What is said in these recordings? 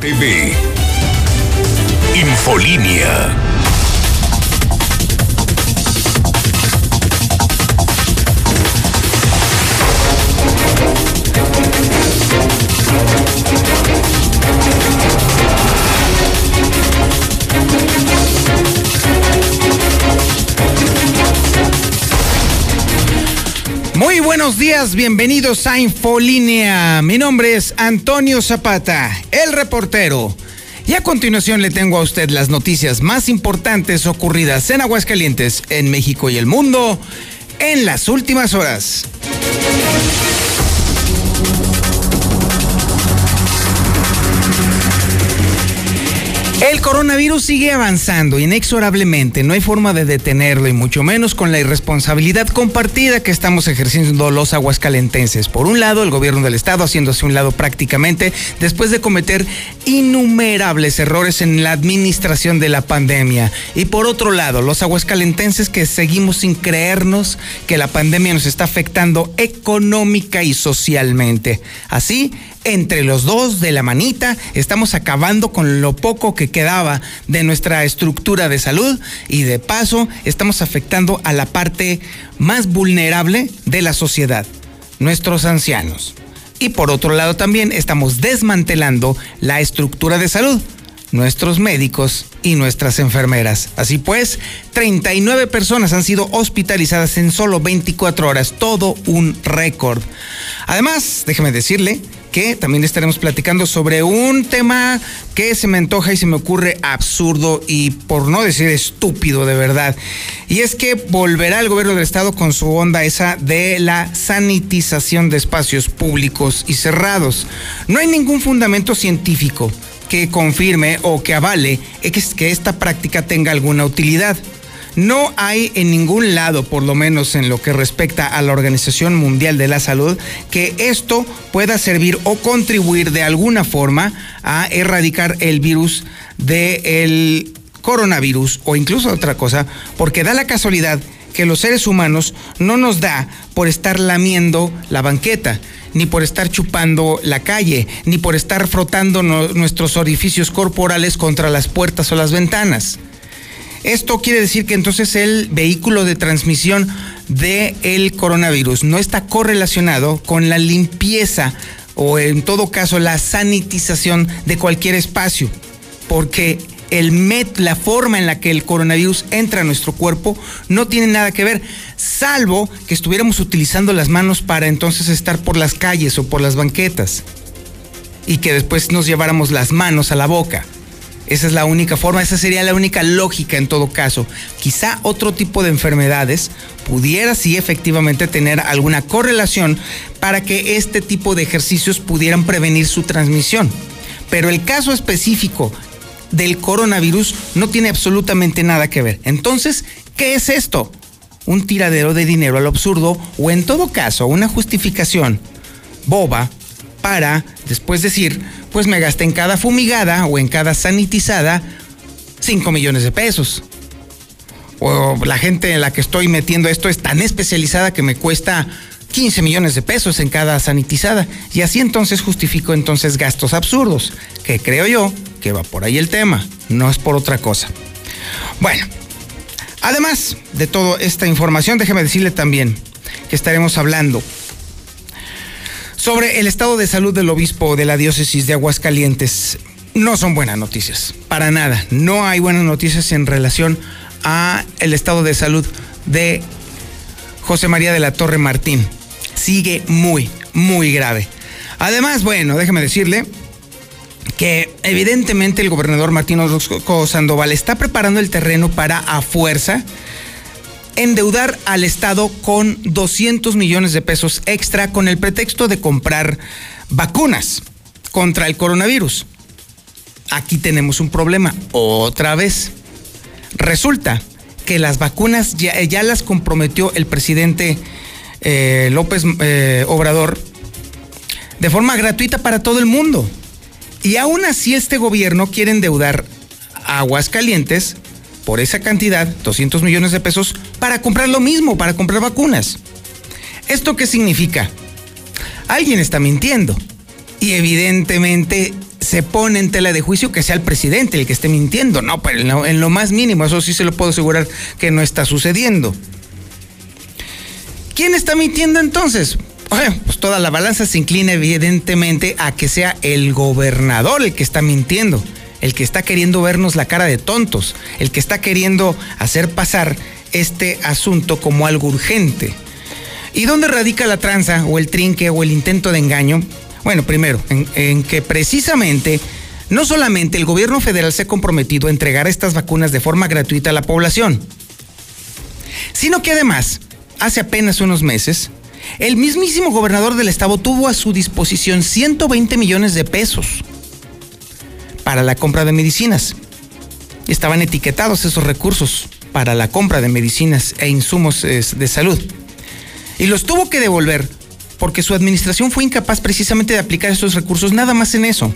TV. Infolínea. Buenos días, bienvenidos a Infolínea. Mi nombre es Antonio Zapata, el reportero. Y a continuación le tengo a usted las noticias más importantes ocurridas en Aguascalientes, en México y el mundo en las últimas horas. El coronavirus sigue avanzando inexorablemente, no hay forma de detenerlo y mucho menos con la irresponsabilidad compartida que estamos ejerciendo los aguascalentenses. Por un lado, el gobierno del estado haciéndose un lado prácticamente después de cometer innumerables errores en la administración de la pandemia. Y por otro lado, los aguascalentenses que seguimos sin creernos que la pandemia nos está afectando económica y socialmente. Así, entre los dos de la manita estamos acabando con lo poco que quedaba de nuestra estructura de salud y de paso estamos afectando a la parte más vulnerable de la sociedad, nuestros ancianos. Y por otro lado también estamos desmantelando la estructura de salud, nuestros médicos y nuestras enfermeras. Así pues, 39 personas han sido hospitalizadas en solo 24 horas, todo un récord. Además, déjeme decirle que también estaremos platicando sobre un tema que se me antoja y se me ocurre absurdo y por no decir estúpido de verdad. Y es que volverá el gobierno del estado con su onda esa de la sanitización de espacios públicos y cerrados. No hay ningún fundamento científico que confirme o que avale que esta práctica tenga alguna utilidad. No hay en ningún lado, por lo menos en lo que respecta a la Organización Mundial de la Salud, que esto pueda servir o contribuir de alguna forma a erradicar el virus del coronavirus o incluso otra cosa, porque da la casualidad que los seres humanos no nos da por estar lamiendo la banqueta, ni por estar chupando la calle, ni por estar frotando nuestros orificios corporales contra las puertas o las ventanas. Esto quiere decir que entonces el vehículo de transmisión del el coronavirus no está correlacionado con la limpieza o en todo caso la sanitización de cualquier espacio, porque el met, la forma en la que el coronavirus entra a nuestro cuerpo no tiene nada que ver, salvo que estuviéramos utilizando las manos para entonces estar por las calles o por las banquetas y que después nos lleváramos las manos a la boca. Esa es la única forma, esa sería la única lógica en todo caso. Quizá otro tipo de enfermedades pudiera sí efectivamente tener alguna correlación para que este tipo de ejercicios pudieran prevenir su transmisión. Pero el caso específico del coronavirus no tiene absolutamente nada que ver. Entonces, ¿qué es esto? Un tiradero de dinero al absurdo o en todo caso una justificación boba para después decir, pues me gasté en cada fumigada o en cada sanitizada 5 millones de pesos. O la gente en la que estoy metiendo esto es tan especializada que me cuesta 15 millones de pesos en cada sanitizada. Y así entonces justifico entonces gastos absurdos, que creo yo que va por ahí el tema, no es por otra cosa. Bueno, además de toda esta información, déjeme decirle también que estaremos hablando sobre el estado de salud del obispo de la diócesis de Aguascalientes. No son buenas noticias, para nada. No hay buenas noticias en relación a el estado de salud de José María de la Torre Martín. Sigue muy, muy grave. Además, bueno, déjeme decirle que evidentemente el gobernador Martín Orozco Sandoval está preparando el terreno para a fuerza endeudar al Estado con 200 millones de pesos extra con el pretexto de comprar vacunas contra el coronavirus. Aquí tenemos un problema, otra vez. Resulta que las vacunas ya, ya las comprometió el presidente eh, López eh, Obrador de forma gratuita para todo el mundo. Y aún así este gobierno quiere endeudar Aguascalientes por esa cantidad, 200 millones de pesos, para comprar lo mismo, para comprar vacunas. ¿Esto qué significa? Alguien está mintiendo. Y evidentemente se pone en tela de juicio que sea el presidente el que esté mintiendo. No, pero en lo, en lo más mínimo, eso sí se lo puedo asegurar que no está sucediendo. ¿Quién está mintiendo entonces? Bueno, pues toda la balanza se inclina evidentemente a que sea el gobernador el que está mintiendo, el que está queriendo vernos la cara de tontos, el que está queriendo hacer pasar este asunto como algo urgente. ¿Y dónde radica la tranza o el trinque o el intento de engaño? Bueno, primero, en, que precisamente no solamente el gobierno federal se ha comprometido a entregar estas vacunas de forma gratuita a la población, sino que además, hace apenas unos meses, el mismísimo gobernador del estado tuvo a su disposición 120 millones de pesos para la compra de medicinas. Estaban etiquetados esos recursos para la compra de medicinas e insumos de salud. Y los tuvo que devolver porque su administración fue incapaz precisamente de aplicar esos recursos nada más en eso.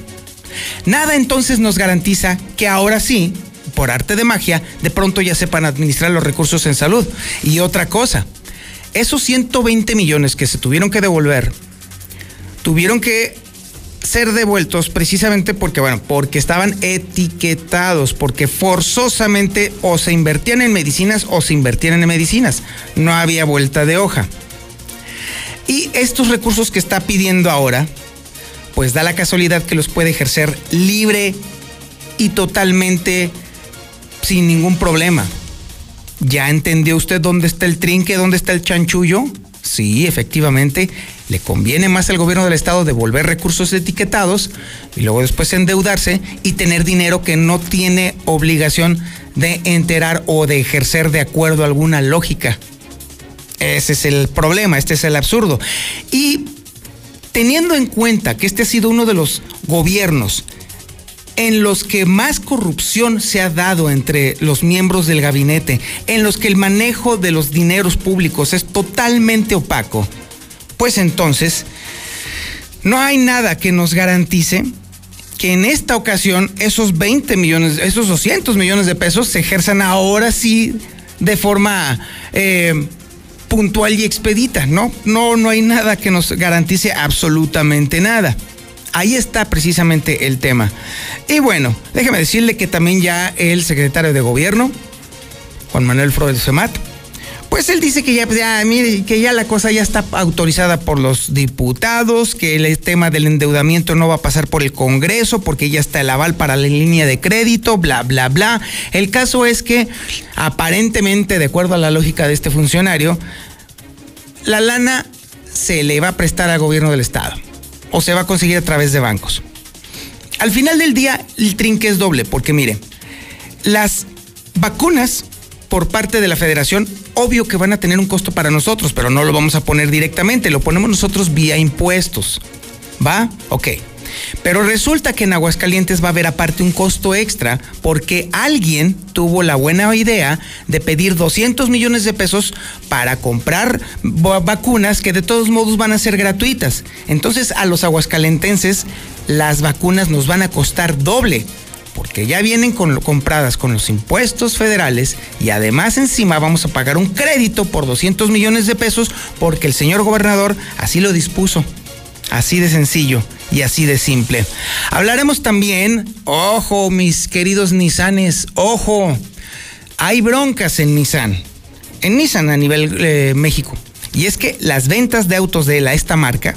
Nada entonces nos garantiza que ahora sí, por arte de magia, de pronto ya sepan administrar los recursos en salud. Y otra cosa, esos 120 millones que se tuvieron que devolver, tuvieron que ser devueltos precisamente porque, bueno, porque estaban etiquetados, porque forzosamente o se invertían en medicinas o se invertían en medicinas. No había vuelta de hoja. Y estos recursos que está pidiendo ahora, pues da la casualidad que los puede ejercer libre y totalmente sin ningún problema. ¿Ya entendió usted dónde está el trinque, dónde está el chanchullo? Sí, efectivamente, le conviene más al gobierno del estado devolver recursos etiquetados y luego después endeudarse y tener dinero que no tiene obligación de enterar o de ejercer de acuerdo a alguna lógica. Ese es el problema, este es el absurdo. Y teniendo en cuenta que este ha sido uno de los gobiernos en los que más corrupción se ha dado entre los miembros del gabinete, en los que el manejo de los dineros públicos es totalmente opaco, pues entonces no hay nada que nos garantice que en esta ocasión esos 20 millones, esos 200 millones de pesos se ejerzan ahora sí de forma... Eh, puntual y expedita, ¿no? No, no hay nada que nos garantice absolutamente nada. Ahí está precisamente el tema. Y bueno, déjeme decirle que también ya el secretario de gobierno, Juan Manuel Flores Femat, pues él dice que ya, ya, mire, que ya la cosa ya está autorizada por los diputados, que el tema del endeudamiento no va a pasar por el Congreso porque ya está el aval para la línea de crédito, bla, bla, bla. El caso es que aparentemente, de acuerdo a la lógica de este funcionario, la lana se le va a prestar al gobierno del estado o se va a conseguir a través de bancos. Al final del día, el trinque es doble, porque mire, las vacunas por parte de la federación, obvio que van a tener un costo para nosotros, pero no lo vamos a poner directamente, lo ponemos nosotros vía impuestos. ¿Va? Ok. Pero resulta que en Aguascalientes va a haber aparte un costo extra porque alguien tuvo la buena idea de pedir 200 millones de pesos para comprar vacunas que de todos modos van a ser gratuitas. Entonces a los aguascalentenses las vacunas nos van a costar doble porque ya vienen compradas con los impuestos federales y además encima vamos a pagar un crédito por 200 millones de pesos porque el señor gobernador así lo dispuso. Así de sencillo y así de simple. Hablaremos también, ojo mis queridos Nissanes, ojo, hay broncas en Nissan, en Nissan a nivel eh, México. Y es que las ventas de autos de la, esta marca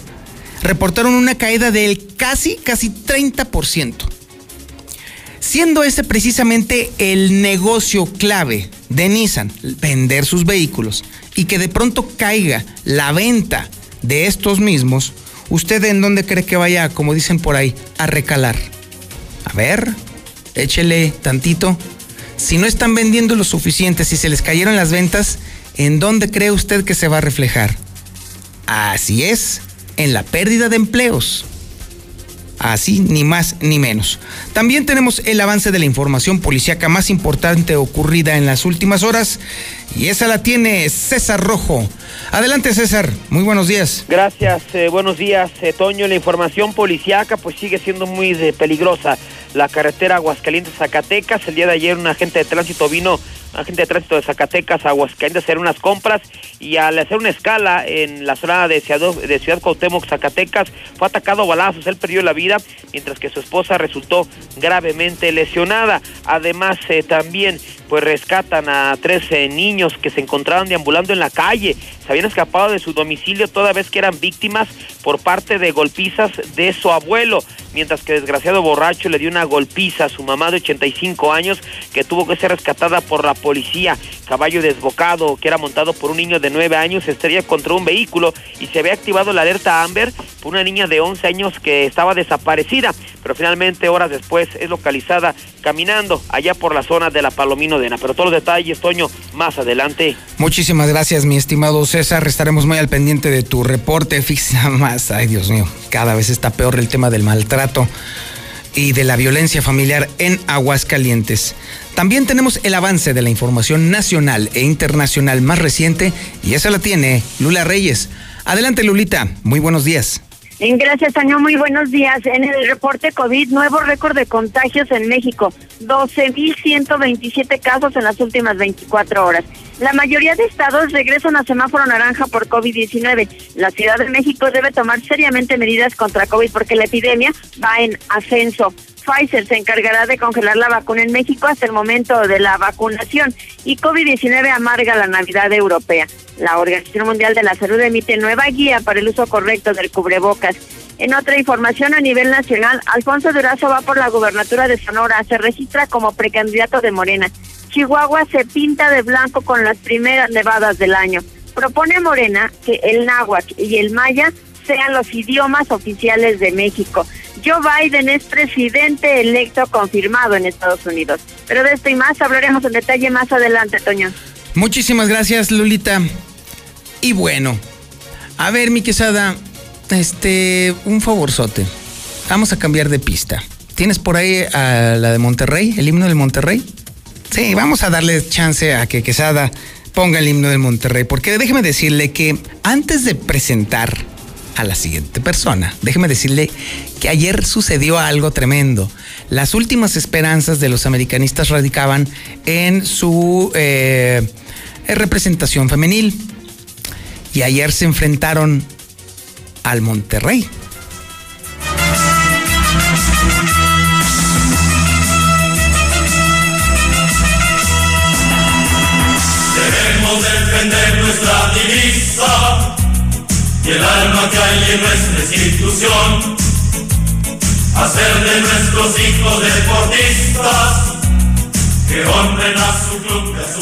reportaron una caída del casi, casi 30%. Siendo ese precisamente el negocio clave de Nissan, vender sus vehículos, y que de pronto caiga la venta de estos mismos, ¿Usted en dónde cree que vaya, como dicen por ahí, a recalar? A ver, échele tantito. Si no están vendiendo lo suficiente, si se les cayeron las ventas, ¿en dónde cree usted que se va a reflejar? Así es, en la pérdida de empleos. Así, ni más ni menos. También tenemos el avance de la información policíaca más importante ocurrida en las últimas horas y esa la tiene César Rojo. Adelante César, muy buenos días. Gracias, eh, buenos días eh, Toño. La información policíaca pues sigue siendo muy peligrosa. La carretera Aguascalientes-Zacatecas, el día de ayer un agente de tránsito vino agente de tránsito de Zacatecas, Aguascalientes, hacer unas compras y al hacer una escala en la zona de Ciudad, de Ciudad Zacatecas, fue atacado a balazos, él perdió la vida, mientras que su esposa resultó gravemente lesionada. Además, eh, también pues rescatan a tres niños que se encontraban deambulando en la calle, se habían escapado de su domicilio toda vez que eran víctimas por parte de golpizas de su abuelo, mientras que desgraciado borracho le dio una golpiza a su mamá de 85 años que tuvo que ser rescatada por la policía. Caballo desbocado que era montado por un niño de 9 años estrella contra un vehículo y se había activado la alerta Amber por una niña de 11 años que estaba desaparecida, pero finalmente horas después es localizada caminando allá por la zona de la Palomino Dena. Pero todos los detalles, Toño, más adelante. Muchísimas gracias, mi estimado César. Estaremos muy al pendiente de tu reporte. Fíjate más, ay Dios mío, cada vez está peor el tema del maltrato y de la violencia familiar en Aguascalientes. También tenemos el avance de la información nacional e internacional más reciente y esa la tiene Lula Reyes. Adelante Lulita, muy buenos días. Gracias, Año. Muy buenos días. En el reporte COVID, nuevo récord de contagios en México. 12.127 casos en las últimas 24 horas. La mayoría de estados regresan a semáforo naranja por COVID-19. La Ciudad de México debe tomar seriamente medidas contra COVID porque la epidemia va en ascenso. Pfizer se encargará de congelar la vacuna en México hasta el momento de la vacunación y COVID-19 amarga la Navidad europea. La Organización Mundial de la Salud emite nueva guía para el uso correcto del cubrebocas. En otra información a nivel nacional, Alfonso Durazo va por la gubernatura de Sonora, se registra como precandidato de Morena. Chihuahua se pinta de blanco con las primeras nevadas del año. Propone Morena que el náhuatl y el maya sean los idiomas oficiales de México. Joe Biden es presidente electo confirmado en Estados Unidos. Pero de esto y más hablaremos en detalle más adelante, Toño. Muchísimas gracias, Lulita. Y bueno, a ver, mi quesada, este, un favorzote. Vamos a cambiar de pista. ¿Tienes por ahí a la de Monterrey, el himno del Monterrey? Sí, vamos a darle chance a que Quesada ponga el himno del Monterrey, porque déjeme decirle que antes de presentar a la siguiente persona. Déjeme decirle que ayer sucedió algo tremendo. Las últimas esperanzas de los americanistas radicaban en su eh, representación femenil. Y ayer se enfrentaron al Monterrey. Y el alma que hay en nuestra institución. Hacer de nuestros hijos deportistas.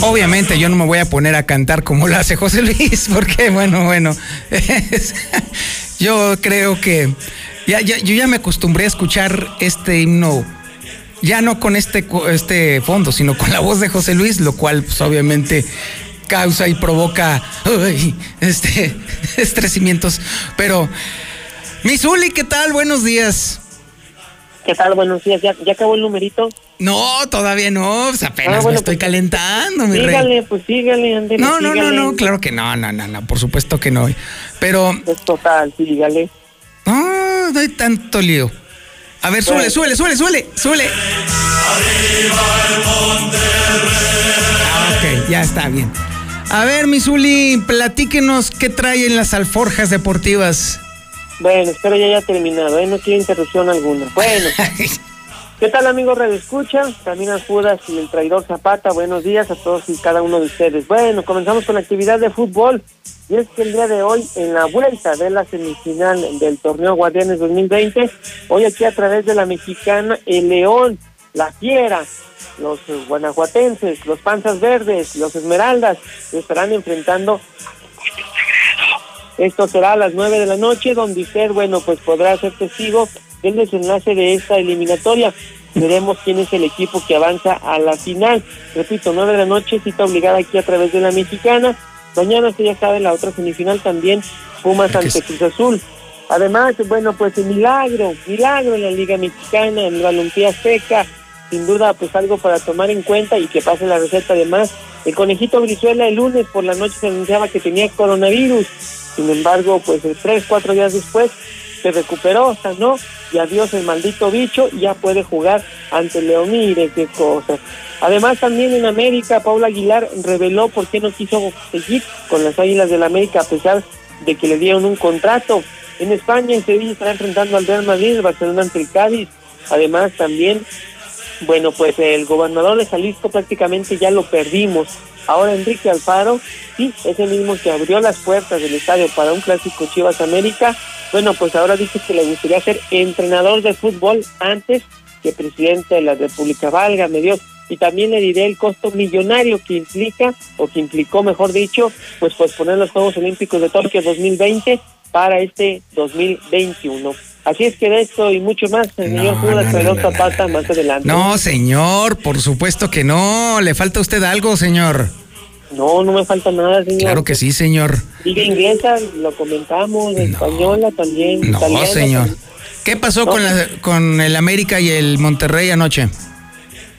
Obviamente yo no me voy a poner a cantar como lo hace José Luis, porque bueno, bueno, yo creo que ya, ya, yo ya me acostumbré a escuchar este himno ya no con este, este fondo, sino con la voz de José Luis, lo cual pues, obviamente causa y provoca este, estresimientos. Pero, Misuli, ¿qué tal? Buenos días. ¿Qué tal? Buenos días. ¿Ya, acabó el numerito? No, todavía no. Pues apenas ah, me estoy pues, calentando, mi sígale, pues sígale, No, no, no, no, claro que no, no, no, no, por supuesto que no. Pero. Es total, sígale. No, no hay tanto lío. A ver, suele, suele, suele, suele, suele. Arriba el ah, ok, ya está bien. A ver, Misuli, platíquenos qué trae en las alforjas deportivas. Bueno, espero ya haya terminado, ¿eh? no tiene interrupción alguna. Bueno, ¿qué tal amigos Radio Escucha? También Judas y el traidor Zapata, buenos días a todos y cada uno de ustedes. Bueno, comenzamos con la actividad de fútbol. Y es que el día de hoy, en la vuelta de la semifinal del torneo Guardianes 2020, hoy aquí a través de la mexicana, el León, la Fiera, los guanajuatenses, los Panzas Verdes, los Esmeraldas, se estarán enfrentando esto será a las nueve de la noche, donde usted, bueno, pues podrá ser testigo del desenlace de esta eliminatoria. Veremos quién es el equipo que avanza a la final. Repito, nueve de la noche, cita obligada aquí a través de la mexicana. Mañana, usted ya sabe, la otra semifinal también, Pumas ante Cruz Azul. Además, bueno, pues el milagro, milagro en la Liga Mexicana, en la Balompié Seca, sin duda pues algo para tomar en cuenta y que pase la receta además. El conejito Brizuela el lunes por la noche se anunciaba que tenía coronavirus, sin embargo pues tres, cuatro días después se recuperó, no, y adiós el maldito bicho, ya puede jugar ante León. Mire qué cosa. Además, también en América, Paula Aguilar reveló por qué no quiso seguir con las Águilas del América a pesar de que le dieron un contrato. En España, en Sevilla estará enfrentando al Real Madrid, Barcelona ante el Cádiz. Además, también, bueno, pues el gobernador de Jalisco prácticamente ya lo perdimos. Ahora Enrique Alfaro, sí, ese mismo que abrió las puertas del estadio para un clásico Chivas América, bueno, pues ahora dice que le gustaría ser entrenador de fútbol antes que presidente de la República. Válgame Dios. Y también le diré el costo millonario que implica, o que implicó, mejor dicho, pues posponer los Juegos Olímpicos de Tokio 2020 para este 2021. Así es que de esto y mucho más, señor Judas no, Zapata, más adelante. No, señor, por supuesto que no. ¿Le falta a usted algo, señor? No, no me falta nada, señor. Claro que sí, señor. Liga inglesa, lo comentamos, española también. No, señor. ¿Qué pasó con, la, con el América y el Monterrey anoche?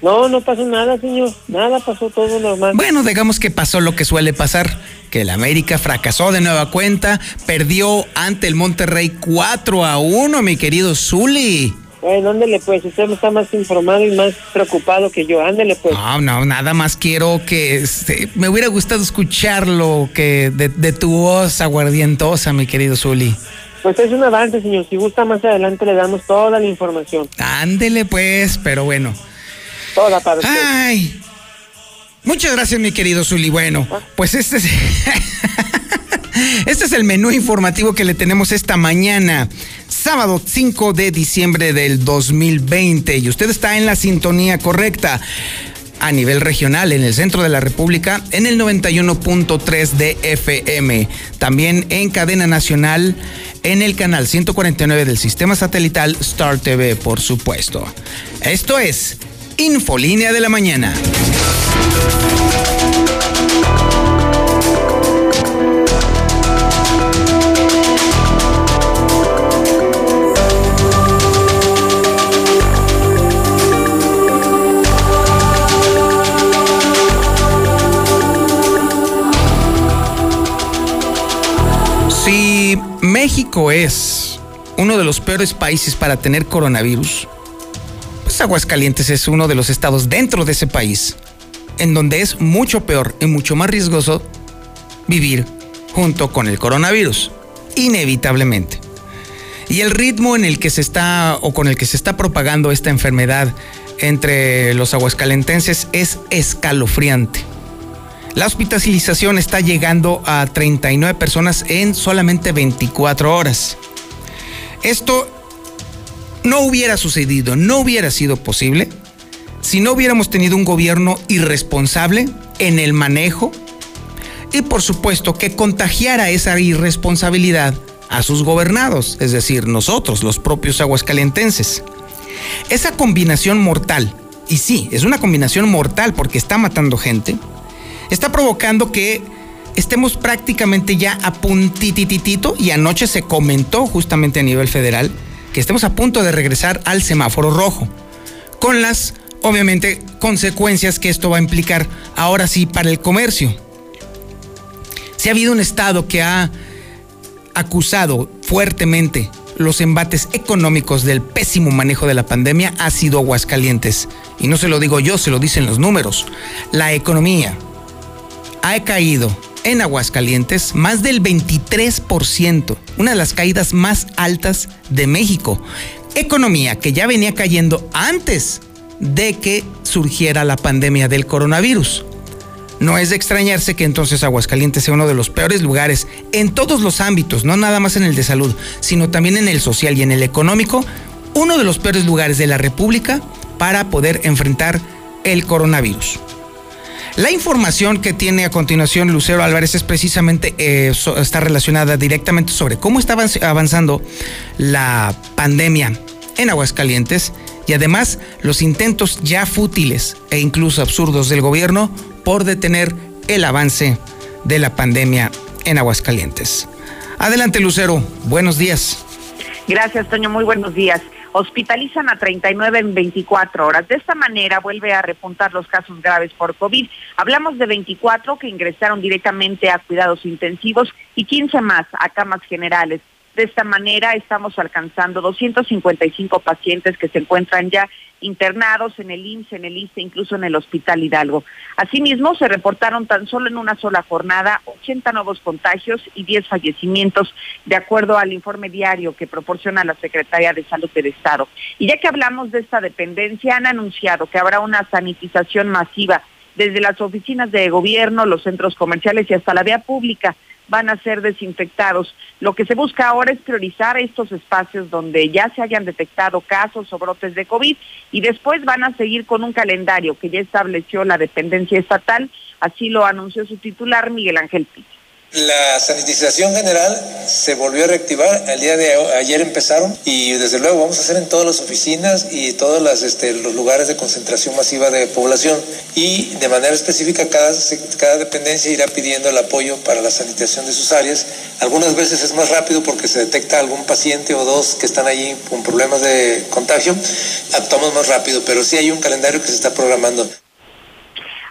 No, no pasó nada, señor. Nada pasó todo normal. Bueno, digamos que pasó lo que suele pasar, que el América fracasó de nueva cuenta, perdió ante el Monterrey 4 a 1, mi querido Zuli. Bueno, ándele pues, usted está más informado y más preocupado que yo, ándele pues. No, no, nada más quiero que este, me hubiera gustado escucharlo que de, de tu voz aguardientosa, mi querido Zuli. Pues es un avance, señor. Si gusta, más adelante le damos toda la información. Ándele pues, pero bueno. Toda para usted. Ay. Muchas gracias, mi querido Zuli. Bueno, pues este es, este es el menú informativo que le tenemos esta mañana, sábado 5 de diciembre del 2020. Y usted está en la sintonía correcta a nivel regional en el centro de la República en el 91.3 de FM. También en cadena nacional en el canal 149 del sistema satelital Star TV, por supuesto. Esto es Infolínea de la Mañana. Si México es uno de los peores países para tener coronavirus, Aguascalientes es uno de los estados dentro de ese país en donde es mucho peor y mucho más riesgoso vivir junto con el coronavirus, inevitablemente. Y el ritmo en el que se está o con el que se está propagando esta enfermedad entre los aguascalentenses es escalofriante. La hospitalización está llegando a 39 personas en solamente 24 horas. Esto no hubiera sucedido, no hubiera sido posible si no hubiéramos tenido un gobierno irresponsable en el manejo y por supuesto que contagiara esa irresponsabilidad a sus gobernados, es decir, nosotros, los propios aguascalentenses. Esa combinación mortal, y sí, es una combinación mortal porque está matando gente, está provocando que estemos prácticamente ya a puntititito y anoche se comentó justamente a nivel federal que estemos a punto de regresar al semáforo rojo, con las, obviamente, consecuencias que esto va a implicar ahora sí para el comercio. Si ha habido un Estado que ha acusado fuertemente los embates económicos del pésimo manejo de la pandemia, ha sido Aguascalientes. Y no se lo digo yo, se lo dicen los números. La economía ha caído en Aguascalientes más del 23%, una de las caídas más altas de México. Economía que ya venía cayendo antes de que surgiera la pandemia del coronavirus. No es de extrañarse que entonces Aguascalientes sea uno de los peores lugares en todos los ámbitos, no nada más en el de salud, sino también en el social y en el económico, uno de los peores lugares de la República para poder enfrentar el coronavirus. La información que tiene a continuación Lucero Álvarez es precisamente, eh, está relacionada directamente sobre cómo está avanzando la pandemia en Aguascalientes y además los intentos ya fútiles e incluso absurdos del gobierno por detener el avance de la pandemia en Aguascalientes. Adelante Lucero, buenos días. Gracias Toño, muy buenos días hospitalizan a 39 en 24 horas. De esta manera vuelve a repuntar los casos graves por COVID. Hablamos de 24 que ingresaron directamente a cuidados intensivos y 15 más a camas generales. De esta manera estamos alcanzando 255 pacientes que se encuentran ya internados en el IMSS, en el ISTE, incluso en el Hospital Hidalgo. Asimismo, se reportaron tan solo en una sola jornada 80 nuevos contagios y 10 fallecimientos, de acuerdo al informe diario que proporciona la Secretaría de Salud del Estado. Y ya que hablamos de esta dependencia, han anunciado que habrá una sanitización masiva desde las oficinas de gobierno, los centros comerciales y hasta la vía pública van a ser desinfectados. Lo que se busca ahora es priorizar estos espacios donde ya se hayan detectado casos o brotes de COVID y después van a seguir con un calendario que ya estableció la dependencia estatal, así lo anunció su titular Miguel Ángel Piz. La sanitización general se volvió a reactivar, el día de ayer empezaron y desde luego vamos a hacer en todas las oficinas y todos este, los lugares de concentración masiva de población y de manera específica cada, cada dependencia irá pidiendo el apoyo para la sanitización de sus áreas. Algunas veces es más rápido porque se detecta algún paciente o dos que están allí con problemas de contagio, actuamos más rápido, pero sí hay un calendario que se está programando.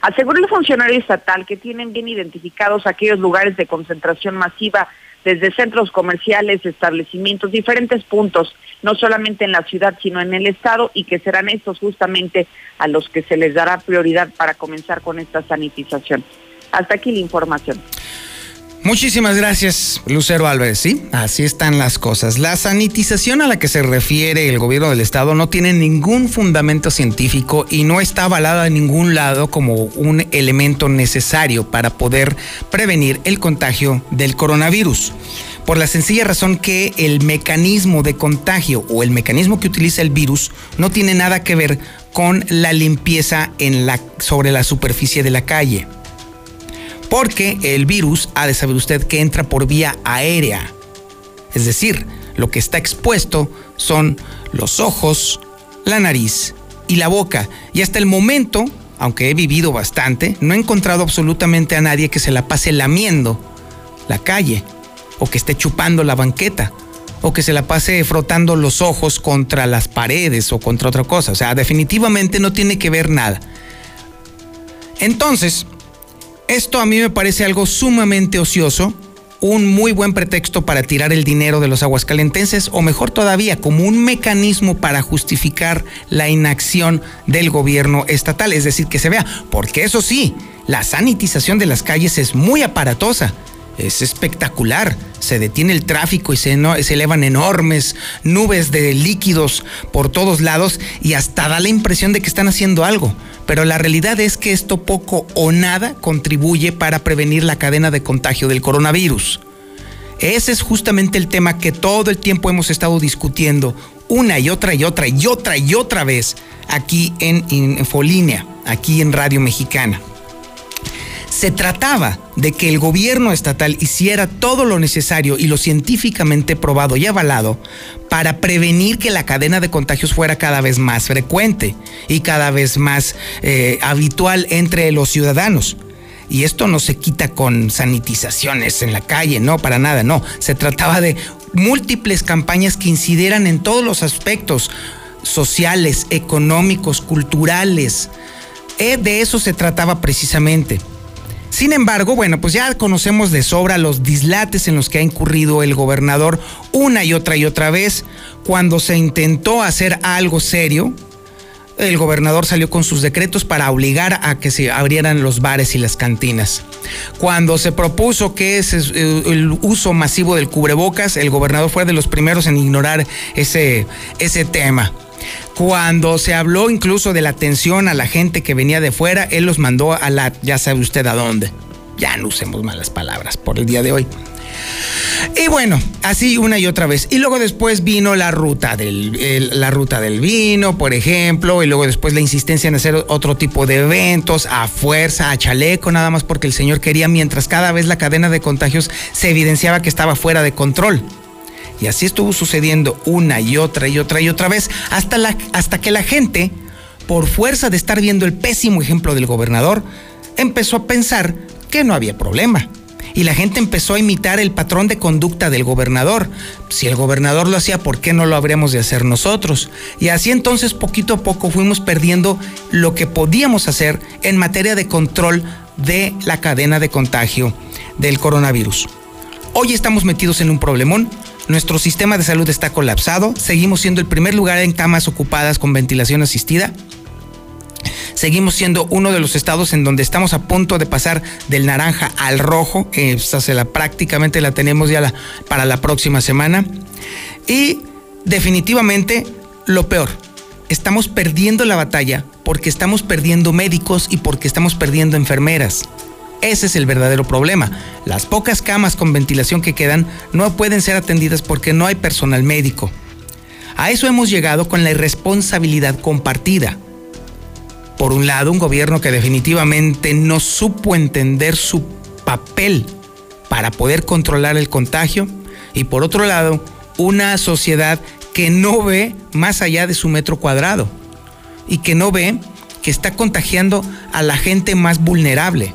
Aseguró el funcionario estatal que tienen bien identificados aquellos lugares de concentración masiva desde centros comerciales, establecimientos, diferentes puntos, no solamente en la ciudad, sino en el estado, y que serán estos justamente a los que se les dará prioridad para comenzar con esta sanitización. Hasta aquí la información. Muchísimas gracias, Lucero Álvarez. Sí, así están las cosas. La sanitización a la que se refiere el gobierno del estado no tiene ningún fundamento científico y no está avalada en ningún lado como un elemento necesario para poder prevenir el contagio del coronavirus. Por la sencilla razón que el mecanismo de contagio o el mecanismo que utiliza el virus no tiene nada que ver con la limpieza sobre la superficie de la calle porque el virus, ha de saber usted que entra por vía aérea. Es decir, lo que está expuesto son los ojos, la nariz y la boca. Y hasta el momento, aunque he vivido bastante, no he encontrado absolutamente a nadie que se la pase lamiendo la calle, o que esté chupando la banqueta, o que se la pase frotando los ojos contra las paredes o contra otra cosa. O sea, definitivamente no tiene que ver nada. Entonces, esto a mí me parece algo sumamente ocioso, un muy buen pretexto para tirar el dinero de los aguascalentenses o mejor todavía como un mecanismo para justificar la inacción del gobierno estatal, es decir, que se vea, porque eso sí, la sanitización de las calles es muy aparatosa es espectacular. Se detiene el tráfico y se, elevan enormes nubes de líquidos por todos lados y hasta da la impresión de que están haciendo algo. Pero la realidad es que esto poco o nada contribuye para prevenir la cadena de contagio del coronavirus. Ese es justamente el tema que todo el tiempo hemos estado discutiendo una y otra y otra y otra y otra vez aquí en Infolínea, aquí en Radio Mexicana. Se trataba de que el gobierno estatal hiciera todo lo necesario y lo científicamente probado y avalado para prevenir que la cadena de contagios fuera cada vez más frecuente y cada vez más eh, habitual entre los ciudadanos. Y esto no se quita con sanitizaciones en la calle, no, para nada, no. Se trataba de múltiples campañas que incidieran en todos los aspectos sociales, económicos, culturales. Eh, de eso se trataba precisamente. Sin embargo, bueno, pues ya conocemos de sobra los dislates en los que ha incurrido el gobernador una y otra y otra vez. Cuando se intentó hacer algo serio, el gobernador salió con sus decretos para obligar a que se abrieran los bares y las cantinas. Cuando se propuso que es el uso masivo del cubrebocas, el gobernador fue de los primeros en ignorar ese, ese tema. Cuando se habló incluso de la atención a la gente que venía de fuera, él los mandó a la, ya sabe usted a dónde. Ya no usemos malas palabras por el día de hoy. Y bueno, así una y otra vez. Y luego después vino la ruta del, la ruta del vino, por ejemplo, y luego después la insistencia en hacer otro tipo de eventos, a fuerza, a chaleco, nada más porque el señor quería, mientras cada vez la cadena de contagios se evidenciaba que estaba fuera de control. Y así estuvo sucediendo una y otra y otra y otra vez hasta, la, hasta que la gente, por fuerza de estar viendo el pésimo ejemplo del gobernador, empezó a pensar que no había problema. Y la gente empezó a imitar el patrón de conducta del gobernador. Si el gobernador lo hacía, ¿por qué no lo habríamos de hacer nosotros? Y así entonces poquito a poco fuimos perdiendo lo que podíamos hacer en materia de control de la cadena de contagio del coronavirus. Hoy estamos metidos en un problemón Nuestro sistema de salud está colapsado, seguimos siendo el primer lugar en camas ocupadas con ventilación asistida. Seguimos siendo uno de los estados en donde estamos a punto de pasar del naranja al rojo. Esta se la, prácticamente la tenemos ya para la próxima semana. Y definitivamente lo peor, estamos perdiendo la batalla porque estamos perdiendo médicos y porque estamos perdiendo enfermeras. Ese es el verdadero problema. Las pocas camas con ventilación que quedan no pueden ser atendidas porque no hay personal médico. A eso hemos llegado con la irresponsabilidad compartida. Por un lado, un gobierno que definitivamente no supo entender su papel para poder controlar el contagio y por otro lado, una sociedad que no ve más allá de su metro cuadrado y que no ve que está contagiando a la gente más vulnerable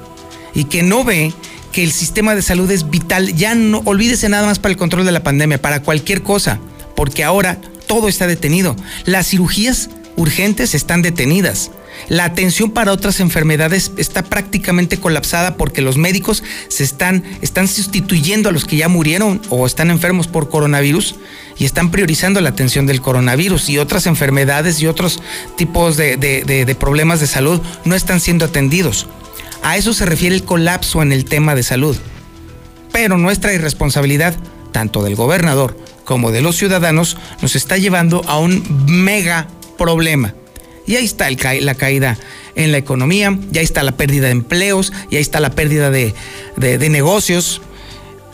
y que no ve que el sistema de salud es vital. Ya no olvídese nada más para el control de la pandemia, para cualquier cosa, porque ahora todo está detenido. Las cirugías urgentes están detenidas. La atención para otras enfermedades está prácticamente colapsada porque los médicos se están, están sustituyendo a los que ya murieron o están enfermos por coronavirus y están priorizando la atención del coronavirus y otras enfermedades y otros tipos de problemas de salud no están siendo atendidos. A eso se refiere el colapso en el tema de salud. Pero nuestra irresponsabilidad, tanto del gobernador como de los ciudadanos, nos está llevando a un mega problema. Y ahí está la caída en la economía, ya está la pérdida de empleos, ya está la pérdida de, negocios.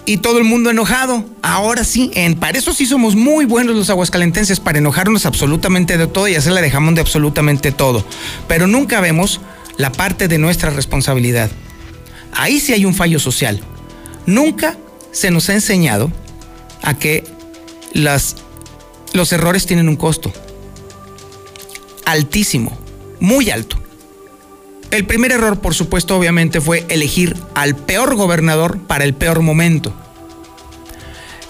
Y todo el mundo enojado. Ahora sí, en, para eso sí somos muy buenos los aguascalentenses, para enojarnos absolutamente de todo y hacerle de jamón de absolutamente todo. Pero nunca vemos la parte de nuestra responsabilidad. Ahí sí hay un fallo social. Nunca se nos ha enseñado a que las, los errores tienen un costo. Altísimo, muy alto. El primer error, por supuesto, obviamente fue elegir al peor gobernador para el peor momento.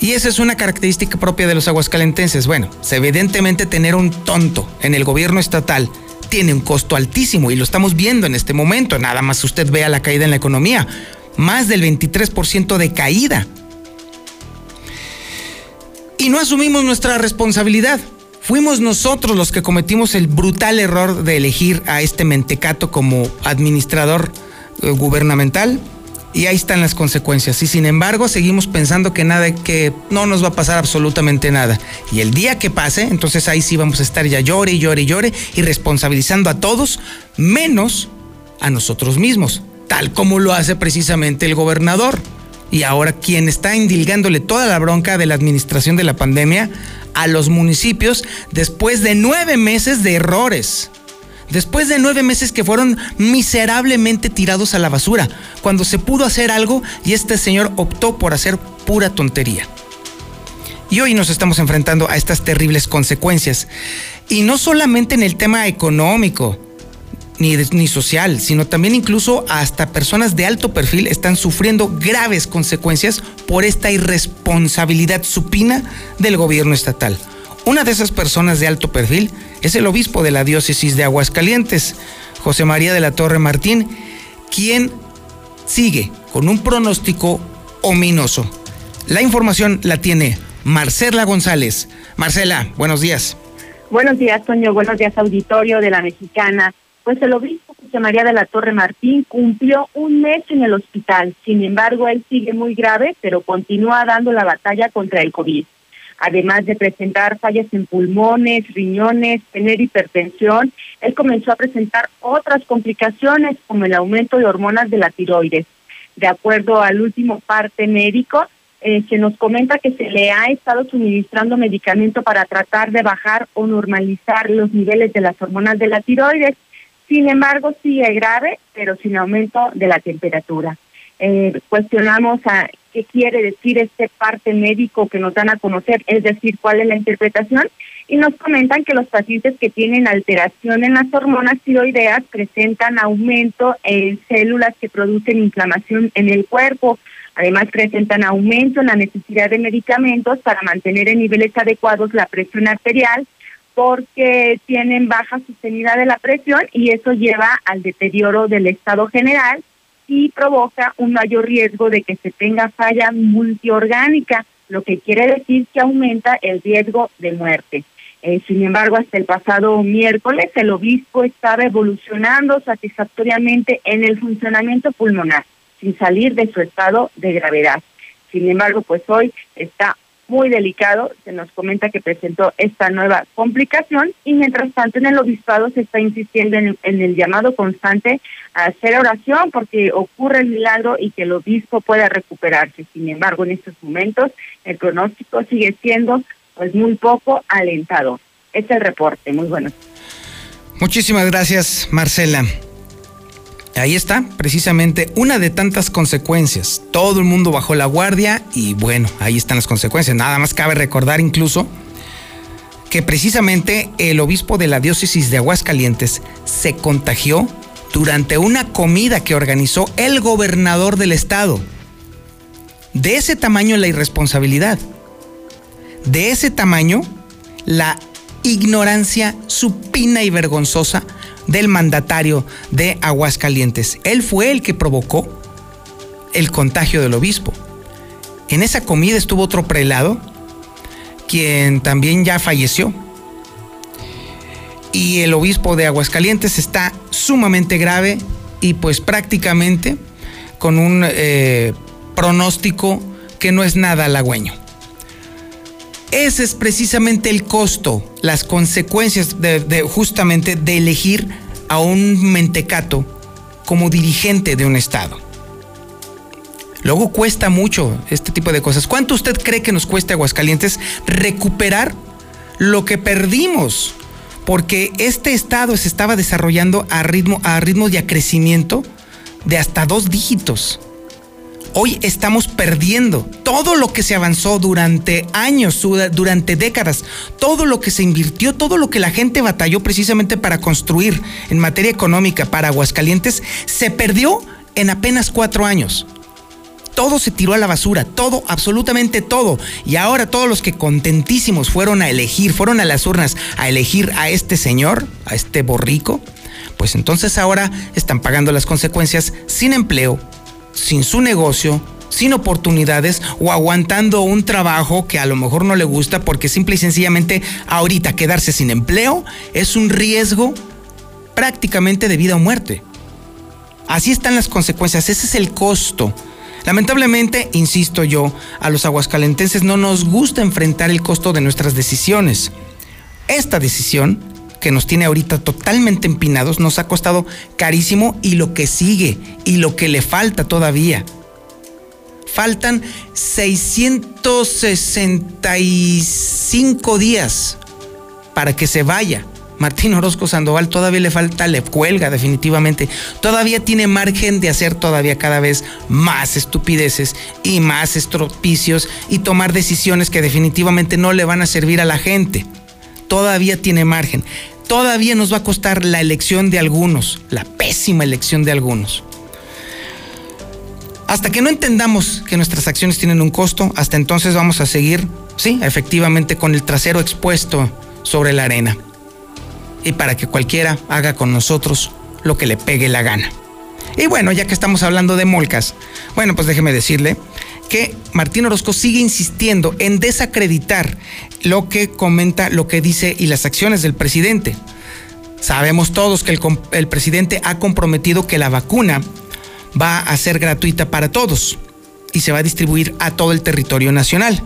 Y esa es una característica propia de los aguascalentenses. Bueno, evidentemente tener un tonto en el gobierno estatal tiene un costo altísimo y lo estamos viendo en este momento. Nada más usted vea la caída en la economía. Más del 23% de caída. Y no asumimos nuestra responsabilidad. Fuimos nosotros los que cometimos el brutal error de elegir a este mentecato como administrador eh, gubernamental y ahí están las consecuencias. Y sin embargo, seguimos pensando que nada, que no nos va a pasar absolutamente nada. Y el día que pase, entonces ahí sí vamos a estar ya llore y llore y llore y responsabilizando a todos, menos a nosotros mismos, tal como lo hace precisamente el gobernador. Y ahora quien está indilgándole toda la bronca de la administración de la pandemia a los municipios después de nueve meses de errores después de nueve meses que fueron miserablemente tirados a la basura, cuando se pudo hacer algo y este señor optó por hacer pura tontería. Y hoy nos estamos enfrentando a estas terribles consecuencias. Y no solamente en el tema económico, ni, ni, social, sino también incluso hasta personas de alto perfil están sufriendo graves consecuencias por esta irresponsabilidad supina del gobierno estatal. Una de esas personas de alto perfil es el obispo de la diócesis de Aguascalientes, José María de la Torre Martín, quien sigue con un pronóstico ominoso. La información la tiene Marcela González. Marcela, buenos días. Buenos días, Toño. Buenos días, auditorio de la Mexicana. Pues el obispo José María de la Torre Martín cumplió un mes en el hospital. Sin embargo, él sigue muy grave, pero continúa dando la batalla contra el COVID además de presentar fallas en pulmones, riñones, tener hipertensión, él comenzó a presentar otras complicaciones como el aumento de hormonas de la tiroides. De acuerdo al último parte médico, eh, se nos comenta que se le ha estado suministrando medicamento para tratar de bajar o normalizar los niveles de las hormonas de la tiroides. Sin embargo, sigue grave, pero sin aumento de la temperatura. Eh, cuestionamos a qué quiere decir este parte médico que nos dan a conocer, es decir, cuál es la interpretación, y nos comentan que los pacientes que tienen alteración en las hormonas tiroideas presentan aumento en células que producen inflamación en el cuerpo, además presentan aumento en la necesidad de medicamentos para mantener en niveles adecuados la presión arterial, porque tienen baja sostenida de la presión y eso lleva al deterioro del estado general y provoca un mayor riesgo de que se tenga falla multiorgánica. lo que quiere decir que aumenta el riesgo de muerte. Eh, sin embargo, hasta el pasado miércoles el obispo estaba evolucionando satisfactoriamente en el funcionamiento pulmonar, sin salir de su estado de gravedad. Sin embargo, pues hoy está muy delicado. Se nos comenta que presentó esta nueva complicación y mientras tanto en el obispado se está insistiendo en, el llamado constante a hacer oración porque ocurre el milagro y que el obispo pueda recuperarse. Sin embargo, en estos momentos el pronóstico sigue siendo pues muy poco alentador. Este es el reporte. Muy bueno. Muchísimas gracias, Marcela. Ahí está, precisamente una de tantas consecuencias. Todo el mundo bajó la guardia y bueno, ahí están las consecuencias. Nada más cabe recordar incluso que precisamente el obispo de la diócesis de Aguascalientes se contagió durante una comida que organizó el gobernador del estado. De ese tamaño la irresponsabilidad. De ese tamaño la ignorancia supina y vergonzosa del mandatario de Aguascalientes. Él fue el que provocó el contagio del obispo. En esa comida estuvo otro prelado, quien también ya falleció. Y el obispo de Aguascalientes está sumamente grave y pues prácticamente con un eh, pronóstico que no es nada halagüeño. Ese es precisamente el costo, las consecuencias de, justamente de elegir a un mentecato como dirigente de un Estado. Luego cuesta mucho este tipo de cosas. ¿Cuánto usted cree que nos cuesta Aguascalientes recuperar lo que perdimos? Porque este estado se estaba desarrollando a ritmo, a ritmo de crecimiento de hasta dos dígitos hoy estamos perdiendo todo lo que se avanzó durante años, durante décadas, todo lo que se invirtió, todo lo que la gente batalló precisamente para construir en materia económica para Aguascalientes, se perdió en apenas cuatro años. Todo se tiró a la basura, todo, absolutamente todo. Y ahora todos los que contentísimos fueron a elegir, fueron a las urnas a elegir a este señor, a este borrico, pues entonces ahora están pagando las consecuencias sin empleo, sin su negocio, sin oportunidades o aguantando un trabajo que a lo mejor no le gusta porque simple y sencillamente ahorita quedarse sin empleo es un riesgo prácticamente de vida o muerte. Así están las consecuencias, ese es el costo. Lamentablemente, insisto yo, a los aguascalentenses no nos gusta enfrentar el costo de nuestras decisiones. Esta decisión que nos tiene ahorita totalmente empinados, nos ha costado carísimo y lo que sigue y lo que le falta todavía. Faltan 665 días para que se vaya. Martín Orozco Sandoval todavía le falta, le cuelga definitivamente. Todavía tiene margen de hacer todavía cada vez más estupideces y más estropicios y tomar decisiones que definitivamente no le van a servir a la gente. Todavía tiene margen todavía nos va a costar la elección de algunos, la pésima elección de algunos. Hasta que no entendamos que nuestras acciones tienen un costo, hasta entonces vamos a seguir, sí, efectivamente, con el trasero expuesto sobre la arena. Y para que cualquiera haga con nosotros lo que le pegue la gana. Y bueno, ya que estamos hablando de molcas, bueno, pues déjeme decirle que Martín Orozco sigue insistiendo en desacreditar lo que comenta, lo que dice y las acciones del presidente. Sabemos todos que el, presidente ha comprometido que la vacuna va a ser gratuita para todos y se va a distribuir a todo el territorio nacional.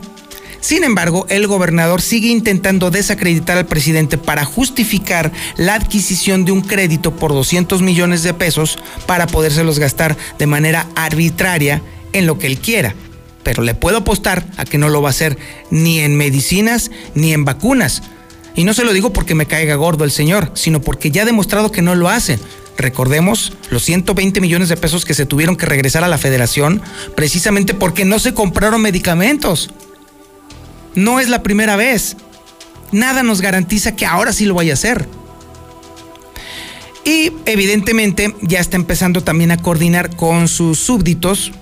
Sin embargo, el gobernador sigue intentando desacreditar al presidente para justificar la adquisición de un crédito por 200 millones de pesos para podérselos gastar de manera arbitraria en lo que él quiera pero le puedo apostar a que no lo va a hacer ni en medicinas ni en vacunas. Y no se lo digo porque me caiga gordo el señor, sino porque ya ha demostrado que no lo hace. Recordemos los 120 millones de pesos que se tuvieron que regresar a la federación precisamente porque no se compraron medicamentos. No es la primera vez. Nada nos garantiza que ahora sí lo vaya a hacer. Y evidentemente ya está empezando también a coordinar con sus súbditos,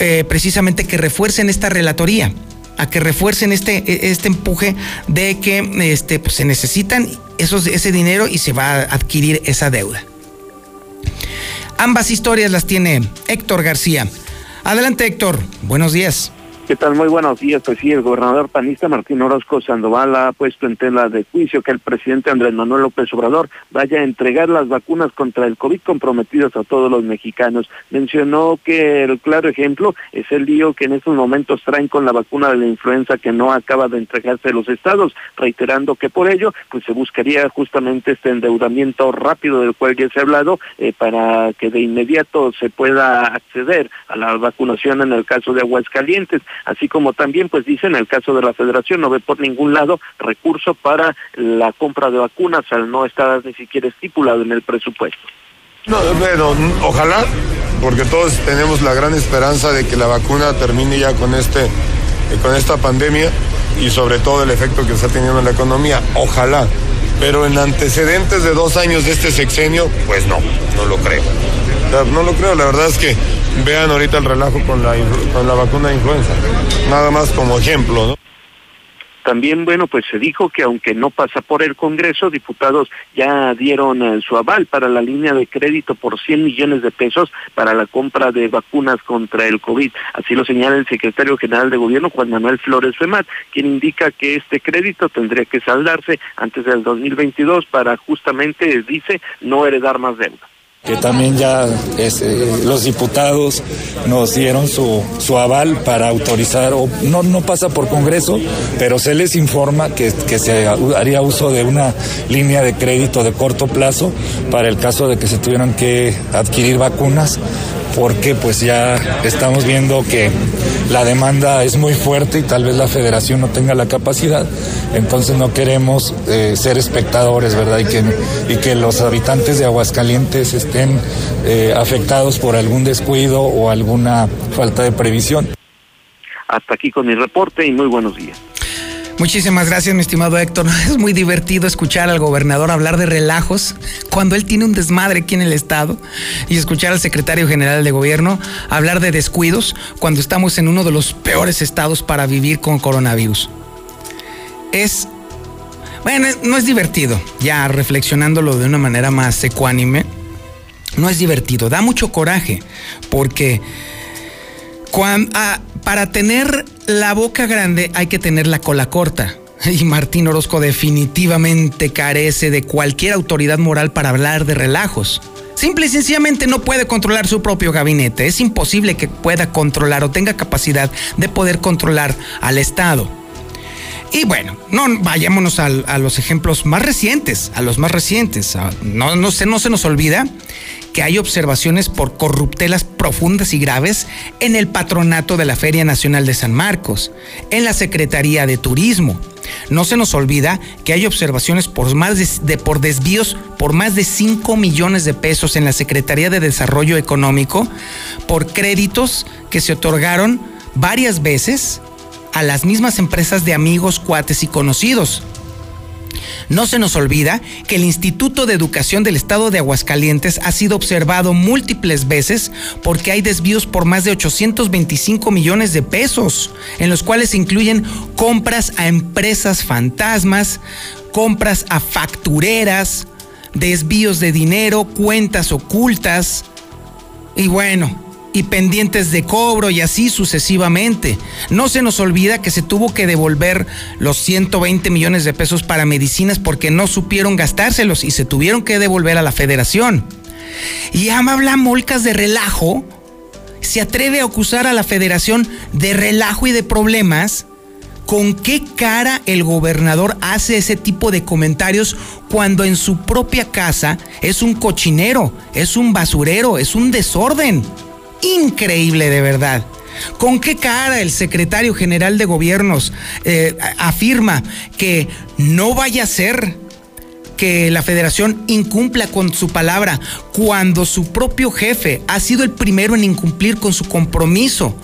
eh, precisamente que refuercen esta relatoría, a que refuercen este, e, este empuje de que este, pues, se necesitan esos, ese dinero y se va a adquirir esa deuda. Ambas historias las tiene Héctor García. Adelante Héctor, buenos días. ¿Qué tal? Muy buenos días. Pues sí, el gobernador panista Martín Orozco Sandoval ha puesto en tela de juicio que el presidente Andrés Manuel López Obrador vaya a entregar las vacunas contra el COVID comprometidas a todos los mexicanos. Mencionó que el claro ejemplo es el lío que en estos momentos traen con la vacuna de la influenza que no acaba de entregarse a los estados, reiterando que por ello pues se buscaría justamente este endeudamiento rápido del cual ya se ha hablado eh, para que de inmediato se pueda acceder a la vacunación en el caso de Aguascalientes así como también, pues dice, en el caso de la federación no ve por ningún lado recurso para la compra de vacunas al no estar ni siquiera estipulado en el presupuesto. No, bueno, ojalá, porque todos tenemos la gran esperanza de que la vacuna termine ya con este, con esta pandemia y sobre todo el efecto que está teniendo en la economía. Ojalá. Pero en antecedentes de dos años de este sexenio, pues no, no lo creo. No lo creo, la verdad es que vean ahorita el relajo con la, con la vacuna de influenza. Nada más como ejemplo, ¿no? También, bueno, pues se dijo que aunque no pasa por el Congreso, diputados ya dieron eh, su aval para la línea de crédito por 100 millones de pesos para la compra de vacunas contra el COVID. Así lo señala el secretario general de Gobierno, Juan Manuel Flores Femat, quien indica que este crédito tendría que saldarse antes del 2022 para justamente, dice, no heredar más deuda que también ya eh, los diputados nos dieron su, su aval para autorizar, o no, no pasa por Congreso, pero se les informa que, que se haría uso de una línea de crédito de corto plazo para el caso de que se tuvieran que adquirir vacunas porque pues ya estamos viendo que la demanda es muy fuerte y tal vez la federación no tenga la capacidad, entonces no queremos eh, ser espectadores, ¿verdad? Y que, y que los habitantes de Aguascalientes estén eh, afectados por algún descuido o alguna falta de previsión. Hasta aquí con mi reporte y muy buenos días. Muchísimas gracias, mi estimado Héctor. Es muy divertido escuchar al gobernador hablar de relajos cuando él tiene un desmadre aquí en el estado y escuchar al secretario general de gobierno hablar de descuidos cuando estamos en uno de los peores estados para vivir con coronavirus. Es bueno, no es divertido, ya reflexionándolo de una manera más ecuánime, no es divertido, da mucho coraje, porque ah, para tener la boca grande hay que tener la cola corta. Y Martín Orozco definitivamente carece de cualquier autoridad moral para hablar de relajos. Simple y sencillamente no puede controlar su propio gabinete. Es imposible que pueda controlar o tenga capacidad de poder controlar al Estado. Y bueno, no vayámonos a, los ejemplos más recientes, a los más recientes. Se, no se nos olvida que hay observaciones por corruptelas profundas y graves en el patronato de la Feria Nacional de San Marcos, en la Secretaría de Turismo. No se nos olvida que hay observaciones por, más de, por desvíos por más de 5 millones de pesos en la Secretaría de Desarrollo Económico por créditos que se otorgaron varias veces a las mismas empresas de amigos, cuates y conocidos. No se nos olvida que el Instituto de Educación del Estado de Aguascalientes ha sido observado múltiples veces porque hay desvíos por más de 825 millones de pesos, en los cuales se incluyen compras a empresas fantasmas, compras a factureras, desvíos de dinero, cuentas ocultas. Y bueno, y pendientes de cobro y así sucesivamente. No se nos olvida que se tuvo que devolver los 120 millones de pesos para medicinas porque no supieron gastárselos y se tuvieron que devolver a la federación. Y habla molcas de relajo, se atreve a acusar a la federación de relajo y de problemas. ¿Con qué cara el gobernador hace ese tipo de comentarios cuando en su propia casa es un cochinero, es un basurero, es un desorden? Increíble de verdad. ¿Con qué cara el secretario general de gobiernos eh, afirma que no vaya a ser que la federación incumpla con su palabra cuando su propio jefe ha sido el primero en incumplir con su compromiso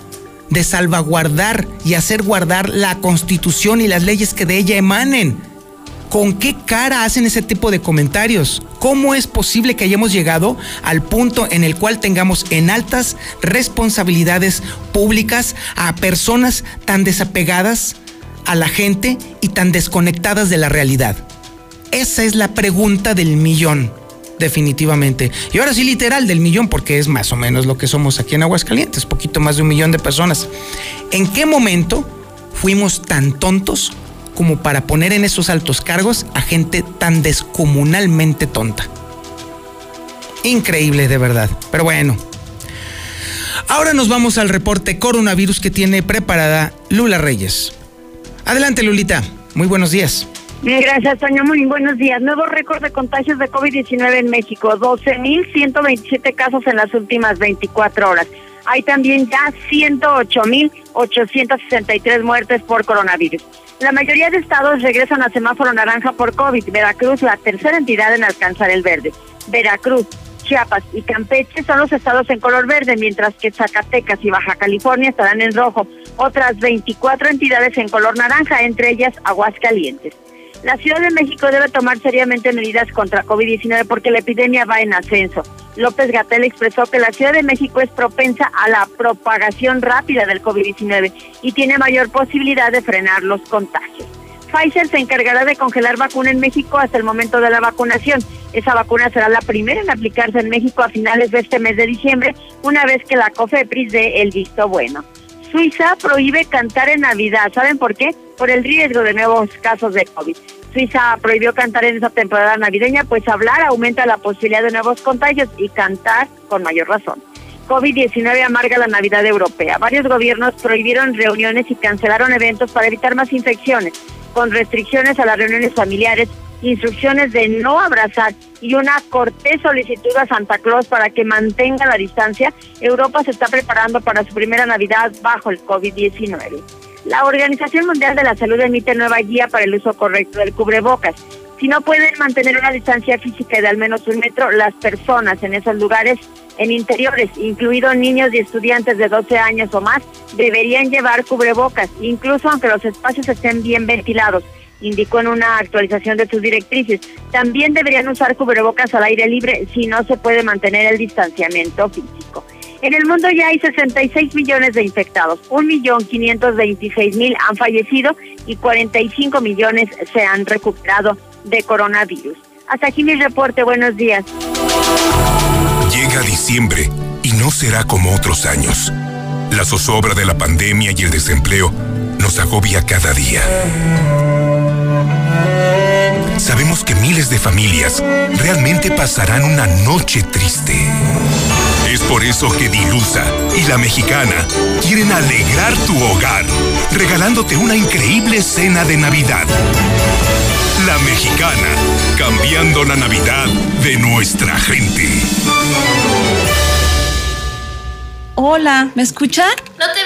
de salvaguardar y hacer guardar la constitución y las leyes que de ella emanen? ¿Con qué cara hacen ese tipo de comentarios? ¿Cómo es posible que hayamos llegado al punto en el cual tengamos en altas responsabilidades públicas a personas tan desapegadas a la gente y tan desconectadas de la realidad? Esa es la pregunta del millón. definitivamente. Y ahora sí, literal, del millón, porque es más o menos lo que somos aquí en Aguascalientes, poquito más de un millón de personas. ¿En qué momento fuimos tan tontos como para poner en esos altos cargos a gente tan descomunalmente tonta? Increíble, de verdad. Pero bueno. Ahora nos vamos al reporte coronavirus que tiene preparada Lula Reyes. Adelante, Lulita. Muy buenos días. Gracias, Toño. Muy buenos días. Nuevo récord de contagios de COVID-19 en México. 12.127 casos en las últimas 24 horas. Hay también ya 108.863 muertes por coronavirus. La mayoría de estados regresan a semáforo naranja por COVID. Veracruz, la tercera entidad en alcanzar el verde. Veracruz, Chiapas y Campeche son los estados en color verde, mientras que Zacatecas y Baja California estarán en rojo. Otras 24 entidades en color naranja, entre ellas Aguascalientes. La Ciudad de México debe tomar seriamente medidas contra COVID-19 porque la epidemia va en ascenso. López Gatel expresó que la Ciudad de México es propensa a la propagación rápida del COVID-19 y tiene mayor posibilidad de frenar los contagios. Pfizer se encargará de congelar vacuna en México hasta el momento de la vacunación. Esa vacuna será la primera en aplicarse en México a finales de este mes de diciembre, una vez que la COFEPRIS dé el visto bueno. Suiza prohíbe cantar en Navidad. ¿Saben por qué? Por el riesgo de nuevos casos de COVID. Suiza prohibió cantar en esa temporada navideña, pues hablar aumenta la posibilidad de nuevos contagios y cantar con mayor razón. COVID-19 amarga la Navidad europea. Varios gobiernos prohibieron reuniones y cancelaron eventos para evitar más infecciones, con restricciones a las reuniones familiares, instrucciones de no abrazar y una cortés solicitud a Santa Claus para que mantenga la distancia. Europa se está preparando para su primera Navidad bajo el COVID-19. La Organización Mundial de la Salud emite nueva guía para el uso correcto del cubrebocas. Si no pueden mantener una distancia física de al menos un metro, las personas en esos lugares, en interiores, incluidos niños y estudiantes de 12 años o más, deberían llevar cubrebocas, incluso aunque los espacios estén bien ventilados, indicó en una actualización de sus directrices. También deberían usar cubrebocas al aire libre si no se puede mantener el distanciamiento físico. En el mundo ya hay 66 millones de infectados, 1.526.000 han fallecido y 45 millones se han recuperado de coronavirus. Hasta aquí mi reporte, buenos días. Llega diciembre y no será como otros años. La zozobra de la pandemia y el desempleo nos agobia cada día. Sabemos que miles de familias realmente pasarán una noche triste. Es por eso que Dilusa y la mexicana quieren alegrar tu hogar, regalándote una increíble cena de Navidad. La mexicana, cambiando la Navidad de nuestra gente. Hola, ¿me escucha? No te veo,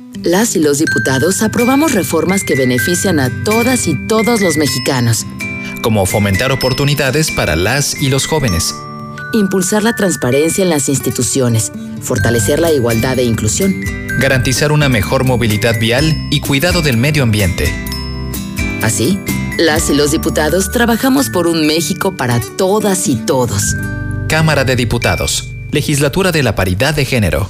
Las y los diputados aprobamos reformas que benefician a todas y todos los mexicanos. Como fomentar oportunidades para las y los jóvenes. Impulsar la transparencia en las instituciones. Fortalecer la igualdad e inclusión. Garantizar una mejor movilidad vial y cuidado del medio ambiente. Así, las y los diputados trabajamos por un México para todas y todos. Cámara de Diputados. Legislatura de la Paridad de Género.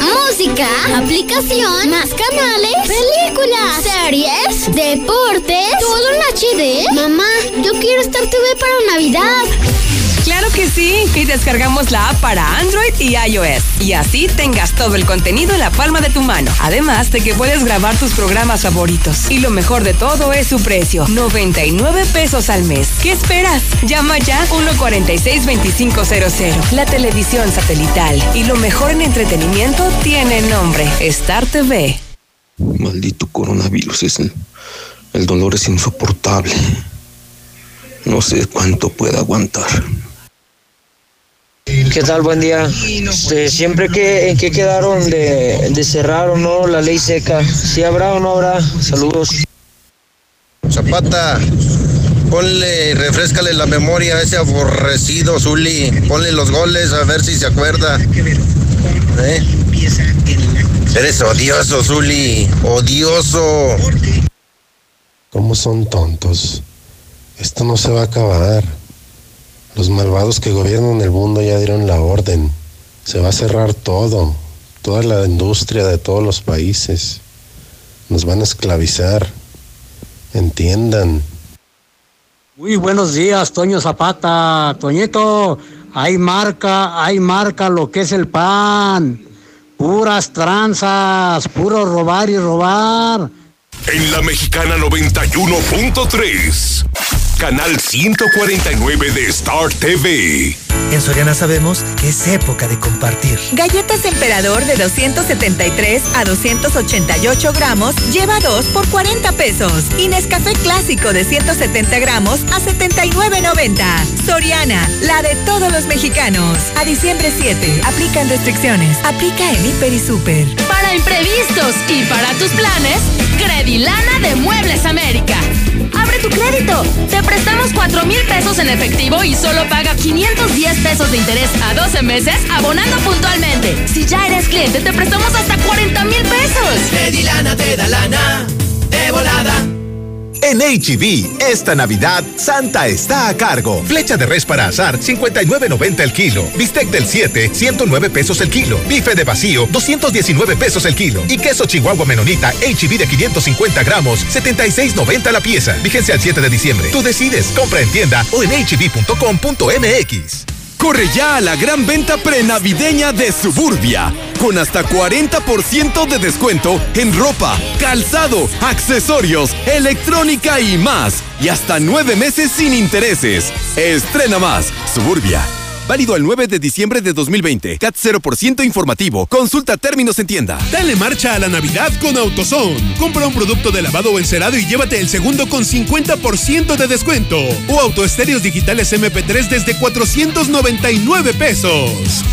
Música, aplicación, más canales, películas, series, deportes, todo en HD. Mamá, yo quiero Star TV para Navidad. Claro que sí, y descargamos la app para Android y iOS. Y así tengas todo el contenido en la palma de tu mano. Además de que puedes grabar tus programas favoritos. Y lo mejor de todo es su precio, 99 pesos al mes. ¿Qué esperas? Llama ya 146-2500. La televisión satelital y lo mejor en entretenimiento tiene nombre, Star TV. Maldito coronavirus, es el, el dolor es insoportable. No sé cuánto pueda aguantar. ¿Qué tal? Buen día. Este, siempre que en qué quedaron de, de cerrar o no la ley seca. ¿Si habrá o no habrá? Saludos. Zapata, ponle, refrescale la memoria a ese aborrecido Zuli. Ponle los goles a ver si se acuerda. ¿Eh? Eres odioso, Zuli. Odioso. ¿Cómo son tontos? Esto no se va a acabar. Los malvados que gobiernan el mundo ya dieron la orden. Se va a cerrar todo, toda la industria de todos los países. Nos van a esclavizar. Entiendan. Muy buenos días, Toño Zapata. Toñito, hay marca, hay marca lo que es el pan. Puras tranzas, puro robar y robar. En la Mexicana 91.3, canal 149 de Star TV. En Soriana sabemos que es época de compartir. Galletas Emperador de 273 a 288 gramos lleva 2 por 40 pesos. Y Nescafé Clásico de 170 gramos a 79.90. Soriana, la de todos los mexicanos. A diciembre 7, aplican restricciones. Aplica en Hiper y Super. Para imprevistos y para tus planes, Credilana de Muebles América. Abre tu crédito. Te prestamos 4 mil pesos en efectivo y solo paga 510 pesos de interés a 12 meses abonando puntualmente. Si ya eres cliente, te prestamos hasta 40 mil pesos. Credilana te da lana de volada. En HB, esta Navidad, Santa está a cargo. Flecha de res para azar, 59.90 el kilo. Bistec del 7, 109 pesos el kilo. Bife de vacío, 219 pesos el kilo. Y queso chihuahua menonita HB de 550 gramos, 76.90 la pieza. Vigencia al 7 de diciembre. Tú decides, compra en tienda o en hb.com.mx. Corre ya a la gran venta prenavideña de Suburbia, con hasta 40% de descuento en ropa, calzado, accesorios, electrónica y más. Y hasta nueve meses sin intereses. Estrena más, Suburbia. Válido al 9 de diciembre de 2020. CAT 0% informativo. Consulta términos en tienda. Dale marcha a la Navidad con AutoZone. Compra un producto de lavado o encerado y llévate el segundo con 50% de descuento. O autoestéreos digitales MP3 desde 499 pesos.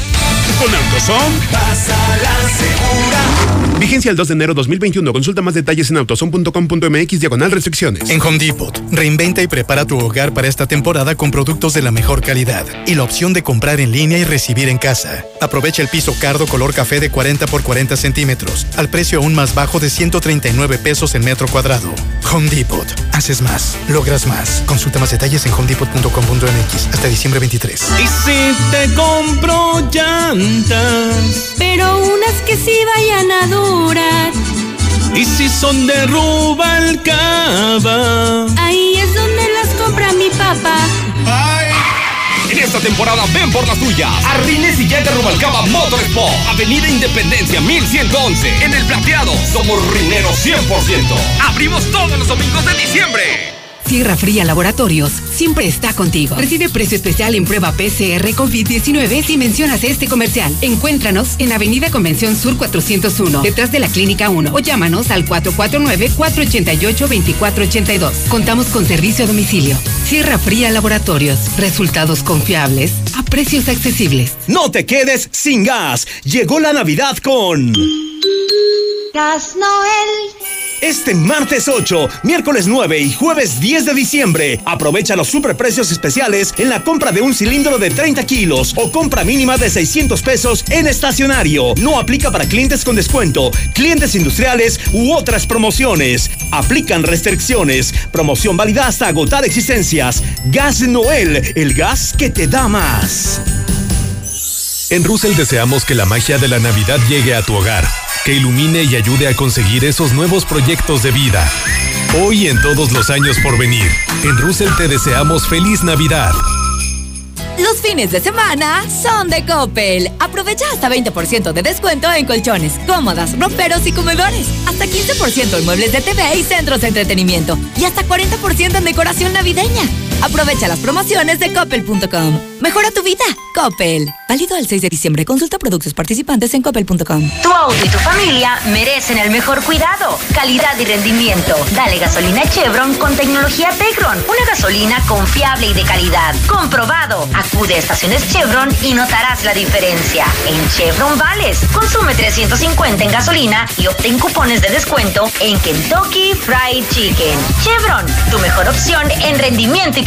Con AutoZone. Pasa la segura. Vigencia el 2 de enero 2021. Consulta más detalles en autozone.com.mx diagonal restricciones. En Home Depot, reinventa y prepara tu hogar para esta temporada con productos de la mejor calidad y la opción de comprar en línea y recibir en casa. Aprovecha el piso cardo color café de 40 por 40 centímetros al precio aún más bajo de 139 pesos en metro cuadrado. Home Depot. Haces más, logras más. Consulta más detalles en homedepot.com.mx hasta diciembre 23. Y si te compro Pero unas que sí vayan a durar. y si son de Rubalcaba. Ahí es donde las compra mi papá. En esta temporada ven por las tuyas. A Rines y Llanta Rubalcaba Motorsport. Avenida Independencia 1111. En el plateado. Somos rineros 100%. Abrimos todos los domingos de diciembre. Sierra Fría Laboratorios siempre está contigo. Recibe precio especial en prueba PCR COVID-19 si mencionas este comercial. Encuéntranos en Avenida Convención Sur 401, detrás de la Clínica 1 o llámanos al 449-488-2482. Contamos con servicio a domicilio. Sierra Fría Laboratorios. Resultados confiables a precios accesibles. No te quedes sin gas. Llegó la Navidad con. Gas Noel. Este martes 8, miércoles 9 y jueves 10 de diciembre, aprovecha los superprecios especiales en la compra de un cilindro de 30 kilos o compra mínima de 600 pesos en estacionario. No aplica para clientes con descuento, clientes industriales u otras promociones. Aplican restricciones. Promoción válida hasta agotar existencias. Gas Noel, el gas que te da más. En Russell deseamos que la magia de la Navidad llegue a tu hogar que ilumine y ayude a conseguir esos nuevos proyectos de vida. Hoy y en todos los años por venir, en Russell te deseamos feliz Navidad. Los fines de semana son de Coppel. Aprovecha hasta 20% de descuento en colchones, cómodas, romperos y comedores. Hasta 15% en muebles de TV y centros de entretenimiento. Y hasta 40% en decoración navideña. Aprovecha las promociones de coppel.com. Mejora tu vida. Coppel. Válido al 6 de diciembre. Consulta productos participantes en coppel.com. Tu auto y tu familia merecen el mejor cuidado, calidad y rendimiento. Dale gasolina Chevron con tecnología Tecron. Una gasolina confiable y de calidad. Comprobado. Acude a estaciones Chevron y notarás la diferencia. En Chevron Vales. Consume 350 en gasolina y obtén cupones de descuento en Kentucky Fried Chicken. Chevron, tu mejor opción en rendimiento y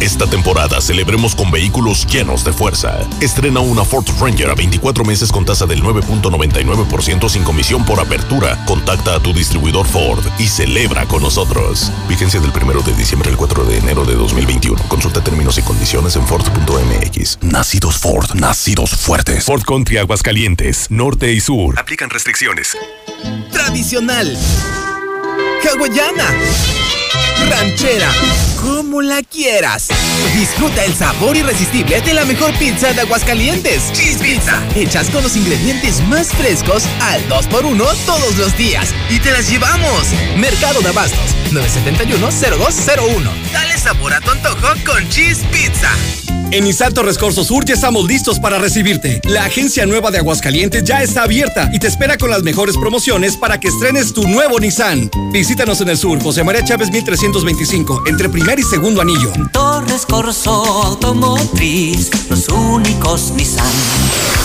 Esta temporada celebremos con vehículos llenos de fuerza. Estrena una Ford Ranger a 24 meses con tasa del 9.99% sin comisión por apertura. Contacta a tu distribuidor Ford y celebra con nosotros. Vigencia del 1 de diciembre al 4 de enero de 2021. Consulta términos y condiciones en Ford.mx. Nacidos Ford, nacidos fuertes. Ford Country Aguascalientes, norte y sur. Aplican restricciones. Tradicional. Hawaiana. Ranchera como la quieras. Disfruta el sabor irresistible de la mejor pizza de Aguascalientes. Cheese Pizza. Hechas con los ingredientes más frescos al 2x1 todos los días. Y te las llevamos. Mercado de Abastos. 971-0201. Dale sabor a tu antojo con Cheese Pizza. En Nissan Torres Sur ya estamos listos para recibirte. La agencia nueva de Aguascalientes ya está abierta y te espera con las mejores promociones para que estrenes tu nuevo Nissan. Visítanos en el sur, José María Chávez 1325, entre primer y segundo anillo. Torres Corso Automotriz, los únicos Nissan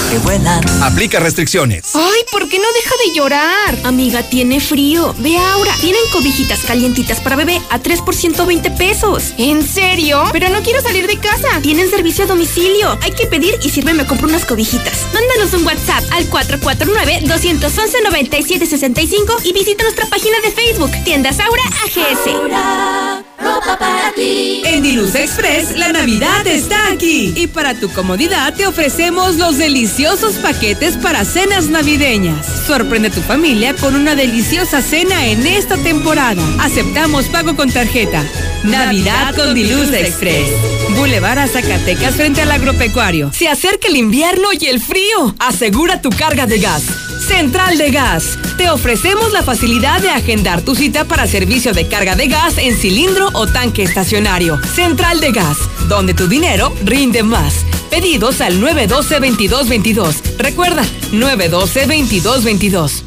que vuelan. Aplica restricciones. Ay, ¿por qué no deja de llorar? Amiga, tiene frío. Ve ahora. Tienen cobijitas calientitas para bebé a 3 por 120 pesos. ¿En serio? Pero no quiero salir de casa. Tienen servicio a domicilio. Hay que pedir y sirve me compro unas cobijitas. Mándanos un WhatsApp al 449-211-9765 y visita nuestra página de Facebook, Tiendas Aura AGS. Para ti. En Diluz Express, la Navidad está aquí. Y para tu comodidad, te ofrecemos los deliciosos paquetes para cenas navideñas. Sorprende a tu familia con una deliciosa cena en esta temporada. Aceptamos pago con tarjeta. Navidad con Diluz Express. Boulevard a Zacatecas frente al agropecuario. Se acerca el invierno y el frío. Asegura tu carga de gas. Central de Gas. Te ofrecemos la facilidad de agendar tu cita para servicio de carga de gas en cilindro o tanque estacionario. Central de Gas, donde tu dinero rinde más. Pedidos al 912-2222. Recuerda, 912-2222.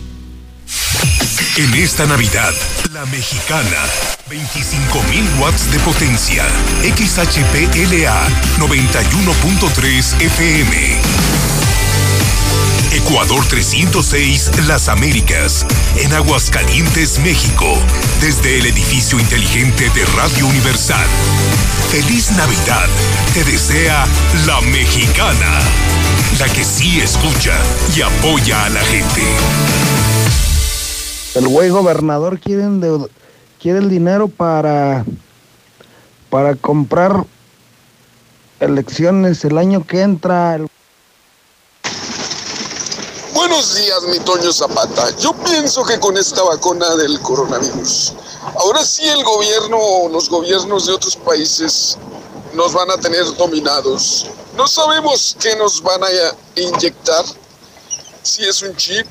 En esta Navidad, la mexicana, 25.000 watts de potencia, XHPLA 91.3 FM. Ecuador 306 Las Américas, en Aguascalientes, México, desde el edificio inteligente de Radio Universal. Feliz Navidad, te desea la mexicana, la que sí escucha y apoya a la gente. El güey gobernador quiere, quiere el dinero para, para comprar elecciones el año que entra. Buenos días, mi Toño Zapata. Yo pienso que con esta vacuna del coronavirus, ahora sí el gobierno o los gobiernos de otros países nos van a tener dominados. No sabemos qué nos van a inyectar, si es un chip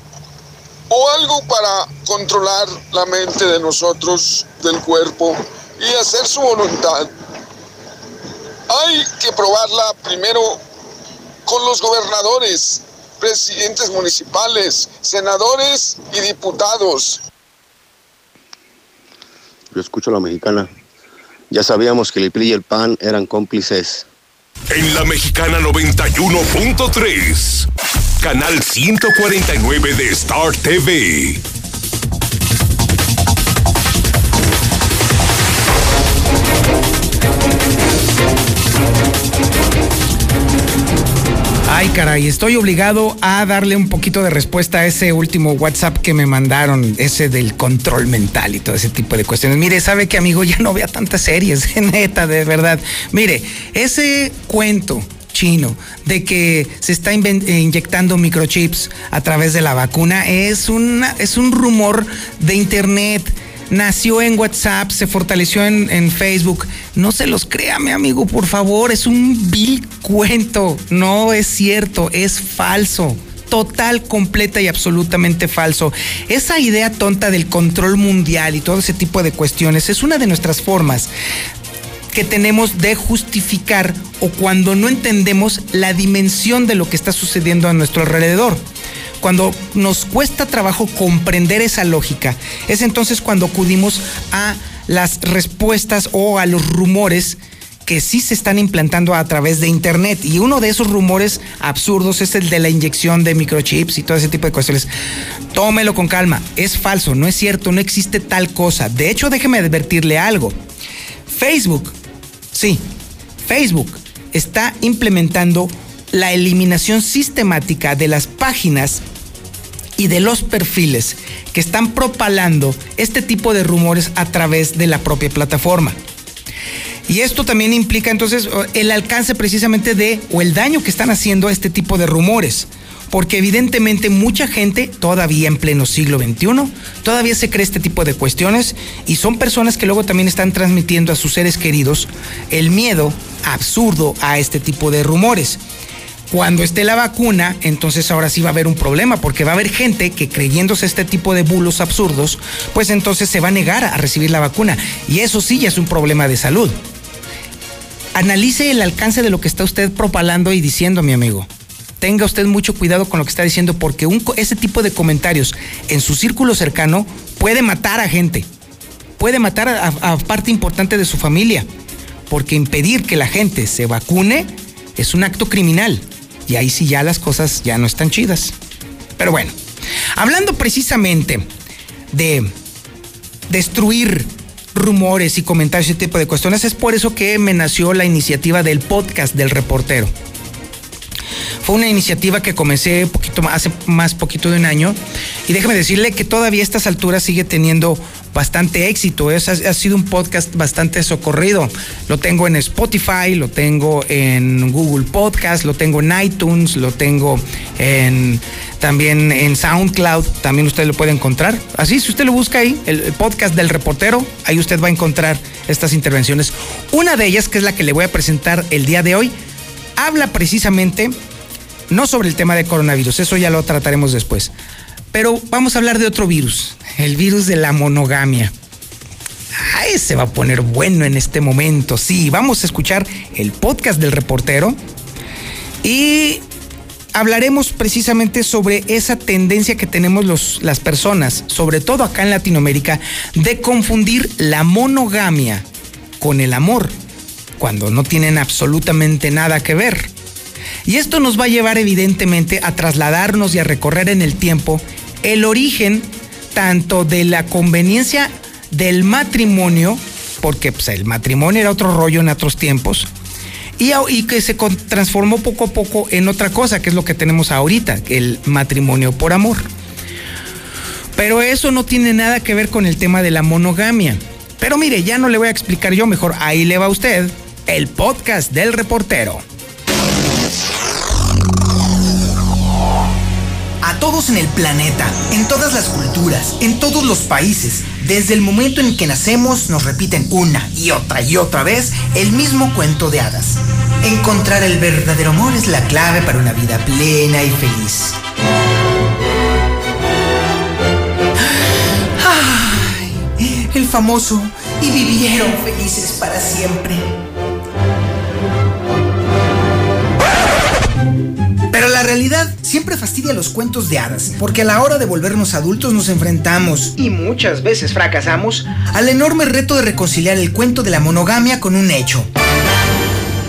o algo para controlar la mente de nosotros, del cuerpo y hacer su voluntad. Hay que probarla primero con los gobernadores, presidentes municipales, senadores y diputados. Yo escucho a la mexicana. Ya sabíamos que el PRI y el PAN eran cómplices. En la mexicana 91.3, canal 149 de Star TV. Ay, caray, estoy obligado a darle un poquito de respuesta a ese último WhatsApp que me mandaron, ese del control mental y todo ese tipo de cuestiones. Mire, sabe que amigo, ya no vea tantas series, neta, de verdad. Mire, ese cuento chino de que se está eh, inyectando microchips a través de la vacuna es, es un rumor de internet nació en WhatsApp, se fortaleció en, Facebook. No se los crea, mi amigo, por favor. Es un vil cuento. No es cierto, es falso total, completa y absolutamente falso. Esa idea tonta del control mundial y todo ese tipo de cuestiones es una de nuestras formas que tenemos de justificar o cuando no entendemos la dimensión de lo que está sucediendo a nuestro alrededor cuando nos cuesta trabajo comprender esa lógica, es entonces cuando acudimos a las respuestas o a los rumores que sí se están implantando a través de Internet. Y uno de esos rumores absurdos es el de la inyección de microchips y todo ese tipo de cuestiones. Tómelo con calma. Es falso, no es cierto, no existe tal cosa. De hecho, déjeme advertirle algo. Facebook, sí, Facebook está implementando la eliminación sistemática de las páginas y de los perfiles que están propalando este tipo de rumores a través de la propia plataforma. Y esto también implica entonces el alcance precisamente de o el daño que están haciendo este tipo de rumores. Porque evidentemente mucha gente todavía en pleno siglo XXI todavía se cree este tipo de cuestiones y son personas que luego también están transmitiendo a sus seres queridos el miedo absurdo a este tipo de rumores. Cuando esté la vacuna, entonces ahora sí va a haber un problema, porque va a haber gente que creyéndose este tipo de bulos absurdos, pues entonces se va a negar a recibir la vacuna. Y eso sí ya es un problema de salud. Analice el alcance de lo que está usted propalando y diciendo, mi amigo. Tenga usted mucho cuidado con lo que está diciendo, porque ese tipo de comentarios en su círculo cercano puede matar a gente, puede matar a parte importante de su familia, porque impedir que la gente se vacune es un acto criminal. Y ahí sí ya las cosas ya no están chidas. Pero bueno, hablando precisamente de destruir rumores y comentarios ese tipo de cuestiones, es por eso que me nació la iniciativa del podcast del reportero. Fue una iniciativa que comencé poquito, hace más poquito de un año y déjeme decirle que todavía a estas alturas sigue teniendo bastante éxito. Es, ha, sido un podcast bastante socorrido. Lo tengo en Spotify, lo tengo en Google Podcast, lo tengo en iTunes, lo tengo en también en SoundCloud, también usted lo puede encontrar. Así, si usted lo busca ahí, el podcast del reportero, ahí usted va a encontrar estas intervenciones. Una de ellas, que es la que le voy a presentar el día de hoy, habla precisamente no sobre el tema de coronavirus, eso ya lo trataremos después. Pero vamos a hablar de otro virus, el virus de la monogamia. Ay, se va a poner bueno en este momento. Sí, vamos a escuchar el podcast del reportero y hablaremos precisamente sobre esa tendencia que tenemos los, las personas, sobre todo acá en Latinoamérica, de confundir la monogamia con el amor, cuando no tienen absolutamente nada que ver. Y esto nos va a llevar evidentemente a trasladarnos y a recorrer en el tiempo el origen tanto de la conveniencia del matrimonio, porque pues, el matrimonio era otro rollo en otros tiempos, y, y, que se transformó poco a poco en otra cosa, que es lo que tenemos ahorita, el matrimonio por amor. Pero eso no tiene nada que ver con el tema de la monogamia. Pero mire, ya no le voy a explicar yo, mejor ahí le va a usted el podcast del reportero. Todos en el planeta, en todas las culturas, en todos los países, desde el momento en que nacemos nos repiten una y otra y otra vez el mismo cuento de hadas. Encontrar el verdadero amor es la clave para una vida plena y feliz. El famoso y vivieron felices para siempre. realidad, siempre fastidia los cuentos de hadas, porque a la hora de volvernos adultos nos enfrentamos, y muchas veces fracasamos, al enorme reto de reconciliar el cuento de la monogamia con un hecho.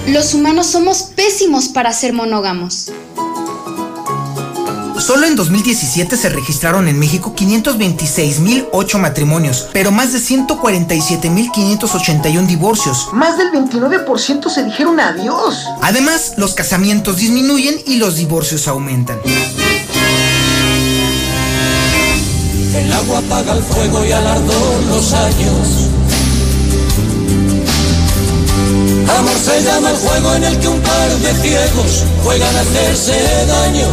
Los humanos somos pésimos para ser monógamos. Solo en 2017 se registraron en México 526.008 matrimonios, pero más de 147.581 divorcios. Más del 29% se dijeron adiós. Además, los casamientos disminuyen y los divorcios aumentan. El agua apaga el fuego y al ardor los años. Amor se llama el juego en el que un par de ciegos juegan a hacerse daño.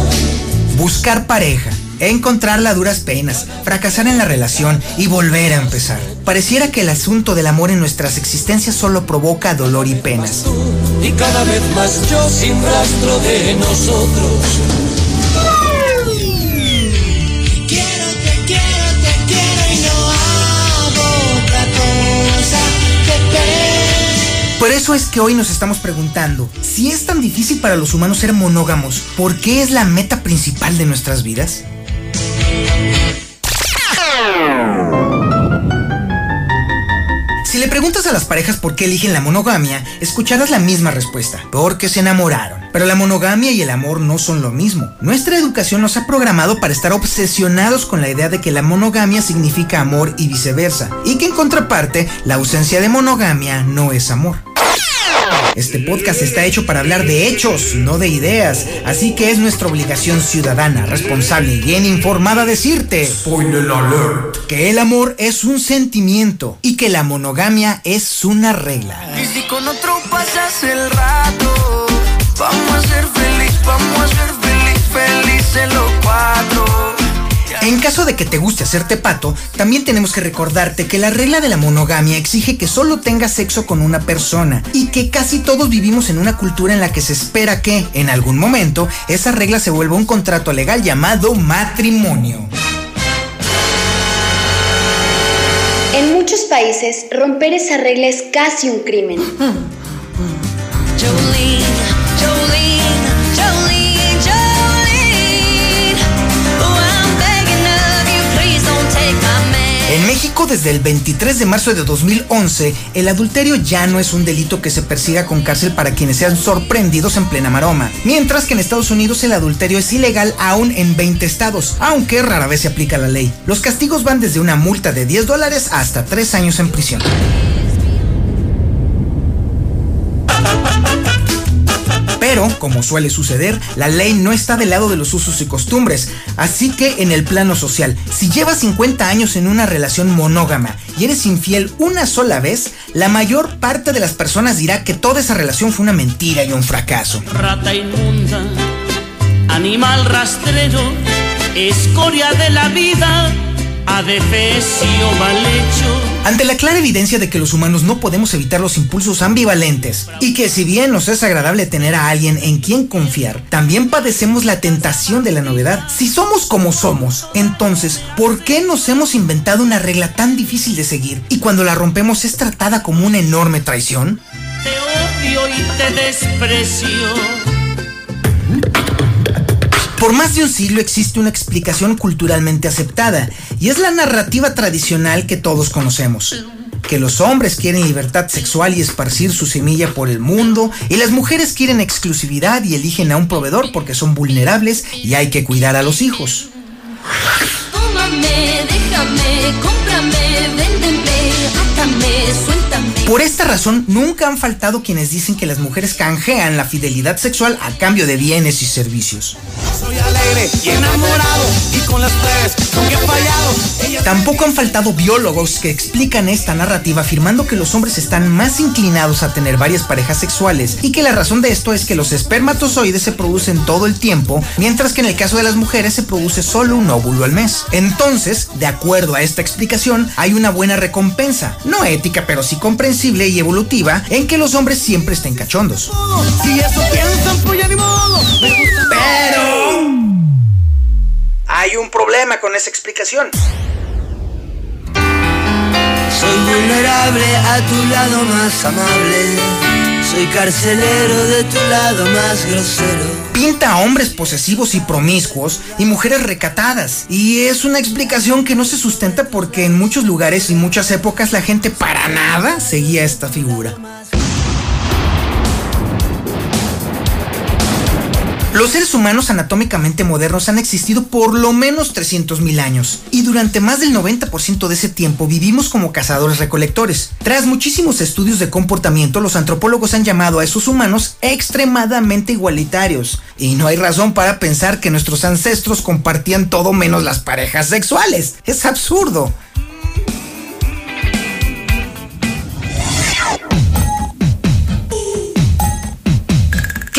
Buscar pareja, encontrarla a duras penas, fracasar en la relación y volver a empezar. Pareciera que el asunto del amor en nuestras existencias solo provoca dolor y penas. Y cada vez más yo sin rastro de nosotros. Por eso es que hoy nos estamos preguntando, si es tan difícil para los humanos ser monógamos, ¿por qué es la meta principal de nuestras vidas? Si le preguntas a las parejas por qué eligen la monogamia, escucharás la misma respuesta, porque se enamoraron. Pero la monogamia y el amor no son lo mismo. Nuestra educación nos ha programado para estar obsesionados con la idea de que la monogamia significa amor y viceversa, y que en contraparte, la ausencia de monogamia no es amor. Este podcast está hecho para hablar de hechos, no de ideas, así que es nuestra obligación ciudadana, responsable y bien informada decirte, spoiler alert, que el amor es un sentimiento y que la monogamia es una regla. Y si con otro pasas el rato, vamos a ser feliz, vamos a ser feliz, felices los cuatro. En caso de que te guste hacerte pato, también tenemos que recordarte que la regla de la monogamia exige que solo tengas sexo con una persona y que casi todos vivimos en una cultura en la que se espera que, en algún momento, esa regla se vuelva un contrato legal llamado matrimonio. En muchos países, romper esa regla es casi un crimen. En México, desde el 23 de marzo de 2011, el adulterio ya no es un delito que se persiga con cárcel para quienes sean sorprendidos en plena maroma. Mientras que en Estados Unidos el adulterio es ilegal aún en 20 estados, aunque rara vez se aplica la ley. Los castigos van desde una multa de 10 dólares hasta 3 años en prisión. Pero, como suele suceder, la ley no está del lado de los usos y costumbres. Así que en el plano social, si llevas 50 años en una relación monógama y eres infiel una sola vez, la mayor parte de las personas dirá que toda esa relación fue una mentira y un fracaso. Rata inmunda, animal rastrero, escoria de la vida, mal hecho. Ante la clara evidencia de que los humanos no podemos evitar los impulsos ambivalentes y que si bien nos es agradable tener a alguien en quien confiar, también padecemos la tentación de la novedad. Si somos como somos, entonces, ¿por qué nos hemos inventado una regla tan difícil de seguir y cuando la rompemos es tratada como una enorme traición? Te odio y te desprecio. Por más de un siglo existe una explicación culturalmente aceptada, y es la narrativa tradicional que todos conocemos. Que los hombres quieren libertad sexual y esparcir su semilla por el mundo, y las mujeres quieren exclusividad y eligen a un proveedor porque son vulnerables y hay que cuidar a los hijos. Tómame, déjame, cómprame, véndeme, átame, suéltame. Por esta razón, nunca han faltado quienes dicen que las mujeres canjean la fidelidad sexual a cambio de bienes y servicios. Soy alegre y enamorado y con las plebes nunca he fallado. Ella- Tampoco han faltado biólogos que explican esta narrativa afirmando que los hombres están más inclinados a tener varias parejas sexuales y que la razón de esto es que los espermatozoides se producen todo el tiempo, mientras que en el caso de las mujeres se produce solo un óvulo al mes. Entonces, de acuerdo a esta explicación, hay una buena recompensa, no ética pero sí comprensible y evolutiva, en que los hombres siempre estén cachondos. Si eso piensan, pues ya ni modo. Me gusta- Pero hay un problema con esa explicación. Soy vulnerable a tu lado más amable. Soy carcelero de tu lado más grosero. Pinta a hombres posesivos y promiscuos y mujeres recatadas. Y es una explicación que no se sustenta porque en muchos lugares y muchas épocas la gente para nada seguía esta figura. Los seres humanos anatómicamente modernos han existido por lo menos 300.000 años y durante más del 90% de ese tiempo vivimos como cazadores recolectores. Tras muchísimos estudios de comportamiento, los antropólogos han llamado a esos humanos extremadamente igualitarios y no hay razón para pensar que nuestros ancestros compartían todo menos las parejas sexuales. Es absurdo.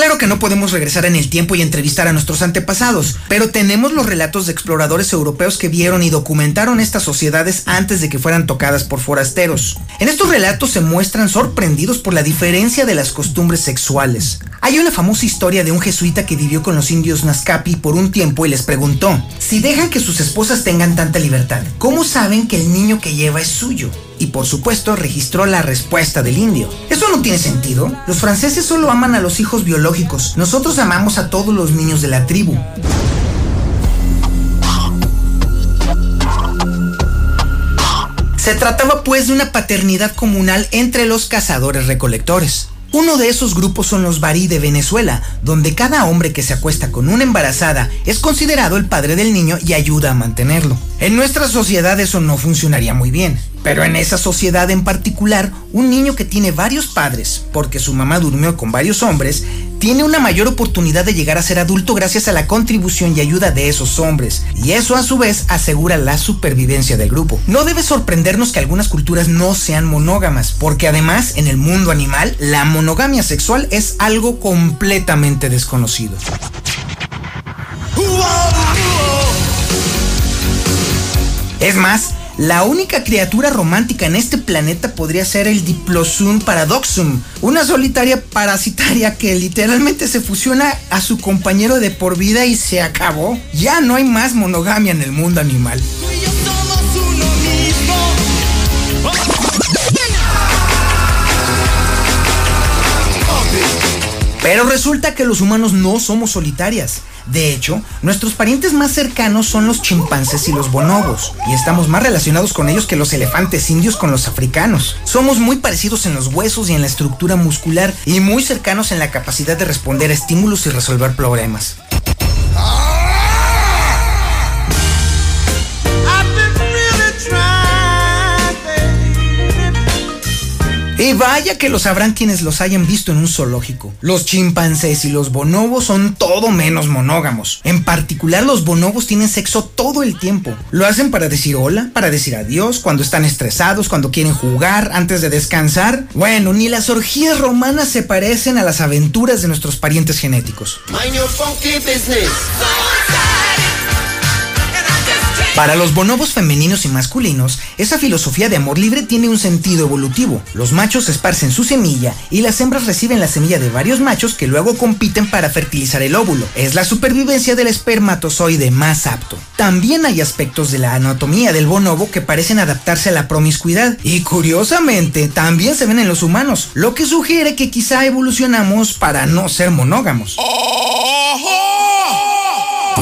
Claro que no podemos regresar en el tiempo y entrevistar a nuestros antepasados, pero tenemos los relatos de exploradores europeos que vieron y documentaron estas sociedades antes de que fueran tocadas por forasteros. En estos relatos se muestran sorprendidos por la diferencia de las costumbres sexuales. Hay una famosa historia de un jesuita que vivió con los indios Nazcapi por un tiempo y les preguntó, si dejan que sus esposas tengan tanta libertad, ¿cómo saben que el niño que lleva es suyo? Y por supuesto registró la respuesta del indio. Eso no tiene sentido. Los franceses solo aman a los hijos biológicos. Nosotros amamos a todos los niños de la tribu. Se trataba pues de una paternidad comunal entre los cazadores recolectores. Uno de esos grupos son los Barí de Venezuela, donde cada hombre que se acuesta con una embarazada es considerado el padre del niño y ayuda a mantenerlo. En nuestra sociedad eso no funcionaría muy bien, pero en esa sociedad en particular, un niño que tiene varios padres, porque su mamá durmió con varios hombres, tiene una mayor oportunidad de llegar a ser adulto gracias a la contribución y ayuda de esos hombres, y eso a su vez asegura la supervivencia del grupo. No debe sorprendernos que algunas culturas no sean monógamas, porque además en el mundo animal la monogamia sexual es algo completamente desconocido. Es más, la única criatura romántica en este planeta podría ser el Diplosum paradoxum, una solitaria parasitaria que literalmente se fusiona a su compañero de por vida y se acabó. Ya no hay más monogamia en el mundo animal. Pero resulta que los humanos no somos solitarias. De hecho, nuestros parientes más cercanos son los chimpancés y los bonobos, y estamos más relacionados con ellos que los elefantes indios con los africanos. Somos muy parecidos en los huesos y en la estructura muscular, y muy cercanos en la capacidad de responder a estímulos y resolver problemas. Y vaya que lo sabrán quienes los hayan visto en un zoológico. Los chimpancés y los bonobos son todo menos monógamos. En particular los bonobos tienen sexo todo el tiempo. Lo hacen para decir hola, para decir adiós, cuando están estresados, cuando quieren jugar, antes de descansar. Bueno, ni las orgías romanas se parecen a las aventuras de nuestros parientes genéticos. Mind your funky business. Para los bonobos femeninos y masculinos, esa filosofía de amor libre tiene un sentido evolutivo. Los machos esparcen su semilla y las hembras reciben la semilla de varios machos que luego compiten para fertilizar el óvulo. Es la supervivencia del espermatozoide más apto. También hay aspectos de la anatomía del bonobo que parecen adaptarse a la promiscuidad y curiosamente también se ven en los humanos, lo que sugiere que quizá evolucionamos para no ser monógamos.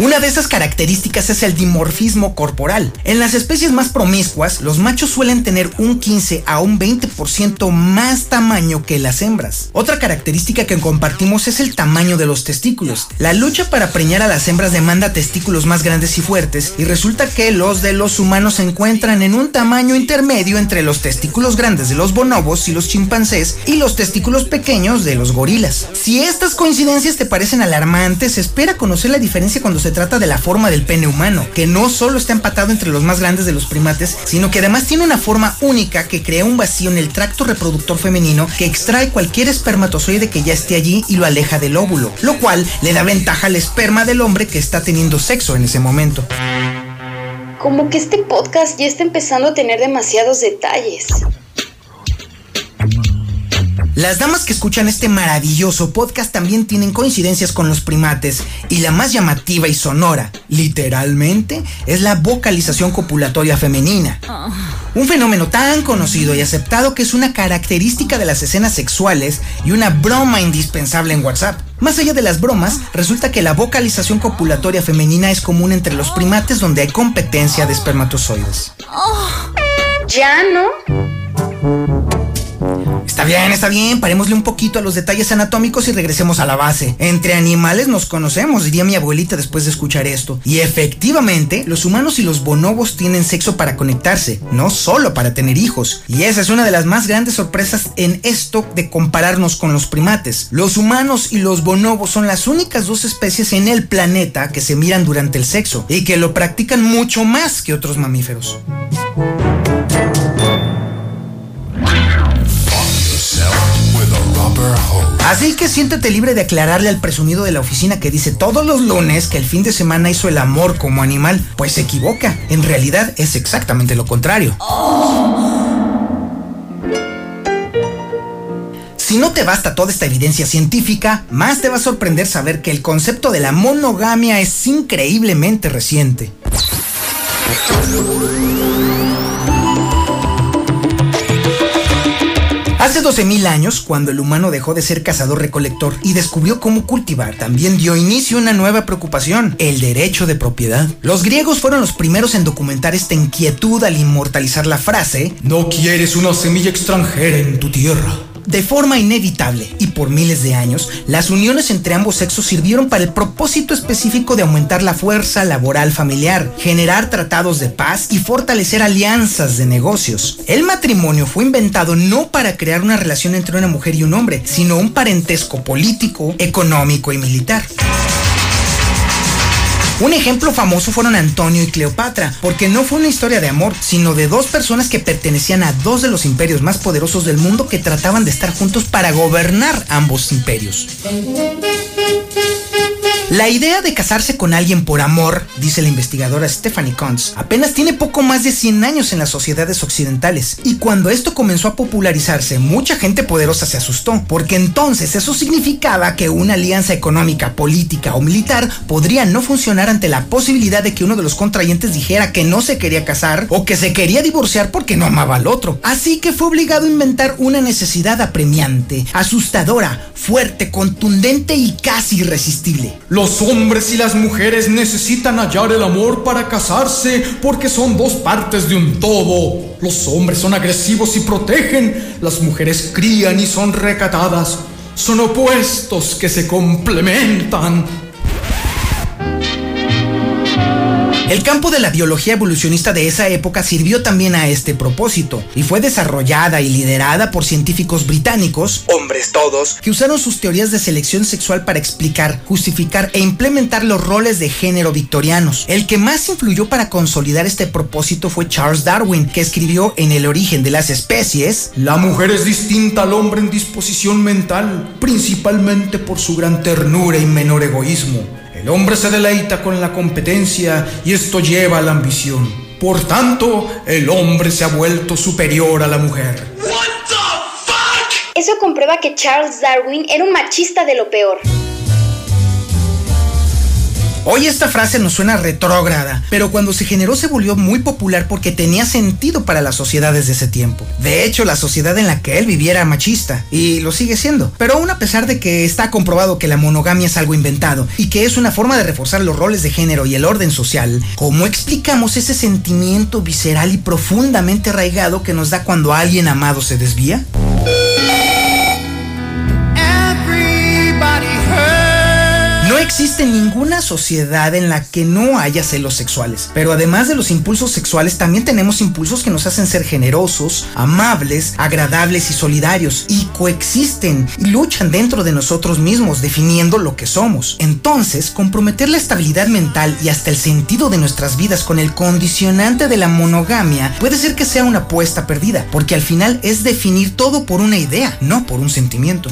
Una de esas características es el dimorfismo corporal. En las especies más promiscuas, los machos suelen tener un 15 a un 20% más tamaño que las hembras. Otra característica que compartimos es el tamaño de los testículos. La lucha para preñar a las hembras demanda testículos más grandes y fuertes y resulta que los de los humanos se encuentran en un tamaño intermedio entre los testículos grandes de los bonobos y los chimpancés y los testículos pequeños de los gorilas. Si estas coincidencias te parecen alarmantes, espera conocer la diferencia cuando se trata de la forma del pene humano, que no solo está empatado entre los más grandes de los primates, sino que además tiene una forma única que crea un vacío en el tracto reproductor femenino que extrae cualquier espermatozoide que ya esté allí y lo aleja del óvulo, lo cual le da ventaja al esperma del hombre que está teniendo sexo en ese momento. Como que este podcast ya está empezando a tener demasiados detalles. Las damas que escuchan este maravilloso podcast también tienen coincidencias con los primates y la más llamativa y sonora, literalmente, es la vocalización copulatoria femenina. Un fenómeno tan conocido y aceptado que es una característica de las escenas sexuales y una broma indispensable en WhatsApp. Más allá de las bromas, resulta que la vocalización copulatoria femenina es común entre los primates donde hay competencia de espermatozoides. ¿Ya no? Está bien, está bien, parémosle un poquito a los detalles anatómicos y regresemos a la base. Entre animales nos conocemos, diría mi abuelita después de escuchar esto. Y efectivamente, los humanos y los bonobos tienen sexo para conectarse, no solo para tener hijos. Y esa es una de las más grandes sorpresas en esto de compararnos con los primates. Los humanos y los bonobos son las únicas dos especies en el planeta que se miran durante el sexo y que lo practican mucho más que otros mamíferos. Así que siéntete libre de aclararle al presumido de la oficina que dice todos los lunes que el fin de semana hizo el amor como animal, pues se equivoca. En realidad es exactamente lo contrario. Si no te basta toda esta evidencia científica, más te va a sorprender saber que el concepto de la monogamia es increíblemente reciente. Hace 12.000 años, cuando el humano dejó de ser cazador-recolector y descubrió cómo cultivar, también dio inicio a una nueva preocupación, el derecho de propiedad. Los griegos fueron los primeros en documentar esta inquietud al inmortalizar la frase, no quieres una semilla extranjera en tu tierra. De forma inevitable y por miles de años, las uniones entre ambos sexos sirvieron para el propósito específico de aumentar la fuerza laboral familiar, generar tratados de paz y fortalecer alianzas de negocios. El matrimonio fue inventado no para crear una relación entre una mujer y un hombre, sino un parentesco político, económico y militar. Un ejemplo famoso fueron Antonio y Cleopatra, porque no fue una historia de amor, sino de dos personas que pertenecían a dos de los imperios más poderosos del mundo que trataban de estar juntos para gobernar ambos imperios. La idea de casarse con alguien por amor, dice la investigadora Stephanie Kuntz, apenas tiene poco más de 100 años en las sociedades occidentales. Y cuando esto comenzó a popularizarse, mucha gente poderosa se asustó, porque entonces eso significaba que una alianza económica, política o militar podría no funcionar ante la posibilidad de que uno de los contrayentes dijera que no se quería casar o que se quería divorciar porque no amaba al otro. Así que fue obligado a inventar una necesidad apremiante, asustadora, fuerte, contundente y casi irresistible. Hombres y las mujeres necesitan hallar el amor para casarse porque son dos partes de un todo. Los hombres son agresivos y protegen, las mujeres crían y son recatadas. Son opuestos que se complementan. El campo de la biología evolucionista de esa época sirvió también a este propósito y fue desarrollada y liderada por científicos británicos, hombres todos, que usaron sus teorías de selección sexual para explicar, justificar e implementar los roles de género victorianos. El que más influyó para consolidar este propósito fue Charles Darwin, que escribió en El origen de las especies, La mujer es distinta al hombre en disposición mental, principalmente por su gran ternura y menor egoísmo. El hombre se deleita con la competencia y esto lleva a la ambición. Por tanto, el hombre se ha vuelto superior a la mujer. Eso comprueba que Charles Darwin era un machista de lo peor. Hoy esta frase nos suena retrógrada, pero cuando se generó se volvió muy popular porque tenía sentido para las sociedades de ese tiempo. De hecho, la sociedad en la que él vivía era machista, y lo sigue siendo. Pero aún a pesar de que está comprobado que la monogamia es algo inventado y que es una forma de reforzar los roles de género y el orden social, ¿cómo explicamos ese sentimiento visceral y profundamente arraigado que nos da cuando alguien amado se desvía? Existe ninguna sociedad en la que no haya celos sexuales, pero además de los impulsos sexuales también tenemos impulsos que nos hacen ser generosos, amables, agradables y solidarios y coexisten y luchan dentro de nosotros mismos definiendo lo que somos. Entonces, comprometer la estabilidad mental y hasta el sentido de nuestras vidas con el condicionante de la monogamia puede ser que sea una apuesta perdida, porque al final es definir todo por una idea, no por un sentimiento.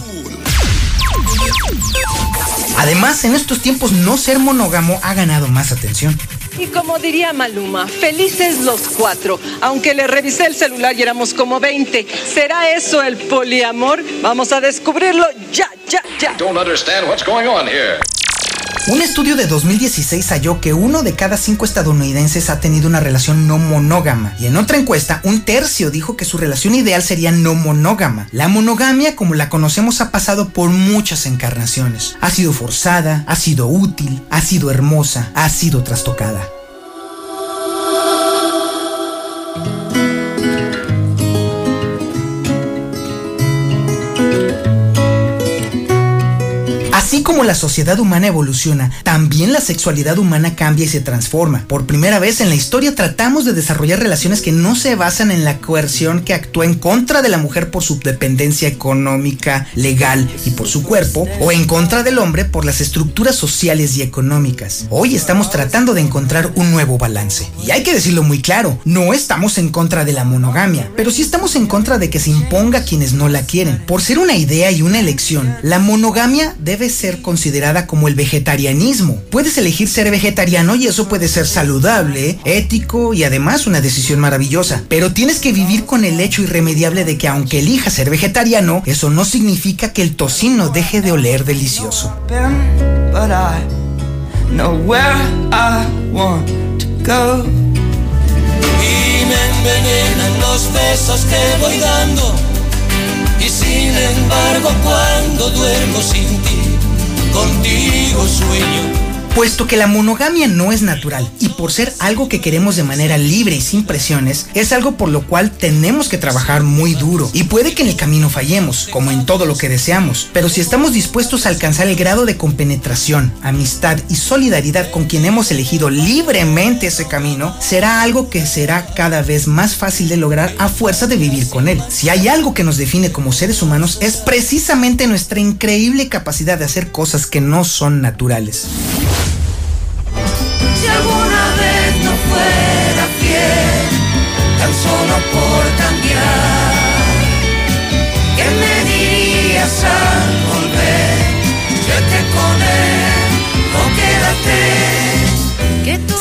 Además, en estos tiempos no ser monógamo ha ganado más atención. Y como diría Maluma, felices los cuatro. Aunque le revisé el celular y éramos como 20. ¿Será eso el poliamor? Vamos a descubrirlo ya, ya, ya. Don't understand what's going on here. Un estudio de 2016 halló que uno de cada cinco estadounidenses ha tenido una relación no monógama. Y en otra encuesta, un tercio dijo que su relación ideal sería no monógama. La monogamia, como la conocemos, ha pasado por muchas encarnaciones. Ha sido forzada, ha sido útil, ha sido hermosa, ha sido trastocada. Así como la sociedad humana evoluciona, también la sexualidad humana cambia y se transforma. Por primera vez en la historia tratamos de desarrollar relaciones que no se basan en la coerción que actúa en contra de la mujer por su dependencia económica, legal y por su cuerpo, o en contra del hombre por las estructuras sociales y económicas. Hoy estamos tratando de encontrar un nuevo balance. Y hay que decirlo muy claro, no estamos en contra de la monogamia, pero sí estamos en contra de que se imponga a quienes no la quieren. Por ser una idea y una elección, la monogamia debe considerada como el vegetarianismo. Puedes elegir ser vegetariano y eso puede ser saludable, ético y además una decisión maravillosa. Pero tienes que vivir con el hecho irremediable de que aunque elijas ser vegetariano, eso no significa que el tocino deje de oler delicioso. Y me envenenan los besos que voy dando. Y sin embargo, cuando duermo sin ti, contigo sueño. Puesto que la monogamia no es natural y por ser algo que queremos de manera libre y sin presiones, es algo por lo cual tenemos que trabajar muy duro. Y puede que en el camino fallemos, como en todo lo que deseamos, pero si estamos dispuestos a alcanzar el grado de compenetración, amistad y solidaridad con quien hemos elegido libremente ese camino, será algo que será cada vez más fácil de lograr a fuerza de vivir con él. Si hay algo que nos define como seres humanos es precisamente nuestra increíble capacidad de hacer cosas que no son naturales.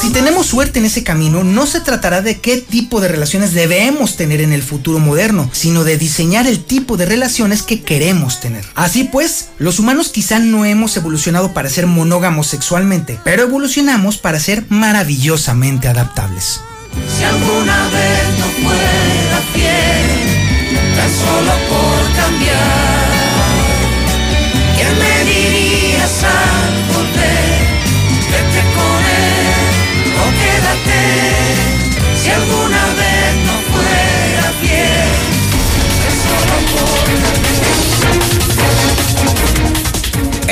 Si tenemos suerte en ese camino, no se tratará de qué tipo de relaciones debemos tener en el futuro moderno, sino de diseñar el tipo de relaciones que queremos tener. Así pues, los humanos quizá no hemos evolucionado para ser monógamos sexualmente, pero evolucionamos para ser maravillosamente adaptables. Si alguna vez no fuera fiel, tan solo por cambiar,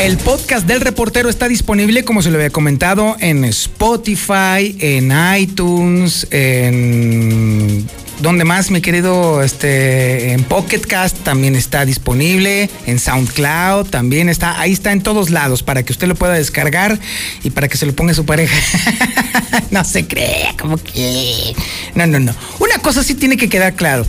El podcast del reportero está disponible, como se lo había comentado, en Spotify, en iTunes, en. ¿Dónde más, mi querido? Este, en Pocket Cast también está disponible, en SoundCloud también está, ahí está en todos lados para que usted lo pueda descargar y para que se lo ponga a su pareja. no se crea, como que. No, no, no. Una cosa sí tiene que quedar claro.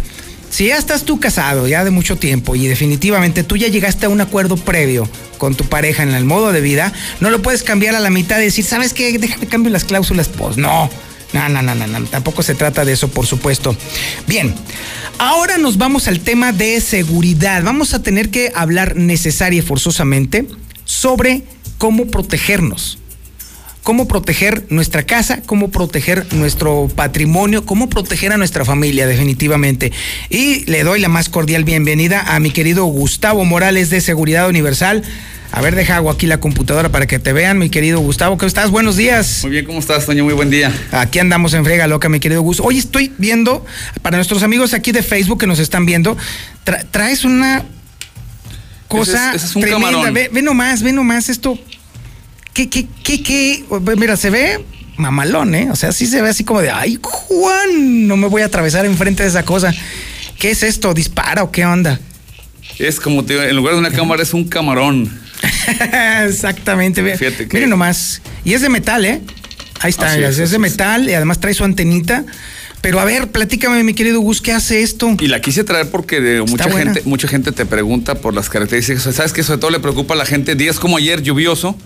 Si ya estás tú casado ya de mucho tiempo y definitivamente tú ya llegaste a un acuerdo previo con tu pareja en el modo de vida, no lo puedes cambiar a la mitad y decir, ¿sabes qué? Déjame cambiar las cláusulas. Pues no. No, no, no, no, tampoco se trata de eso, por supuesto. Bien, ahora nos vamos al tema de seguridad. Vamos a tener que hablar necesaria y forzosamente sobre cómo protegernos cómo proteger nuestra casa, cómo proteger nuestro patrimonio, cómo proteger a nuestra familia, definitivamente. Y le doy la más cordial bienvenida a mi querido Gustavo Morales de Seguridad Universal. A ver, deja hago aquí la computadora para que te vean, mi querido Gustavo. ¿Cómo estás? Buenos días. Muy bien, ¿cómo estás, Toño? Muy buen día. Aquí andamos en frega loca, mi querido Gus. Hoy estoy viendo, para nuestros amigos aquí de Facebook que nos están viendo, tra- traes una cosa Ese es- ese es un tremenda. camarón. Ve, ve nomás, ve nomás esto. ¿Qué, qué, qué, qué? Mira, se ve mamalón, ¿eh? O sea, sí se ve así como de, ay, Juan, no me voy a atravesar enfrente de esa cosa. ¿Qué es esto? ¿Dispara o qué onda? Es como te en lugar de una cámara es un camarón. Exactamente. Fíjate que- Miren nomás. Y es de metal, ¿eh? Ahí está, es, es, de metal y además trae su antenita. Pero a ver, platícame, mi querido Gus, ¿qué hace esto? Y la quise traer porque de mucha buena. gente, mucha gente te pregunta por las características. ¿Sabes que Sobre todo le preocupa a la gente días como ayer, lluvioso.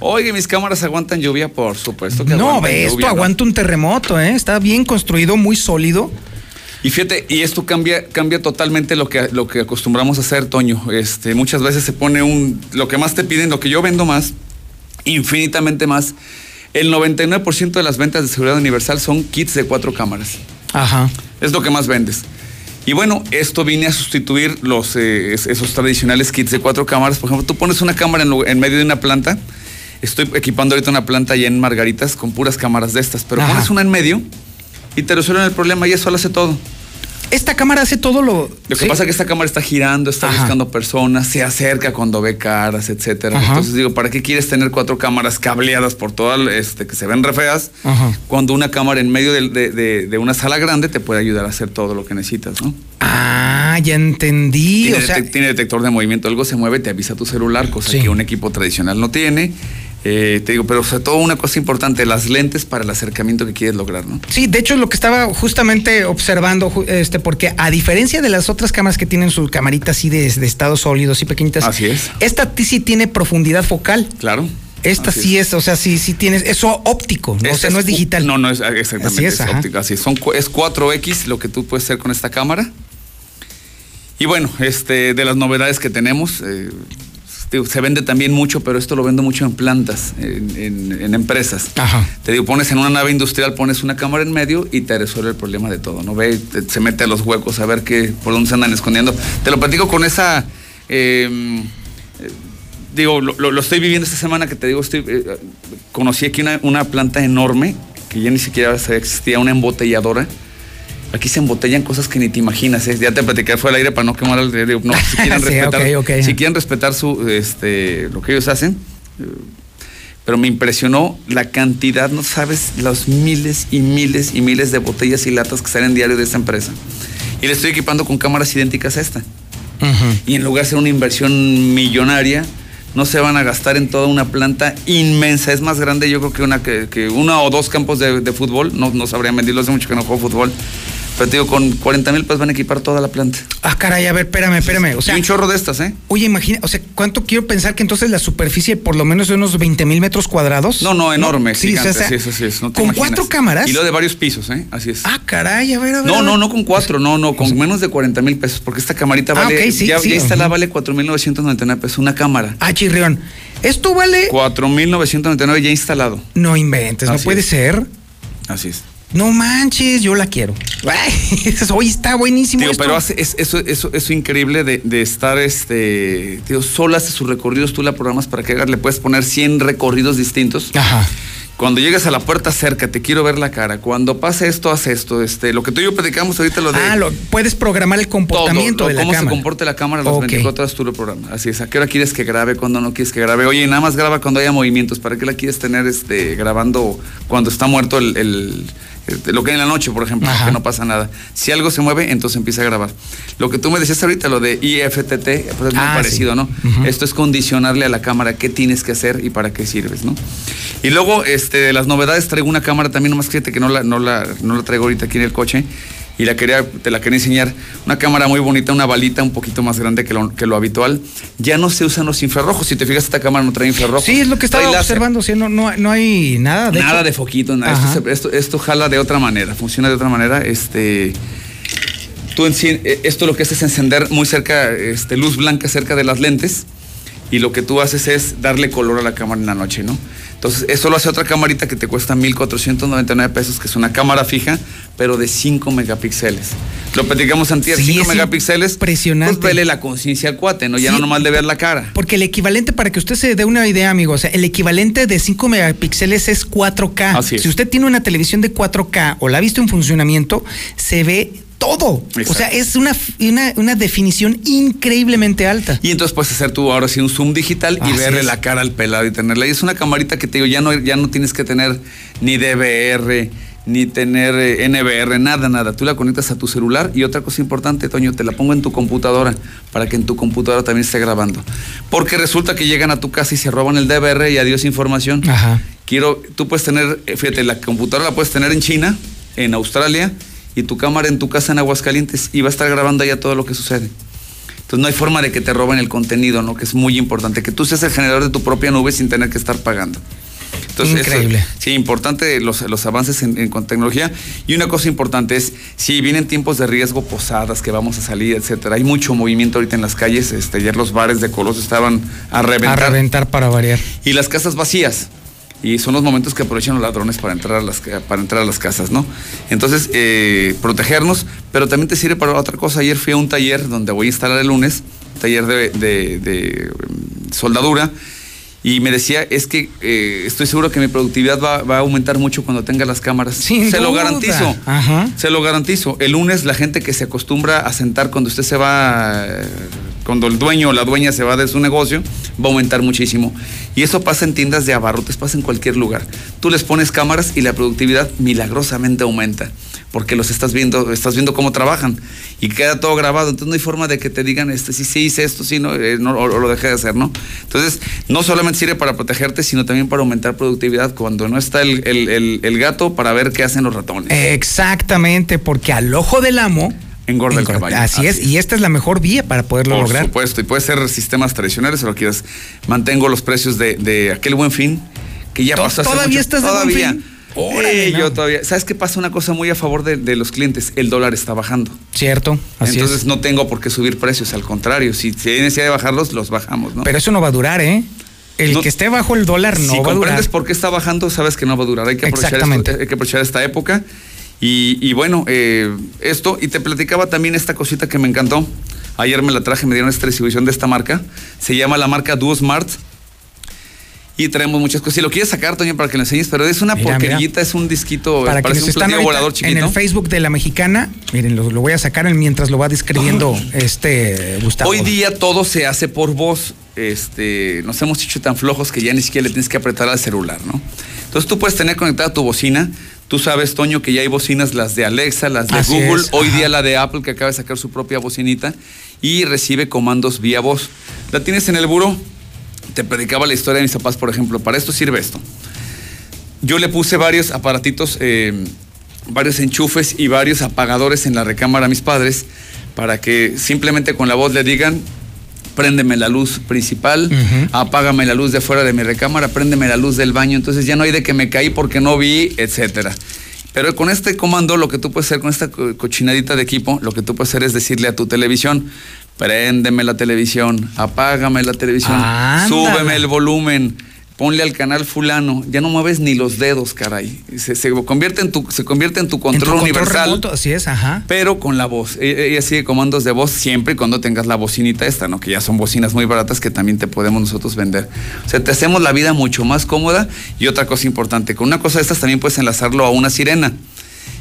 Oye, mis cámaras aguantan lluvia, por supuesto que No, aguantan ve, esto lluvia, ¿no? aguanta un terremoto, ¿eh? Está bien construido, muy sólido. Y fíjate, y esto cambia, cambia totalmente lo que, lo que acostumbramos a hacer, Toño. Este, muchas veces se pone un. Lo que más te piden, lo que yo vendo más, infinitamente más. El 99% de las ventas de seguridad universal son kits de cuatro cámaras. Ajá. Es lo que más vendes. Y bueno, esto viene a sustituir los, eh, es- esos tradicionales kits de cuatro cámaras. Por ejemplo, tú pones una cámara en medio de una planta. Estoy equipando ahorita una planta allá en Margaritas con puras cámaras de estas, pero Ajá. pones una en medio y te resuelven el problema y eso lo hace todo. Esta cámara hace todo lo. Lo que pasa es que esta cámara está girando, está Ajá. buscando personas, se acerca cuando ve caras, etcétera. Ajá. Entonces digo, ¿para qué quieres tener cuatro cámaras cableadas por todas, este, que se ven re feas? Cuando una cámara en medio de, de- de- de una sala grande te puede ayudar a hacer todo lo que necesitas, ¿no? Ah, ya entendí. Tiene, o sea, detec- tiene detector de movimiento, algo se mueve, te avisa tu celular, cosa Sí. que un equipo tradicional no tiene. Eh, te digo, pero sobre todo una cosa importante, las lentes para el acercamiento que quieres lograr, ¿no? Sí, de hecho es lo que estaba justamente observando, este, porque a diferencia de las otras cámaras que tienen su camarita así de, de estados sólidos y pequeñitas, Así es. esta sí tiene profundidad focal. Claro. Esta Así sí es. o sea, sí, sí tienes, eso óptico, ¿no? o sea, no es digital. No, no es ah, exactamente. Así es, es, ajá. óptica, así es. Son, es 4X lo que tú puedes hacer con esta cámara. Y bueno, este, de las novedades que tenemos, eh, digo, se vende también mucho, pero esto lo vendo mucho en plantas, en, en- en empresas. Ajá. Te digo, pones en una nave industrial, pones una cámara en medio y te resuelve el problema de todo, ¿no? Ve, te- se mete a los huecos a ver qué, por dónde se andan escondiendo. Te lo platico con esa. eh, eh, digo, lo, lo- lo estoy viviendo esta semana que te digo, estoy, eh, conocí aquí una, una planta enorme que ya ni siquiera sabía existía, una embotelladora. Aquí se embotellan cosas que ni te imaginas, ¿eh? ya te platicé fue al aire para no quemar el digo, no, si quieren Sí, respetar, si quieren respetar su, este, lo que ellos hacen, eh, pero me impresionó la cantidad, no sabes, los miles y miles y miles de botellas y latas que salen diario de esta empresa. Y le estoy equipando con cámaras idénticas a esta. Y en lugar de hacer una inversión millonaria, no se van a gastar en toda una planta inmensa. Es más grande, yo creo que una, que, que una o dos campos de, de fútbol. No, no sabría medirlo, hace mucho que no juego fútbol. Pero te digo, con 40 mil pesos van a equipar toda la planta. Ah, caray, a ver, espérame, espérame. O sea, y un chorro de estas, ¿eh? Oye, imagina, o sea, ¿cuánto quiero pensar que entonces la superficie por lo menos de unos 20 mil metros cuadrados? No, no, enorme, sí, gigante, o sea, es, no te ¿Con imaginas. cuatro cámaras? Y lo de varios pisos, ¿eh? Así es. Ah, caray, a ver, a ver. No, no, no con cuatro, no, no, con menos de 40 mil pesos, porque esta camarita Ah, vale, sí, ya, sí, ya instalada ujú. vale 4.999 pesos, una cámara. Ah, chirrión. Esto vale. 4.999 ya instalado. No inventes, no puede es. ser. Así es. No manches, yo la quiero. Ay, Hoy está buenísimo. Esto. pero hace, es, eso, eso, eso increíble de, de estar, este, digo, sola hace sus recorridos, tú la programas para que le puedes poner 100 recorridos distintos. Ajá. Cuando llegues a la puerta, acércate, quiero ver la cara. Cuando pase esto, haz esto. Este, lo que tú y yo platicamos ahorita, lo de Ah, lo, puedes programar el todo, comportamiento lo- de la cómo se cámara. comporte la cámara las Ok. 24 horas tú lo programas. Así es, ¿a qué hora quieres que grabe? Cuando no quieres que grabe? Oye, nada más graba cuando haya movimientos. ¿Para qué la quieres tener este, grabando cuando está muerto el- lo que hay en la noche, por ejemplo? Ajá. Que no pasa nada. Si algo se mueve, entonces empieza a grabar. Lo que tú me decías ahorita, lo de IFTT, pues es muy Ah, parecido, sí. ¿no? Esto es condicionarle a la cámara qué tienes que hacer y para qué sirves, ¿no? Y luego, este, las novedades, traigo una cámara también, nomás que no la, no la, no la traigo ahorita aquí en el coche. Y la quería, te la quería enseñar. Una cámara muy bonita, una balita un poquito más grande que lo, que lo habitual. Ya no se usan los infrarrojos. Si te fijas, esta cámara no trae infrarrojos. Sí, es lo que estaba observando. Sí, no, no, no hay nada. De nada hecho- de foquito, nada. Esto, esto, esto jala de otra manera, funciona de otra manera. Este, tú eh, esto lo que hace es encender muy cerca, este, luz blanca cerca de las lentes. Y lo que tú haces es darle color a la cámara en la noche, ¿no? Entonces, eso lo hace otra camarita que te cuesta 1,499 pesos, que es una cámara fija, pero de 5 megapíxeles. Lo platicamos antier, Sí, 5 es megapíxeles. impresionante. Pues vele la conciencia al cuate, ¿no? Ya Sí. no nomás de ver la cara. Porque el equivalente, para que usted se dé una idea, amigo, o sea, el equivalente de 5 megapíxeles es 4K. Así es. Si usted tiene una televisión de 4K o la ha visto en funcionamiento, se ve todo. O sea, es una, una, una definición increíblemente alta. Y entonces puedes hacer tú ahora sí un zoom digital y verle es. la cara al pelado y tenerla. Y es una camarita que te digo, ya no, ya no tienes que tener ni DVR, ni tener eh, NVR, nada, nada. Tú la conectas a tu celular y otra cosa importante, Toño, te la pongo en tu computadora para que en tu computadora también esté grabando. Porque resulta que llegan a tu casa y se roban el DVR y adiós información. Ajá. Quiero, tú puedes tener, eh, fíjate, la computadora la puedes tener en China, en Australia y tu cámara en tu casa en Aguascalientes y va a estar grabando allá todo lo que sucede. Entonces no hay forma de que te roben el contenido, ¿no? Que es muy importante, que tú seas el generador de tu propia nube sin tener que estar pagando. Entonces, eso- Increíble. sí, importante los, los avances en, en- con tecnología. Y una cosa importante es, si vienen tiempos de riesgo, posadas, que vamos a salir, etcétera. Hay mucho movimiento ahorita en las calles. Este, ayer los bares de Colosio estaban a A reventar. reventar para variar. Y las casas vacías. Y son los momentos que aprovechan los ladrones para entrar a las, para entrar a las casas, ¿no? Entonces, eh, protegernos, pero también te sirve para otra cosa. Ayer fui a un taller donde voy a instalar el lunes, un taller de, de- de, mm, soldadura, y me decía, es que eh, estoy seguro que mi productividad va, va a aumentar mucho cuando tenga las cámaras. Sin Se lo garantizo. Ajá. Se lo garantizo. El lunes la gente que se acostumbra a sentar cuando usted se va, cuando el dueño o la dueña se va de su negocio, va a aumentar muchísimo. Y eso pasa en tiendas de abarrotes, pasa en cualquier lugar. Tú les pones cámaras y la productividad milagrosamente aumenta, porque los estás viendo, estás viendo cómo trabajan y queda todo grabado. Entonces no hay forma de que te digan, este, sí, sí hice esto, sí, no, eh, no, o, o lo dejé de hacer, ¿no? Entonces, no solamente sirve para protegerte, sino también para aumentar productividad cuando no está el, el- el- el gato para ver qué hacen los ratones. Exactamente, porque al ojo del amo. Engorda el caballo. Así, es, y esta es la mejor vía para poderlo Por lograr. supuesto, y puede ser sistemas tradicionales o lo quieras. Mantengo los precios de, de aquel buen fin que ya ¿To- pasó hace todavía mucho- estás de Buen todavía. Fin? Órale, Eh, no. yo todavía. ¿Sabes qué pasa? Una cosa muy a favor de, de los clientes. El dólar está bajando. Cierto, así Entonces es. no tengo por qué subir precios. Al contrario, si, si hay necesidad de bajarlos, los bajamos, ¿no? Pero eso no va a durar, ¿eh? El No- que esté bajo el dólar no si va a durar. comprendes por qué está bajando, sabes que no va a durar. Hay que aprovechar, Exactamente. esto- hay que aprovechar esta época. Y, y bueno, eh, esto, y te platicaba también esta cosita que me encantó. Ayer me la traje, me dieron esta distribución de esta marca. Se llama la marca Duo Smart. Y traemos muchas cosas. Si lo quieres sacar, Toño, para que lo enseñes, pero es una Mira, porquerillita, es un disquito, Para parece quienes un volador en chiquito. el Facebook de la mexicana, miren, lo, lo voy a sacar mientras lo va describiendo este Gustavo. Hoy día todo se hace por voz. Este, nos hemos hecho tan flojos que ya ni siquiera le tienes que apretar al celular, ¿no? Entonces tú puedes tener conectada tu bocina. Tú sabes, Toño, que ya hay bocinas, las de Alexa, las de Así Google. es, Hoy ajá. día la de Apple, que acaba de sacar su propia bocinita y recibe comandos vía voz. La tienes en el buró. Te predicaba la historia de mis papás, por ejemplo. Para esto sirve esto. Yo le puse varios aparatitos, eh, varios enchufes y varios apagadores en la recámara a mis padres para que simplemente con la voz le digan, préndeme la luz principal, apágame la luz de fuera de mi recámara, préndeme la luz del baño. Entonces ya no hay de que me caí porque no vi, etcétera. Pero con este comando, lo que tú puedes hacer con esta co- cochinadita de equipo, lo que tú puedes hacer es decirle a tu televisión, préndeme la televisión, apágame la televisión, Ándale. súbeme el volumen, ponle al canal fulano, ya no mueves ni los dedos, caray. Se, se convierte en tu, se convierte en tu En tu control universal. remoto, así es, ajá. Pero con la voz. Ella sigue comandos de voz siempre y cuando tengas la bocinita esta, ¿no? Que ya son bocinas muy baratas que también te podemos nosotros vender. O sea, te hacemos la vida mucho más cómoda. Y otra cosa importante, con una cosa de estas también puedes enlazarlo a una sirena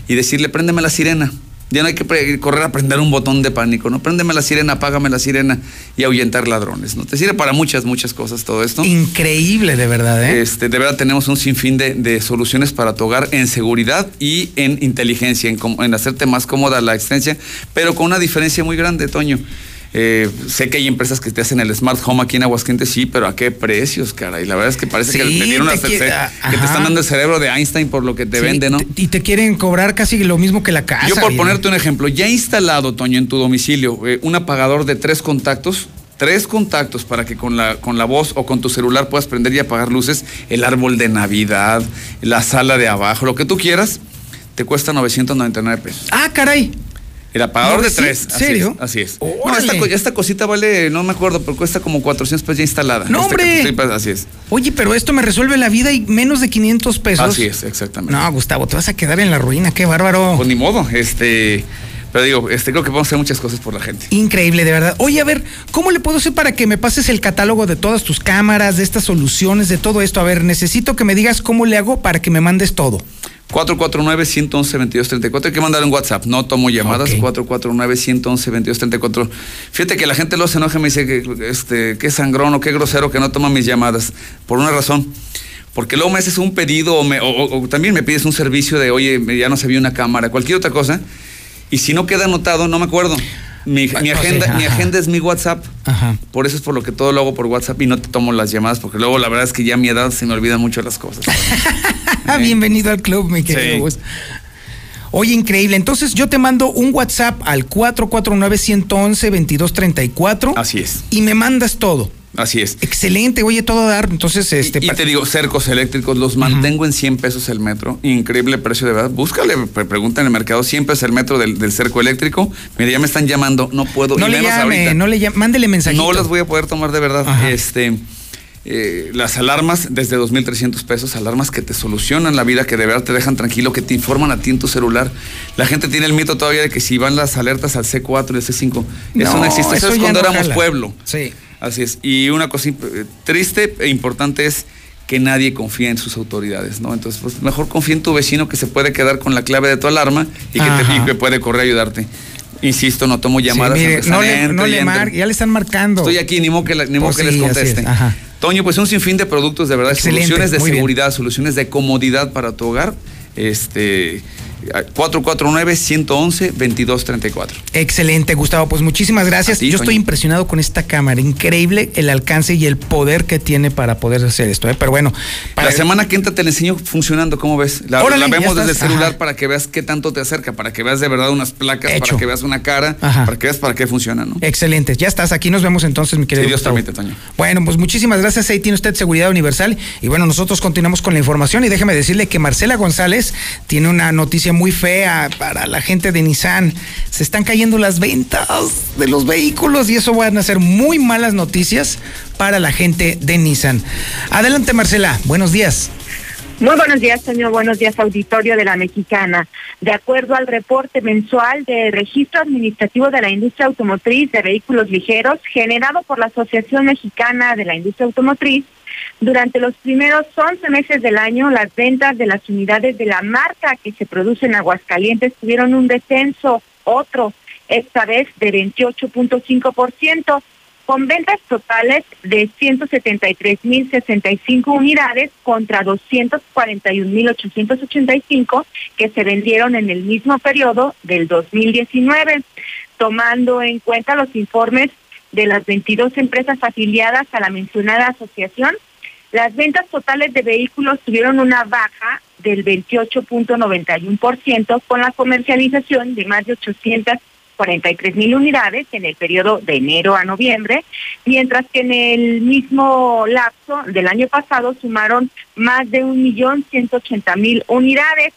y decirle, préndeme la sirena. Ya no hay que correr a prender un botón de pánico, ¿no? Préndeme la sirena, apágame la sirena y ahuyentar ladrones, ¿no? Te sirve para muchas, muchas cosas todo esto. Increíble, de verdad, ¿eh? Este, de verdad tenemos un sinfín de, de soluciones para tu hogar en seguridad y en inteligencia, en, en hacerte más cómoda la existencia, pero con una diferencia muy grande, Toño. Eh, sé que hay empresas que te hacen el Smart Home aquí en Aguascalientes, sí, pero ¿a qué precios, cara? Y la verdad es que parece que te dieron hasta- quie- se- ah, que te están dando el cerebro de Einstein por lo que te Sí, vende, ¿no? Y te quieren cobrar casi lo mismo que la casa. Yo por ponerte un ejemplo, ya instalado, Toño, en tu domicilio, eh, un apagador de tres contactos, tres contactos para que con la, con la voz o con tu celular puedas prender y apagar luces, el árbol de Navidad, la sala de abajo, lo que tú quieras, te cuesta 999 pesos. Ah, caray. El apagador de ¿900? tres. así ¿Serio? es, Así es. No, Órale. esta, co- esta cosita vale, no me acuerdo, pero cuesta como 400 pesos ya instalada. ¡No, Esta que hombre! así es. Oye, pero esto me resuelve la vida y menos de 500 pesos. Así es, exactamente. No, Gustavo, te vas a quedar en la ruina, qué bárbaro. Pues ni modo, este. Pero digo, este, creo que podemos hacer muchas cosas por la gente. Increíble, de verdad. Oye, a ver, ¿cómo le puedo hacer para que me pases el catálogo de todas tus cámaras, de estas soluciones, de todo esto? A ver, necesito que me digas cómo le hago para que me mandes todo. 449-111-2234. Hay que mandar un WhatsApp. No tomo llamadas. Ok. 449-111-2234. Fíjate que la gente se enoja y me dice que este, qué sangrón o qué grosero que no toma mis llamadas. Por una razón. Porque luego me haces un pedido o, me- o- o- o también me pides un servicio de, oye, ya no se vio una cámara, cualquier otra cosa. Y si no queda anotado, no me acuerdo. Mi, mi sí, agenda, mi agenda es mi WhatsApp. Ajá. Por eso es por lo que todo lo hago por WhatsApp y no te tomo las llamadas, porque luego la verdad es que ya a mi edad se me olvidan mucho las cosas. Ah, bienvenido al club, mi querido Sí. Oye, increíble. Entonces yo te mando un WhatsApp al 449-111-2234 Así es. y me mandas todo. Así es. Excelente, oye, todo a dar. Entonces, este. Y pa- te digo, cercos eléctricos los mantengo en 100 pesos el metro. Increíble precio de verdad. Búscale, pre- pregunta en el mercado, 100 pesos el metro del, del cerco eléctrico. Mira, ya me están llamando, no puedo. no y le menos llame, ahorita. no le llame, mándele mensajito. No las voy a poder tomar de verdad. Este, eh, las alarmas desde 2.300 pesos, alarmas que te solucionan la vida, que de verdad te dejan tranquilo, que te informan a ti en tu celular. La gente tiene el mito todavía de que si van las alertas al C4 y al C5, eso No, no existe. Eso, eso es cuando no éramos jala. pueblo. Sí. Así es. Y una cosa eh, triste e importante es que nadie confía en sus autoridades, ¿no? Entonces, pues mejor confía en tu vecino que se puede quedar con la clave de tu alarma y que, te, y que puede correr a ayudarte. Insisto, no tomo Sí, llamadas. mire, aunque no le, no le mar- ya le están marcando. Estoy aquí, ni modo que, la- ni modo Pues que les sí, así es, conteste. Toño, pues un sinfín de productos, de verdad, Excelente, soluciones de bien. seguridad, soluciones de comodidad para tu hogar. Este 449-111-2234. Excelente, Gustavo. Pues muchísimas gracias. Ti, Yo estoy Toño. impresionado con esta cámara. Increíble el alcance y el poder que tiene para poder hacer esto. ¿eh? Pero bueno, para La semana que entra te la enseño funcionando, ¿cómo ves? La, Órale, la vemos desde el celular Ajá. para que veas qué tanto te acerca, para que veas de verdad unas placas, Hecho. para que veas una cara, Ajá. para que veas para qué funciona, ¿no? Excelente, ya estás. Aquí nos vemos entonces, mi querido Si Dios permite, Toño. Bueno, pues muchísimas gracias. Ahí tiene usted Seguridad Universal. Y bueno, nosotros continuamos con la información. Y déjeme decirle que Marcela González tiene una noticia muy fea para la gente de Nissan. Se están cayendo las ventas de los vehículos y eso van a ser muy malas noticias para la gente de Nissan. Adelante, Marcela. Buenos días. Muy buenos días, señor. Buenos días, auditorio de la Mexicana. De acuerdo al reporte mensual de registro administrativo de la industria automotriz de vehículos ligeros generado por la Asociación Mexicana de la Industria Automotriz, durante los primeros 11 meses del año, las ventas de las unidades de la marca que se produce en Aguascalientes tuvieron un descenso, otro, esta vez de 28.5%, con ventas totales de 173.065 unidades contra 241.885 que se vendieron en el mismo periodo del 2019, tomando en cuenta los informes de las 22 empresas afiliadas a la mencionada asociación. Las ventas totales de vehículos tuvieron una baja del 28.91% con la comercialización de más de 843 mil unidades en el periodo de enero a noviembre, mientras que en el mismo lapso del año pasado sumaron más de 1.180.000 unidades.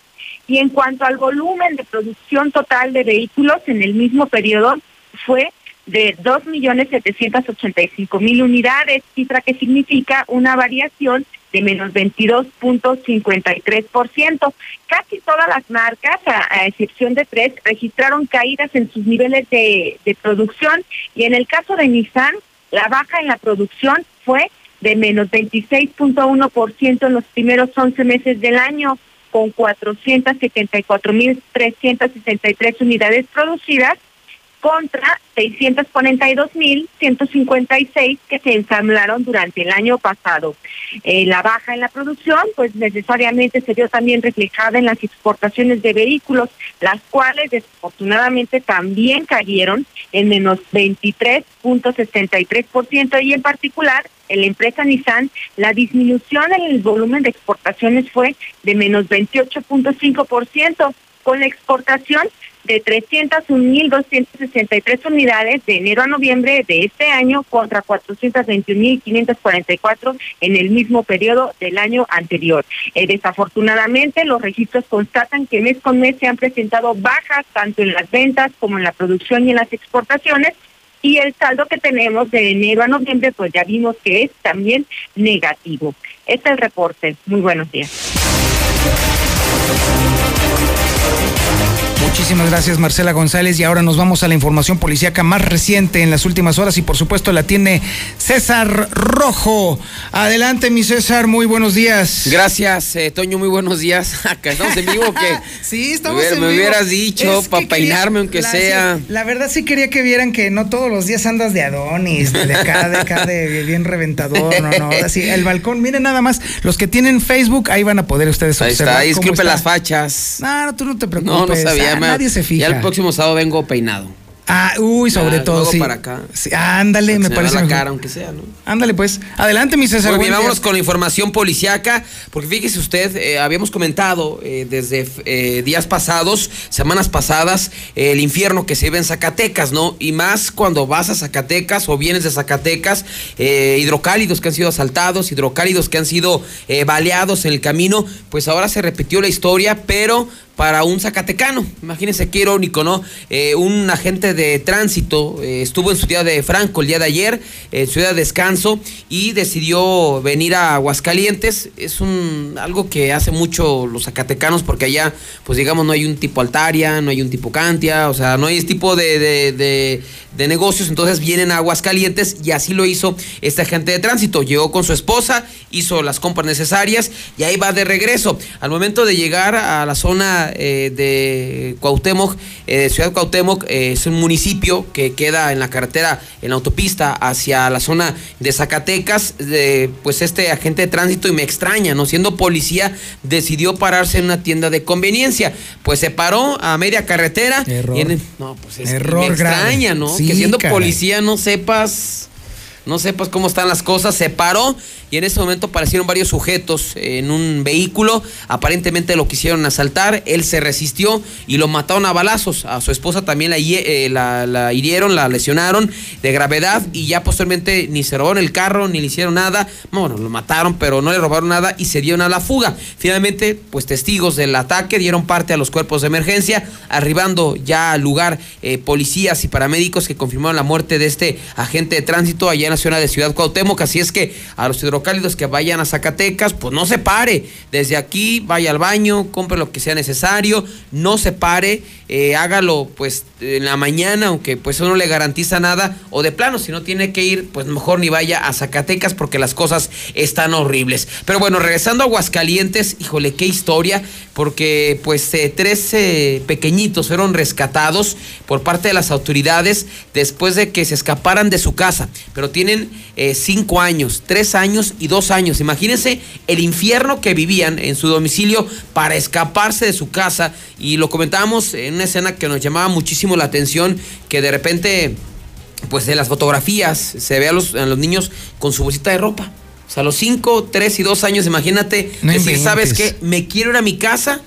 Y en cuanto al volumen de producción total de vehículos en el mismo periodo fue de 2.785.000 unidades, cifra que significa una variación de menos 22.53%. Casi todas las marcas, a, excepción de tres, registraron caídas en sus niveles de, de producción y en el caso de Nissan, la baja en la producción fue de menos 26.1% en los primeros 11 meses del año, con 474.363 unidades producidas contra 642.156 que se ensamblaron durante el año pasado. Eh, la baja en la producción, pues necesariamente se vio también reflejada en las exportaciones de vehículos, las cuales desafortunadamente también cayeron en menos 23.63% y en particular en la empresa Nissan, la disminución en el volumen de exportaciones fue de menos 28.5%, con la exportación de 301.263 unidades de enero a noviembre de este año contra 421.544 en el mismo periodo del año anterior. Eh, desafortunadamente, los registros constatan que mes con mes se han presentado bajas tanto en las ventas como en la producción y en las exportaciones. Y el saldo que tenemos de enero a noviembre, pues ya vimos que es también negativo. Este es el reporte. Muy buenos días. Muchísimas gracias Marcela González y ahora nos vamos a la información policíaca más reciente en las últimas horas y por supuesto la tiene César Rojo. Adelante mi César, muy buenos días. Gracias, eh, Toño, muy buenos días. Acá estamos en vivo que sí, estamos me, en me vivo. hubieras dicho que para peinarme aunque la, sea. sí, la verdad sí quería que vieran que no todos los días andas de Adonis, de acá, de acá, de bien reventador, no, no, así, el balcón, miren nada más, los que tienen Facebook, ahí van a poder ustedes Ahí observar está, ahí cómo disculpe está. las fachas. No, no, tú no te preocupes. No, no sabía. Me- nadie se fija. Ya el próximo sábado vengo peinado. Ah, uy, sobre todo, sí. para acá. Sí, ándale, me parece. la mejor. cara, aunque sea, ¿no? Ándale, pues. Adelante, mi César. Muy bien, vámonos con la información policiaca, porque fíjese usted, eh, habíamos comentado eh, desde eh, días pasados, semanas pasadas, el infierno que se vive en Zacatecas, ¿no? Y más cuando vas a Zacatecas o vienes de Zacatecas, hidrocálidos que han sido asaltados, hidrocálidos que han sido baleados en el camino, pues ahora se repitió la historia, pero para un zacatecano. Imagínense qué irónico, ¿no? Eh, un agente de tránsito eh, estuvo en su día de Franco el día de ayer, en su día de descanso, y decidió venir a Aguascalientes. Es un algo que hace mucho los zacatecanos, porque allá, pues digamos, no hay un tipo altaria, no hay un tipo cantia, o sea, no hay ese tipo de, de- de- de negocios, entonces vienen a Aguascalientes y así lo hizo este agente de tránsito. Llegó con su esposa, hizo las compras necesarias y ahí va de regreso. Al momento de llegar a la zona eh, de Cuauhtémoc, eh, de Ciudad Cuauhtémoc, eh, es un municipio que queda en la carretera, en la autopista hacia la zona de Zacatecas, de, pues este agente de tránsito y me extraña, ¿no? Siendo policía, decidió pararse en una tienda de conveniencia. Pues se paró a media carretera. Error. y en- no, pues es Error me grave. extraña, ¿no? Sí, que siendo caray. policía no sepas no sepas cómo están las cosas, se paró y en ese momento aparecieron varios sujetos en un vehículo, aparentemente lo quisieron asaltar, él se resistió y lo mataron a balazos, a su esposa también la, eh, la, hirieron, la lesionaron de gravedad y ya posteriormente ni se robaron el carro, ni le hicieron nada, bueno, lo mataron pero no le robaron nada y se dieron a la fuga. Finalmente, pues testigos del ataque dieron parte a los cuerpos de emergencia, arribando ya al lugar eh, policías y paramédicos que confirmaron la muerte de este agente de tránsito zona de Ciudad Cuauhtémoc. Así es que a los hidrocálidos que vayan a Zacatecas, pues no se pare. Desde aquí vaya al baño, compre lo que sea necesario, no se pare, eh, hágalo pues en la mañana, aunque pues eso no le garantiza nada, o de plano, si no tiene que ir, pues mejor ni vaya a Zacatecas porque las cosas están horribles. Pero bueno, regresando a Aguascalientes, híjole, qué historia, porque pues eh, tres eh, pequeñitos fueron rescatados por parte de las autoridades después de que se escaparan de su casa, pero tienen eh, cinco años, tres años y dos años. Imagínense el infierno que vivían en su domicilio para escaparse de su casa y lo comentábamos en una escena que nos llamaba muchísimo la atención, que de repente pues en las fotografías se ve a los, a los niños con su bolsita de ropa. O sea, a los 5, 3 y 2 años, imagínate, No decir, inventes. ¿sabes qué? Me quiero ir a mi casa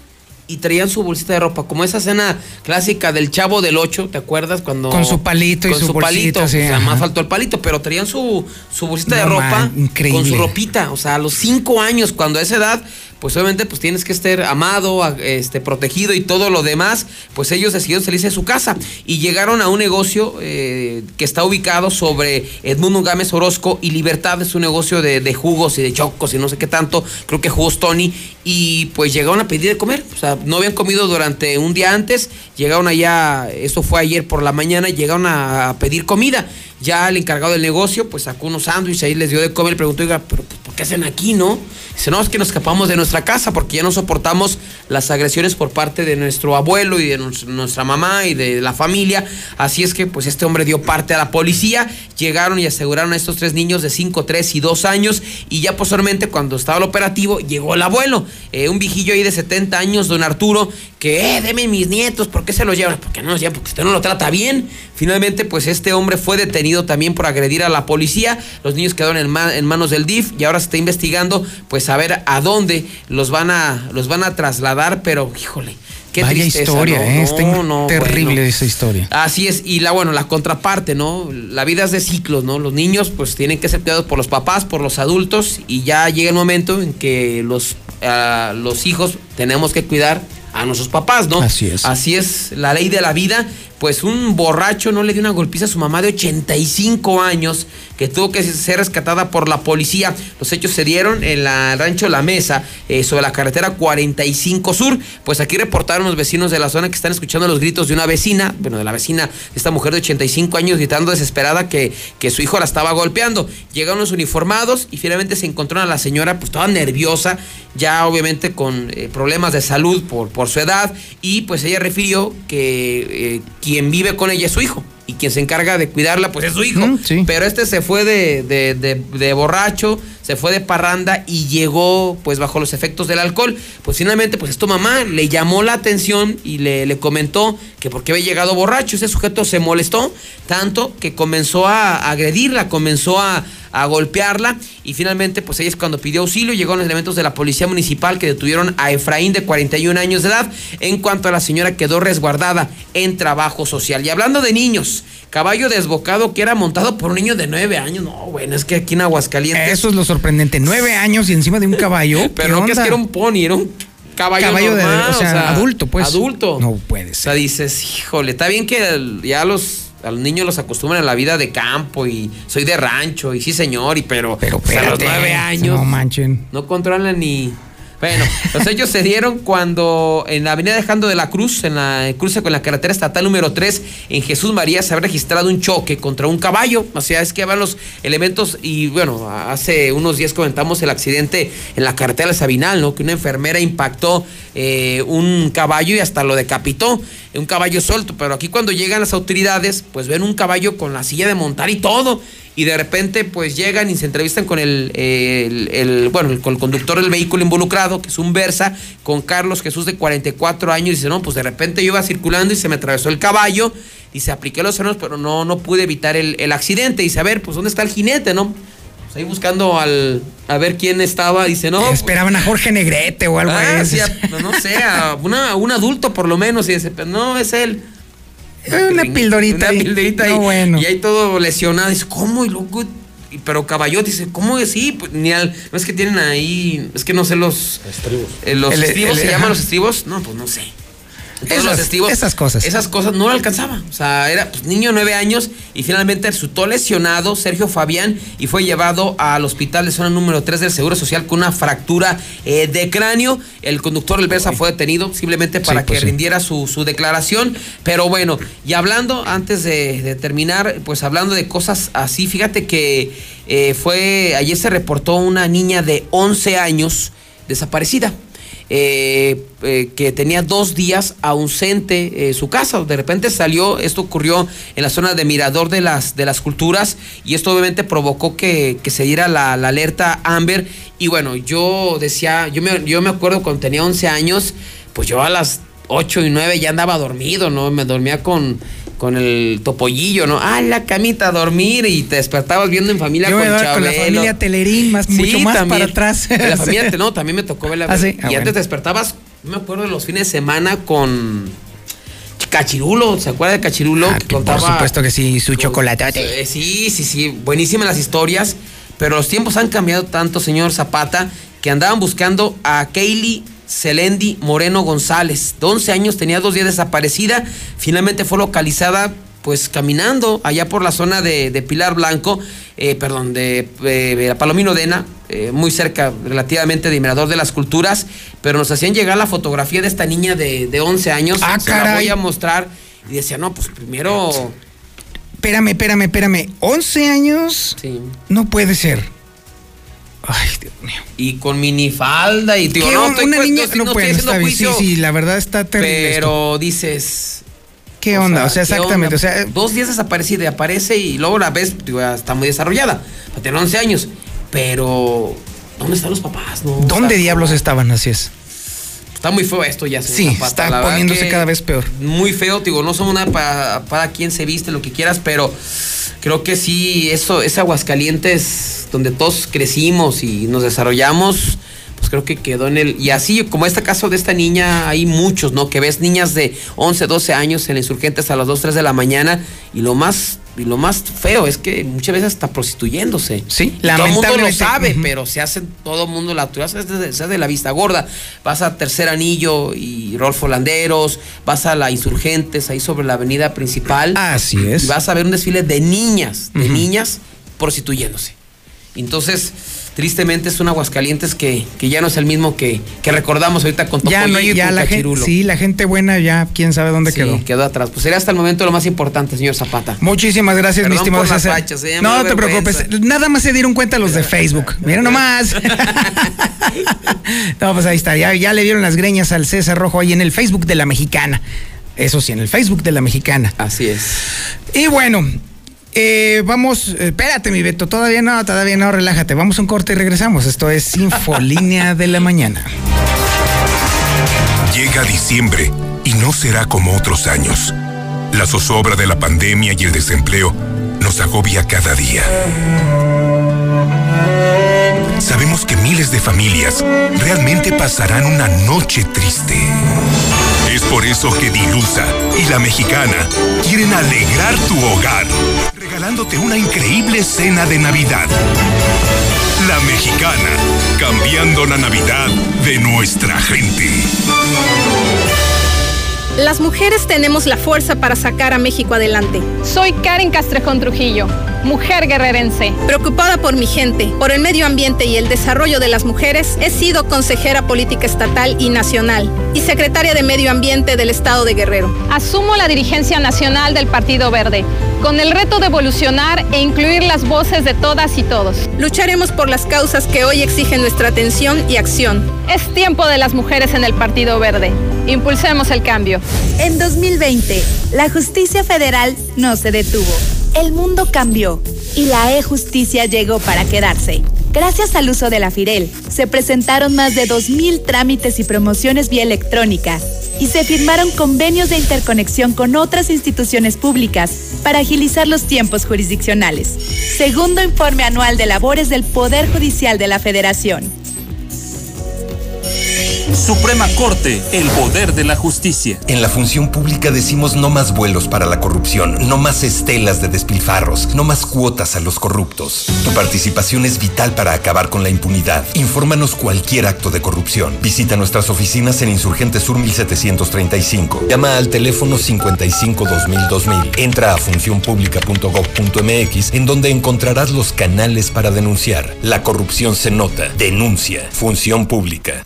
y traían su bolsita de ropa. Como esa escena clásica del Chavo del 8, ¿te acuerdas? Cuando Con su palito y con su palito. sí, o sea, más faltó el palito, pero traían su, su bolsita de ropa man, increíble. con su ropita. O sea, a los 5 años, cuando a esa edad, pues obviamente pues tienes que estar amado, este, protegido y todo lo demás, pues ellos decidieron salirse de su casa y llegaron a un negocio eh, que está ubicado sobre Edmundo Gámez Orozco y Libertad, es un negocio de, de jugos y de chocos y no sé qué tanto, creo que jugos Tony, y pues llegaron a pedir de comer, o sea, no habían comido durante un día antes, llegaron allá, esto fue ayer por la mañana, llegaron a, pedir comida. Ya el encargado del negocio, pues sacó unos sándwiches, ahí les dio de comer, preguntó, oiga, pero pues, ¿por qué hacen aquí, no? Dice, no, es que nos escapamos de nuestra casa porque ya no soportamos las agresiones por parte de nuestro abuelo y de nuestra mamá y de la familia. Así es que, pues, este hombre dio parte a la policía. Llegaron y aseguraron a estos tres niños de 5, 3 y 2 años. Y ya posteriormente, cuando estaba el operativo, llegó el abuelo, eh, un viejillo ahí de 70 años, don Arturo, que, eh, deme mis nietos, ¿por qué se los llevan? Porque no los llevan, porque usted no lo trata bien. Finalmente, pues, este hombre fue detenido también por agredir a la policía. Los niños quedaron en, en manos del DIF y ahora está investigando, pues, a ver a dónde los van a, los van a trasladar, pero, híjole. Qué Vaya tristeza, historia, ¿no? ¿eh? No, no, terrible bueno. esa historia. Así es, y la bueno, la contraparte, ¿no? La vida es de ciclos, ¿no? Los niños pues tienen que ser cuidados por los papás, por los adultos, y ya llega el momento en que los, ah, los hijos tenemos que cuidar a nuestros papás, ¿no? Así es. Así es la ley de la vida. Pues un borracho no le dio una golpiza a su mamá de 85 años que tuvo que ser rescatada por la policía. Los hechos se dieron en la rancho La Mesa, eh, sobre la carretera 45 Sur. Pues aquí reportaron los vecinos de la zona que están escuchando los gritos de una vecina, bueno, de la vecina, esta mujer de 85 años gritando desesperada que, que su hijo la estaba golpeando. Llegaron los uniformados y finalmente se encontraron a la señora pues toda nerviosa, ya obviamente con eh, problemas de salud por, por su edad y pues ella refirió que eh, quien vive con ella es su hijo y quien se encarga de cuidarla pues es su hijo. Pero este se fue de, de- de- de borracho, se fue de parranda y llegó pues bajo los efectos del alcohol. Pues finalmente pues esto mamá le llamó la atención y le, le comentó que porque había llegado borracho. Ese sujeto se molestó tanto que comenzó a agredirla, comenzó a, a golpearla y finalmente pues ella es cuando pidió auxilio, llegaron los elementos de la policía municipal que detuvieron a Efraín de 41 años de edad, en cuanto a la señora quedó resguardada en trabajo social. Y hablando de niños, caballo desbocado que era montado por un niño de 9 años, no, bueno, es que aquí en Aguascalientes... Eso es lo sorprendente. Nueve años y encima de un caballo. Pero no que es que era un pony, era un caballo, Caballo de- o sea, adulto, pues. Adulto. No puede O sea, dices, híjole, está bien que ya los a los niños los acostumbran a la vida de campo y soy de rancho y sí señor y pero, pero a los espérate, nueve años no manchen. no controlan ni bueno, los hechos se dieron cuando en la avenida Dejando de la Cruz, en la el cruce con la carretera estatal número 3, en Jesús María, se había registrado un choque contra un caballo. O sea, es que van los elementos y bueno, hace unos días comentamos el accidente en la carretera de Sabinal, ¿no? Que una enfermera impactó eh, un caballo y hasta lo decapitó, un caballo suelto. Pero aquí cuando llegan las autoridades, pues ven un caballo con la silla de montar y todo y de repente pues llegan y se entrevistan con el, el- el- bueno el- con el conductor del vehículo involucrado que es un Versa con Carlos Jesús de 44 años y dice no pues de repente yo iba circulando y se me atravesó el caballo y se apliqué los frenos pero no no pude evitar el, el accidente. Y dice a ver pues dónde está el jinete no pues ahí buscando al a ver quién estaba dice no pues, Esperaban a Jorge Negrete o algo ah, así. sí, a- no sé a una- un adulto por lo menos y dice pero no es él Una pildorita. una pildorita No, y, bueno. y ahí todo lesionado. Dice, ¿cómo? Y loco. Pero caballote dice, ¿cómo que sí? Pues, ni al, no es que tienen ahí, es que no sé los estribos. los El- estribos el- se llaman los estribos. No, pues no sé. Entonces, Esas- los estribos, esas cosas. Esas cosas no lo alcanzaba. O sea, era pues, niño de nueve años y finalmente resultó lesionado Sergio Fabián y fue llevado al hospital de zona número 3 del Seguro Social con una fractura eh, de cráneo. El conductor del Versa fue detenido simplemente para Sí, pues que sí. rindiera su, su declaración. Pero bueno, y hablando, antes de, de terminar, pues hablando de cosas así, fíjate que eh, fue, ayer se reportó una niña de 11 años desaparecida. Eh, eh, que tenía dos días ausente eh, su casa. De repente salió, esto ocurrió en la zona de Mirador de las, de las Culturas y esto obviamente provocó que, que se diera la, alerta Amber. Y bueno, yo decía, yo me, yo me acuerdo cuando tenía 11 años, pues yo a las 8 y 9 ya andaba dormido, ¿no? Me dormía con, con el topollillo, ¿no? Ah, la camita a dormir y te despertabas viendo en familia Yo con daba con la Chabelo. familia Telerín, más, mucho más también. para atrás. La Sí. familia, no, también me tocó verla. Ah, sí? Ah, y bueno. antes te despertabas, me acuerdo de los fines de semana con Cachirulo, ¿se acuerda de Cachirulo? que Por contaba- supuesto que sí, su chocolate. Eh, Sí, sí, sí, buenísimas las historias, pero los tiempos han cambiado tanto, señor Zapata, que andaban buscando a Kaylee Celendi Moreno González. De 11 años, tenía dos días desaparecida, finalmente fue localizada pues caminando allá por la zona de, de Pilar Blanco, eh, perdón, de, eh, de Palomino Dena, eh, muy cerca relativamente de Mirador de las Culturas, pero nos hacían llegar la fotografía de esta niña de, de 11 años, Ah, se la caray. voy a mostrar, y decía, no, pues primero... Espérame, espérame, espérame. 11 años. Sí. No puede ser. Ay, Dios mío. y con minifalda y ¿Qué no, estoy una cu- niña no, no, no puede, estoy está bien. Sí, sí, la verdad está terrible. esto. pero dices ¿Qué onda? O sea, ¿qué exactamente. onda? O sea, dos días desaparecida y aparece y luego la ves, está muy desarrollada, tiene 11 años, pero ¿dónde están los papás? No, ¿dónde diablos estaban? Así es. Está muy feo esto ya. Sí, Zapata, está la poniéndose cada vez peor. Muy feo, digo, no somos nada para, para quien se viste, lo que quieras, pero creo que sí, eso, ese Aguascalientes donde todos crecimos y nos desarrollamos, pues creo que quedó en el... Y así, como este caso de esta niña, hay muchos, ¿no? Que ves niñas de 11, 12 años en insurgentes a las 2, 3 de la mañana y lo más... Y lo más feo es que muchas veces está prostituyéndose. Sí, Todo el mundo lo sabe, pero se hace todo el mundo la se hace de, se hace de la vista gorda. Vas a Tercer Anillo y Rolfo Landeros, vas a la Insurgentes, ahí sobre la avenida principal. Así es. Y vas a ver un desfile de niñas, de niñas prostituyéndose. Entonces, tristemente es un Aguascalientes que, que ya no es el mismo que, que recordamos ahorita con Ya, no, Topollillo y la gente, sí, la gente buena ya, quién sabe dónde Sí, quedó. quedó atrás. Pues sería hasta el momento lo más importante, señor Zapata. Muchísimas gracias, mi Perdón estimado por las César. fachas, eh, no te preocupes. Nada más se dieron cuenta los de Facebook. Mira nomás. no, pues ahí está. Ya, ya le dieron las greñas al César Rojo ahí en el Facebook de la Mexicana. Eso sí, en el Facebook de la Mexicana. Así es. Y bueno, Eh, vamos, espérate, mi Beto, todavía no, todavía no, relájate. Vamos a un corte y regresamos. Esto es Infolínea de la Mañana. Llega diciembre y no será como otros años. La zozobra de la pandemia y el desempleo nos agobia cada día. Sabemos que miles de familias realmente pasarán una noche triste. Es por eso que Dilusa y la mexicana quieren alegrar tu hogar, regalándote una increíble cena de Navidad. La mexicana, cambiando la Navidad de nuestra gente. Las mujeres tenemos la fuerza para sacar a México adelante. Soy Karen Castrejón Trujillo, mujer guerrerense. Preocupada por mi gente, por el medio ambiente y el desarrollo de las mujeres, he sido consejera política estatal y nacional y secretaria de Medio Ambiente del Estado de Guerrero. Asumo la dirigencia nacional del Partido Verde, con el reto de evolucionar e incluir las voces de todas y todos. Lucharemos por las causas que hoy exigen nuestra atención y acción. Es tiempo de las mujeres en el Partido Verde. Impulsemos el cambio. En 2020, la justicia federal no se detuvo. El mundo cambió y la e-justicia llegó para quedarse. Gracias al uso de la Firel, se presentaron más de 2.000 trámites y promociones vía electrónica y se firmaron convenios de interconexión con otras instituciones públicas para agilizar los tiempos jurisdiccionales. Segundo informe anual de labores del Poder Judicial de la Federación. Suprema Corte, el poder de la justicia. En la función pública decimos no más vuelos para la corrupción, no más estelas de despilfarros, no más cuotas a los corruptos. Tu participación es vital para acabar con la impunidad. Infórmanos cualquier acto de corrupción. Visita nuestras oficinas en Insurgente Sur 1735. Llama al teléfono 55 2000 2000. Entra a funcionpública.gov.mx en donde encontrarás los canales para denunciar. La corrupción se nota. Denuncia. Función Pública.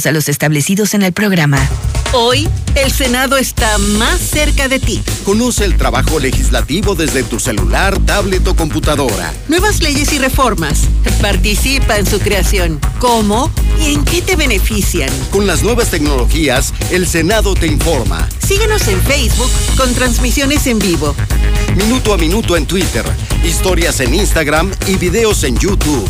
a los establecidos en el programa. Hoy, el Senado está más cerca de ti. Conoce el trabajo legislativo desde tu celular, tablet o computadora. Nuevas leyes y reformas. Participa en su creación. ¿Cómo y en qué te benefician? Con las nuevas tecnologías, el Senado te informa. Síguenos en Facebook con transmisiones en vivo. Minuto a minuto en Twitter, historias en Instagram y videos en YouTube.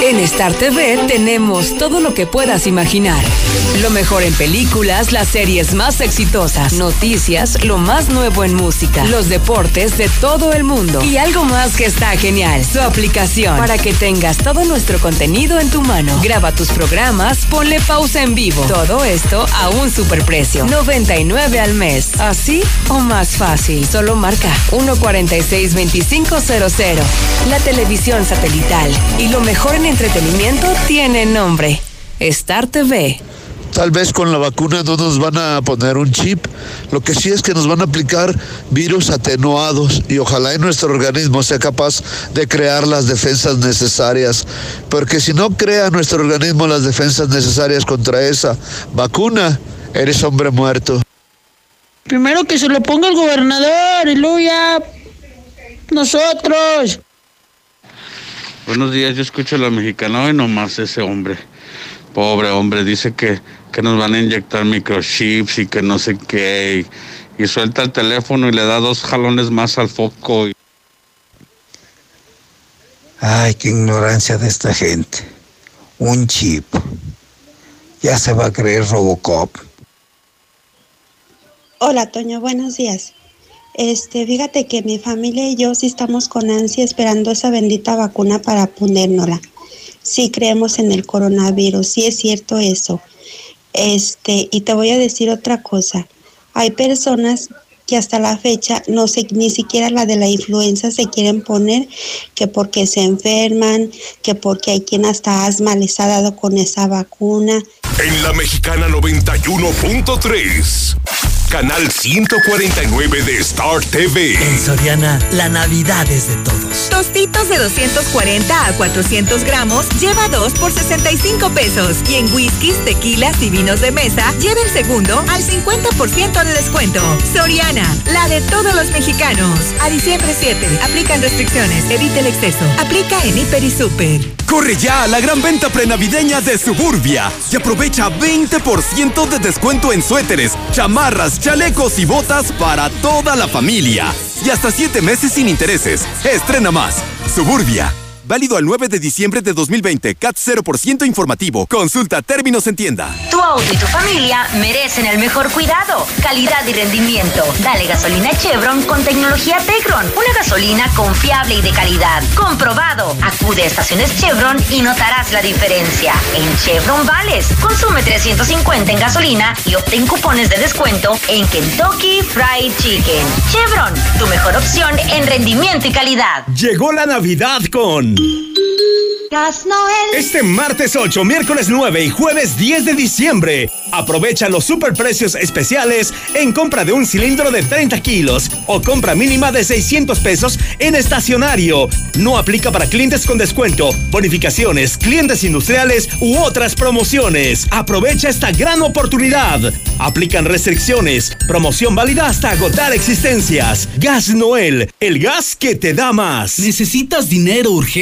En Star TV tenemos todo lo que puedas imaginar. Lo mejor en películas, las series más exitosas, noticias, lo más nuevo en música, los deportes de todo el mundo y algo más que está genial, su aplicación para que tengas todo nuestro contenido en tu mano. Graba tus programas, ponle pausa en vivo. Todo esto a un superprecio, 99 al mes. ¿Así o más fácil? Solo marca 146-2500. La televisión satelital y lo mejor en entretenimiento tiene nombre. Star TV. Tal vez con la vacuna no nos van a poner un chip. Lo que sí es que nos van a aplicar virus atenuados y ojalá en nuestro organismo sea capaz de crear las defensas necesarias. Porque si no crea nuestro organismo las defensas necesarias contra esa vacuna, eres hombre muerto. Primero que se lo ponga el gobernador y luego ya nosotros. Buenos días, yo escucho a la mexicana y nomás ese hombre. Pobre hombre, dice que, que nos van a inyectar microchips y que no sé qué. Y, y suelta el teléfono y le da dos jalones más al foco. y- Ay, qué ignorancia de esta gente. Un chip. Ya se va a creer Robocop. Hola, Toño, buenos días. Este, fíjate que mi familia y yo sí estamos con ansia esperando esa bendita vacuna para ponérnosla. Sí creemos en el coronavirus, sí es cierto eso. Este, y te voy a decir otra cosa. Hay personas que hasta la fecha no se, ni siquiera la de la influenza se quieren poner, que porque se enferman, que porque hay quien hasta asma les ha dado con esa vacuna. En la mexicana 91.3. Canal 149 de Star TV. En Soriana, la Navidad es de todos. Tostitos de 240 a 400 gramos, lleva 2 por 65 pesos. Y en whiskies, tequilas y vinos de mesa, lleva el segundo al 50% de descuento. Soriana, la de todos los mexicanos. A diciembre 7, aplican restricciones, evite el exceso. Aplica en Hiper y Super. Corre ya a la gran venta prenavideña de Suburbia y aprovecha 20% de descuento en suéteres, chamarras, chalecos y botas para toda la familia. Y hasta 7 meses sin intereses. Estrena más. Suburbia. Válido al 9 de diciembre de 2020. CAT 0% informativo. Consulta términos en tienda. Tu auto y tu familia merecen el mejor cuidado, calidad y rendimiento. Dale gasolina Chevron con tecnología Tecron. Una gasolina confiable y de calidad. Comprobado. Acude a estaciones Chevron y notarás la diferencia. En Chevron Vales, consume 350 en gasolina y obtén cupones de descuento en Kentucky Fried Chicken. Chevron, tu mejor opción en rendimiento y calidad. Llegó la Navidad con Gas Noel. Este martes 8, miércoles 9 y jueves 10 de diciembre. Aprovecha los superprecios especiales en compra de un cilindro de 30 kilos o compra mínima de 600 pesos en estacionario. No aplica para clientes con descuento, bonificaciones, clientes industriales u otras promociones. Aprovecha esta gran oportunidad. Aplican restricciones. Promoción válida hasta agotar existencias. Gas Noel, el gas que te da más. ¿Necesitas dinero urgente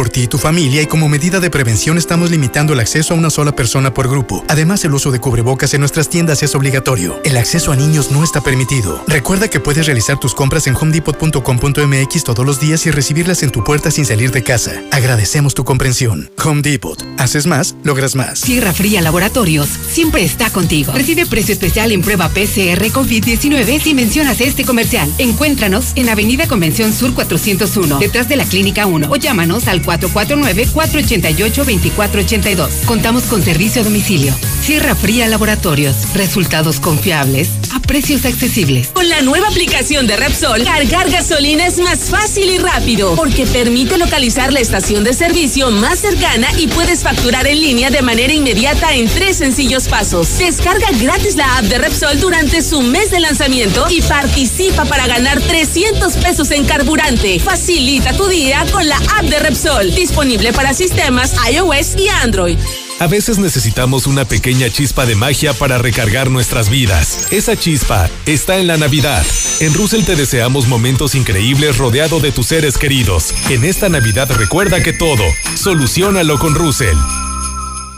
ti y tu familia y como medida de prevención estamos limitando el acceso a una sola persona por grupo. Además, el uso de cubrebocas en nuestras tiendas es obligatorio. El acceso a niños no está permitido. Recuerda que puedes realizar tus compras en homedepot.com.mx todos los días y recibirlas en tu puerta sin salir de casa. Agradecemos tu comprensión. Home Depot. Haces más, logras más. Sierra Fría Laboratorios siempre está contigo. Recibe precio especial en prueba PCR COVID-19 si mencionas este comercial. Encuéntranos en Avenida Convención Sur 401, detrás de la Clínica 1 o llámanos al 449-488-2482. Contamos con servicio a domicilio. Sierra Fría Laboratorios. Resultados confiables a precios accesibles. Con la nueva aplicación de Repsol, cargar gasolina es más fácil y rápido porque permite localizar la estación de servicio más cercana y puedes facturar en línea de manera inmediata en tres sencillos pasos. Descarga gratis la app de Repsol durante su mes de lanzamiento y participa para ganar 300 pesos en carburante. Facilita tu día con la app de Repsol, disponible para sistemas iOS y Android. A veces necesitamos una pequeña chispa de magia para recargar nuestras vidas. Esa chispa está en la Navidad. En Russell te deseamos momentos increíbles rodeado de tus seres queridos. En esta Navidad recuerda que todo, solucionalo con Russell.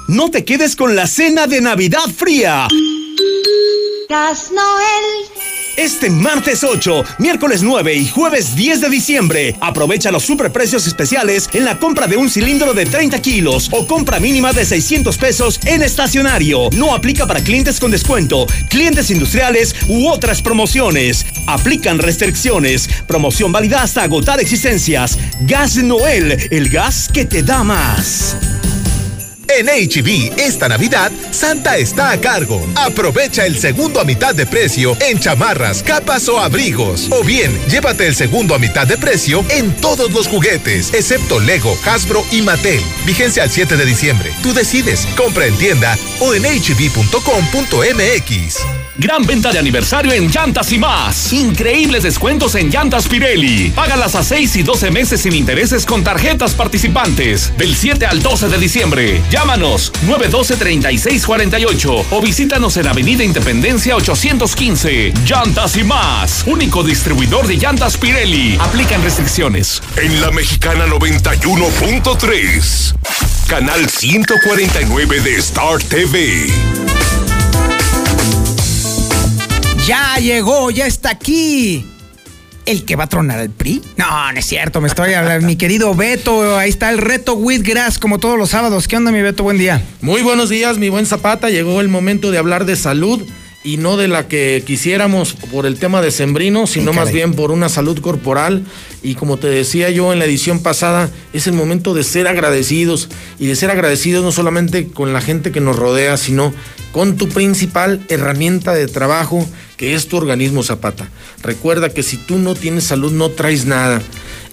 No te quedes con la cena de Navidad fría. Gas Noel. Este martes 8, miércoles 9 y jueves 10 de diciembre, aprovecha los superprecios especiales en la compra de un cilindro de 30 kilos o compra mínima de 600 pesos en estacionario. No aplica para clientes con descuento, clientes industriales u otras promociones. Aplican restricciones. Promoción válida hasta agotar existencias. Gas Noel, el gas que te da más. En HB, esta Navidad, Santa está a cargo. Aprovecha el segundo a mitad de precio en chamarras, capas o abrigos. O bien, llévate el segundo a mitad de precio en todos los juguetes, excepto Lego, Hasbro y Mattel. Vigencia al 7 de diciembre. Tú decides. Compra en tienda o en hb.com.mx. Gran venta de aniversario en Llantas y más. Increíbles descuentos en Llantas Pirelli. Págalas a 6 y 12 meses sin intereses con tarjetas participantes. Del 7 al 12 de diciembre. Llámanos 912-3648 o visítanos en Avenida Independencia 815. Llantas y más. Único distribuidor de llantas Pirelli. Aplican restricciones. En la mexicana 91.3. Canal 149 de Star TV. Ya llegó, ya está aquí. ¿El que va a tronar al PRI? No, no es cierto, me estoy hablando. mi querido Beto, ahí está el reto Wheatgrass, como todos los sábados. ¿Qué onda, mi Beto? Buen día. Muy buenos días, mi buen Zapata. Llegó el momento de hablar de salud y no de la que quisiéramos por el tema de Sembrino, sino más bien por una salud corporal. Y como te decía yo en la edición pasada, es el momento de ser agradecidos y de ser agradecidos no solamente con la gente que nos rodea, sino con tu principal herramienta de trabajo, que es tu organismo Zapata. Recuerda que si tú no tienes salud no traes nada.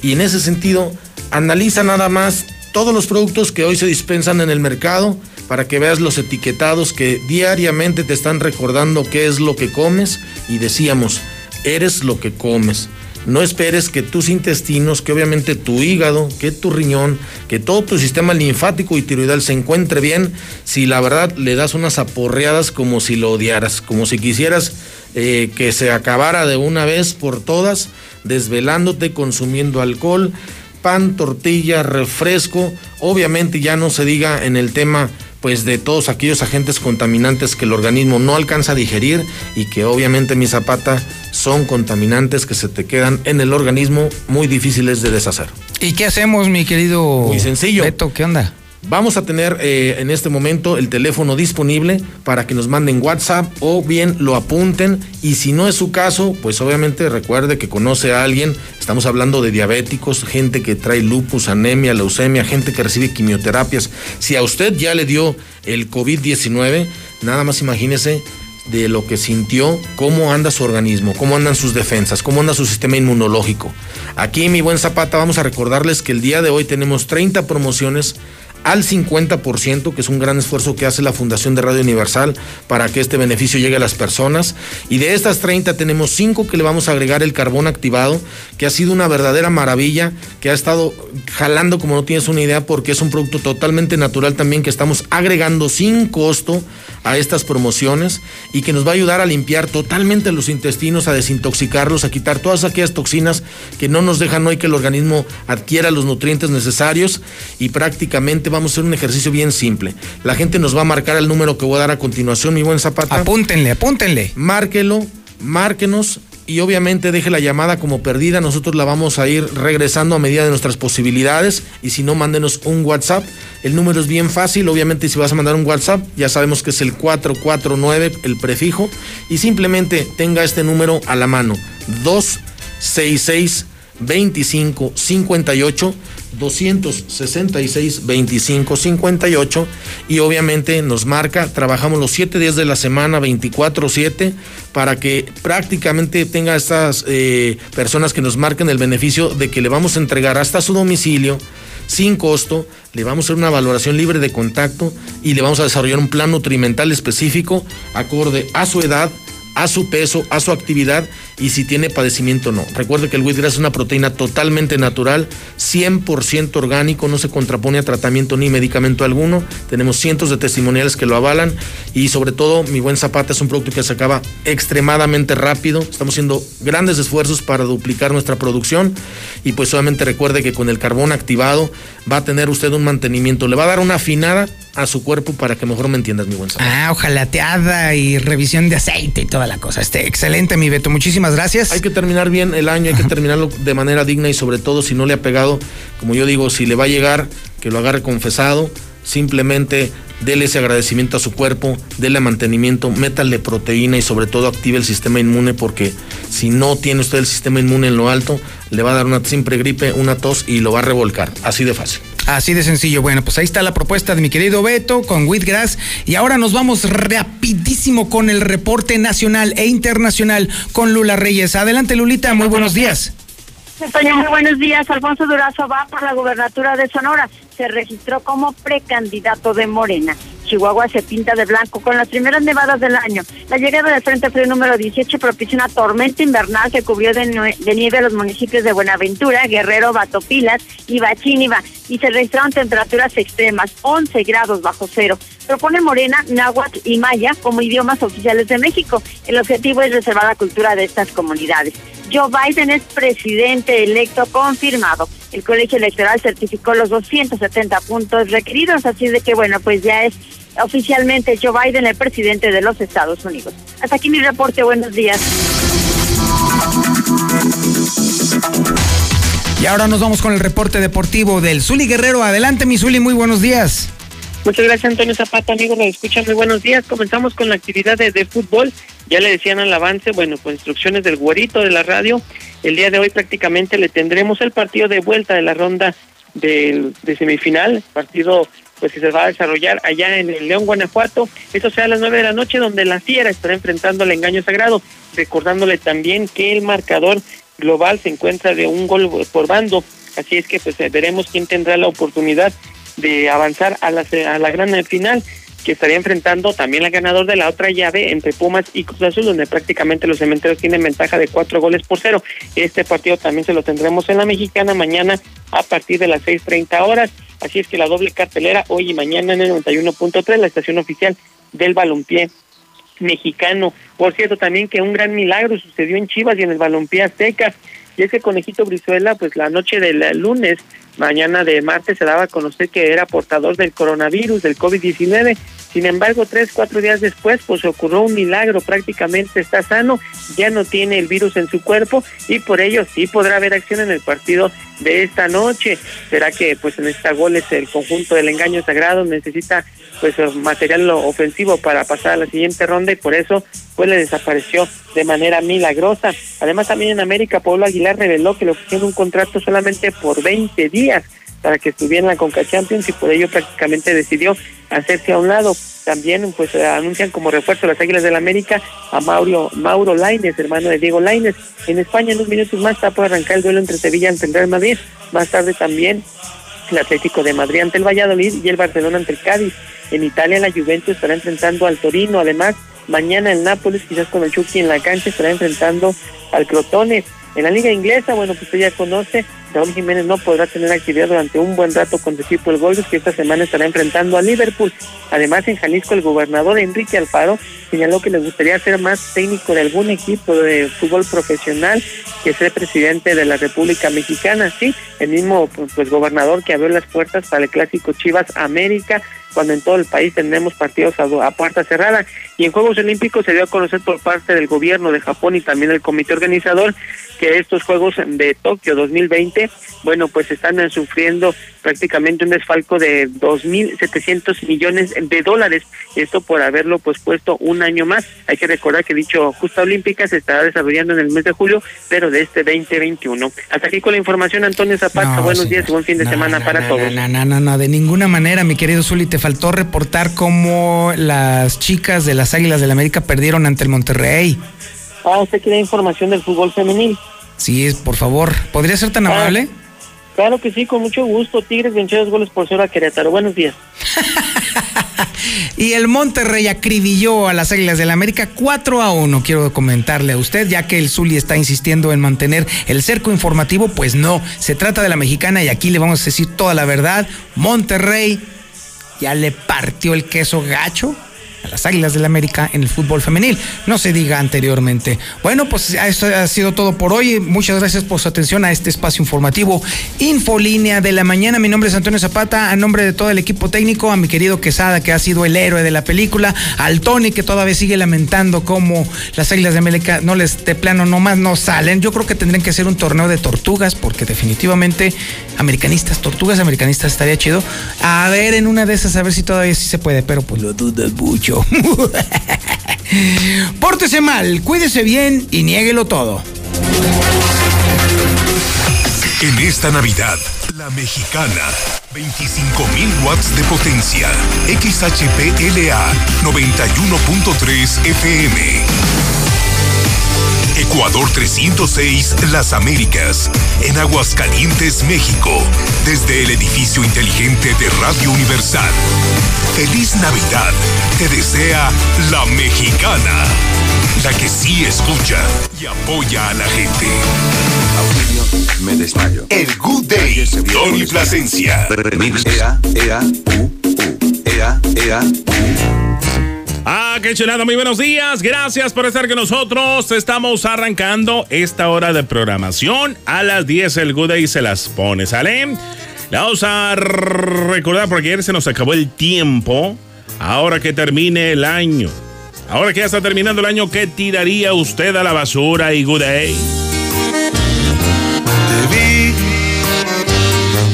Y en ese sentido, analiza nada más todos los productos que hoy se dispensan en el mercado para que veas los etiquetados que diariamente te están recordando qué es lo que comes y decíamos, eres lo que comes. No esperes que tus intestinos, que obviamente tu hígado, que tu riñón, que todo tu sistema linfático y tiroidal se encuentre bien si la verdad le das unas aporreadas como si lo odiaras, como si quisieras eh, que se acabara de una vez por todas, desvelándote, consumiendo alcohol, pan, tortilla, refresco. Obviamente ya no se diga en el tema pues de todos aquellos agentes contaminantes que el organismo no alcanza a digerir y que obviamente mi zapata son contaminantes que se te quedan en el organismo muy difíciles de deshacer. ¿Y qué hacemos, mi querido Muy sencillo. Beto? ¿Qué onda? Vamos a tener eh, en este momento el teléfono disponible para que nos manden WhatsApp o bien lo apunten y si no es su caso, pues obviamente recuerde que conoce a alguien, estamos hablando de diabéticos, gente que trae lupus, anemia, leucemia, gente que recibe quimioterapias. Si a usted ya le dio el COVID-19, nada más imagínese de lo que sintió, cómo anda su organismo, cómo andan sus defensas, cómo anda su sistema inmunológico. Aquí, mi buen Zapata, vamos a recordarles que el día de hoy tenemos 30 promociones al 50%, que es un gran esfuerzo que hace la Fundación de Radio Universal para que este beneficio llegue a las personas. Y de estas 30 tenemos 5 que le vamos a agregar el carbón activado, que ha sido una verdadera maravilla, que ha estado jalando como no tienes una idea, porque es un producto totalmente natural también que estamos agregando sin costo a estas promociones y que nos va a ayudar a limpiar totalmente los intestinos, a desintoxicarlos, a quitar todas aquellas toxinas que no nos dejan hoy que el organismo adquiera los nutrientes necesarios y prácticamente vamos a hacer un ejercicio bien simple. La gente nos va a marcar el número que voy a dar a continuación, mi buen Zapata. Apúntenle, apúntenle. Márquelo, márquenos y obviamente deje la llamada como perdida. Nosotros la vamos a ir regresando a medida de nuestras posibilidades. Y si no, mándenos un WhatsApp. El número es bien fácil. Obviamente, si vas a mandar un WhatsApp, ya sabemos que es el 449, el prefijo. Y simplemente tenga este número a la mano: 266 25 58 266 25 58 y obviamente nos marca, trabajamos los 7 días de la semana 24/7 para que prácticamente tenga estas eh, personas que nos marquen el beneficio de que le vamos a entregar hasta su domicilio sin costo, le vamos a hacer una valoración libre de contacto y le vamos a desarrollar un plan nutrimental específico acorde a su edad, a su peso, a su actividad y si tiene padecimiento o no. Recuerde que el wheatgrass es una proteína totalmente natural, 100% orgánico, no se contrapone a tratamiento ni medicamento alguno. Tenemos cientos de testimoniales que lo avalan y sobre todo mi buen Zapata es un producto que se acaba extremadamente rápido. Estamos haciendo grandes esfuerzos para duplicar nuestra producción y pues solamente recuerde que con el carbón activado va a tener usted un mantenimiento, le va a dar una afinada a su cuerpo para que mejor me entiendas, mi buen Zapata. Ah, ojalateada y revisión de aceite y toda la cosa. Este, excelente, mi Beto. Muchísimas gracias. Hay que terminar bien el año, hay que terminarlo de manera digna y sobre todo si no le ha pegado, como yo digo, si le va a llegar, que lo agarre confesado, simplemente dele ese agradecimiento a su cuerpo, dele mantenimiento, métale proteína y sobre todo active el sistema inmune porque si no tiene usted el sistema inmune en lo alto, le va a dar una simple gripe, una tos y lo va a revolcar. Así de fácil. Así de sencillo. Bueno, pues ahí está la propuesta de mi querido Beto con Wheatgrass. Y ahora nos vamos rapidísimo con el reporte nacional e internacional con Lula Reyes. Adelante, Lulita, muy buenos días. Toño, muy buenos días. Alfonso Durazo va por la gubernatura de Sonora. Se registró como precandidato de Morena. Chihuahua se pinta de blanco con las primeras nevadas del año. La llegada del Frente Frío número 18 propició una tormenta invernal que cubrió de, nieve los municipios de Buenaventura, Guerrero, Batopilas y Bachíniva y se registraron temperaturas extremas, 11 grados bajo cero. Propone Morena, Náhuatl y Maya como idiomas oficiales de México. El objetivo es reservar la cultura de estas comunidades. Joe Biden es presidente electo confirmado. El colegio electoral certificó los 270 puntos requeridos, así de que bueno, pues ya es oficialmente Joe Biden, el presidente de los Estados Unidos. Hasta aquí mi reporte, buenos días. Y ahora nos vamos con el reporte deportivo del Zuli Guerrero. Adelante, mi Zuli, muy buenos días. Muchas gracias, Antonio Zapata, amigos, nos escuchan. Muy buenos días. Comenzamos con la actividad de, de, fútbol. Ya le decían al avance, bueno, con instrucciones del güerito de la radio. El día de hoy prácticamente le tendremos el partido de vuelta de la ronda de, de semifinal. Partido pues que se va a desarrollar allá en el León, Guanajuato. Esto será a las nueve de la noche, donde la Fiera estará enfrentando al engaño sagrado. Recordándole también que el marcador global se encuentra de un gol por bando. Así es que pues veremos quién tendrá la oportunidad de avanzar a la, a la gran final que estaría enfrentando también al ganador de la otra llave entre Pumas y Cruz Azul, donde prácticamente los cementeros tienen ventaja de cuatro goles por cero. Este partido también se lo tendremos en la mexicana mañana a partir de las 6.30 horas. Así es que la doble cartelera hoy y mañana en el 91.3, la estación oficial del balompié mexicano. Por cierto, también que un gran milagro sucedió en Chivas y en el balompié Azteca. Y ese conejito Brizuela, pues la noche del lunes mañana de martes se daba a conocer que era portador del coronavirus, del COVID-19. Sin embargo, tres, cuatro días después, pues ocurrió un milagro, prácticamente está sano, ya no tiene el virus en su cuerpo y por ello sí podrá haber acción en el partido de esta noche. Será que pues en esta goles el conjunto del engaño sagrado necesita pues material ofensivo para pasar a la siguiente ronda y por eso pues le desapareció de manera milagrosa. Además también en América Pablo Aguilar reveló que le ofrecieron un contrato solamente por 20 días para que estuviera en la Conca Champions y por ello prácticamente decidió hacerse a un lado. También pues anuncian como refuerzo las Águilas del América a Mauro, Mauro Laines, hermano de Diego Laines. En España en unos minutos más está por arrancar el duelo entre Sevilla ante el Real Madrid. Más tarde también el Atlético de Madrid ante el Valladolid y el Barcelona ante el Cádiz. En Italia la Juventus estará enfrentando al Torino, además mañana el Nápoles quizás con el Chucky en la cancha estará enfrentando al Crotone. En la liga inglesa, bueno, pues usted ya conoce, Raúl Jiménez no podrá tener actividad durante un buen rato con su equipo el Golfes, que esta semana estará enfrentando a Liverpool. Además, en Jalisco, el gobernador Enrique Alfaro señaló que le gustaría ser más técnico de algún equipo de fútbol profesional que ser presidente de la República Mexicana. Sí, el mismo pues gobernador que abrió las puertas para el clásico Chivas América cuando en todo el país tenemos partidos a, a, puerta cerrada. Y en Juegos Olímpicos se dio a conocer por parte del gobierno de Japón y también el comité organizador que estos Juegos de Tokio 2020, bueno, pues están sufriendo prácticamente un desfalco de 2.700 millones de dólares. Esto por haberlo pues puesto un año más. Hay que recordar que dicho justa olímpica se estará desarrollando en el mes de julio, pero de este 2021. Hasta aquí con la información, Antonio Zapata. No, Buenos señor. días y buen fin de No, semana no, para no, todos. No, no, no, no, de ninguna manera, mi querido Zuli, te faltó reportar cómo las chicas de las Águilas del la América perdieron ante el Monterrey. Ah, usted quiere información del fútbol femenil. Sí, es, por favor, ¿podría ser tan Ah. amable? Claro que sí, con mucho gusto. Tigres venció dos goles por cero a Querétaro. Buenos días. Y el Monterrey acribilló a las Águilas del la América 4 a 1. Quiero comentarle a usted, ya que el Zuli está insistiendo en mantener el cerco informativo, pues no, se trata de la mexicana y aquí le vamos a decir toda la verdad. Monterrey ya le partió el queso gacho a las Águilas del la América en el fútbol femenil. No se diga anteriormente. Bueno, pues esto ha sido todo por hoy. Muchas gracias por su atención a este espacio informativo Infolínea de la mañana. Mi nombre es Antonio Zapata, a nombre de todo el equipo técnico, a mi querido Quesada, que ha sido el héroe de la película, al Tony, que todavía sigue lamentando cómo las Águilas de América no les, de plano, nomás no salen. Yo creo que tendrían que hacer un torneo de tortugas, porque definitivamente americanistas, tortugas americanistas estaría chido. A ver, en una de esas, a ver si todavía sí se puede, pero pues lo dudas mucho. Pórtese mal, cuídese bien y niéguelo todo. En esta Navidad, la mexicana. 25.000 watts de potencia. XHPLA 91.3 FM. Ecuador 306 Las Américas, en Aguascalientes, México, desde el edificio inteligente de Radio Universal. Feliz Navidad, te desea la mexicana, la que sí escucha y apoya a la gente. Me desmayo. El Good Day, Tony Plasencia. Remix. Ea, ea, u, u. Ea, ea, Ah, qué chulada, muy buenos días. Gracias por estar con nosotros. Estamos arrancando esta hora de programación. A las 10 el Good Day se las pone, ¿sale? La vamos a recordar porque ayer se nos acabó el tiempo. ahora que termine el año, ahora que ya está terminando el año, ¿qué tiraría usted a la basura y good day? Te vi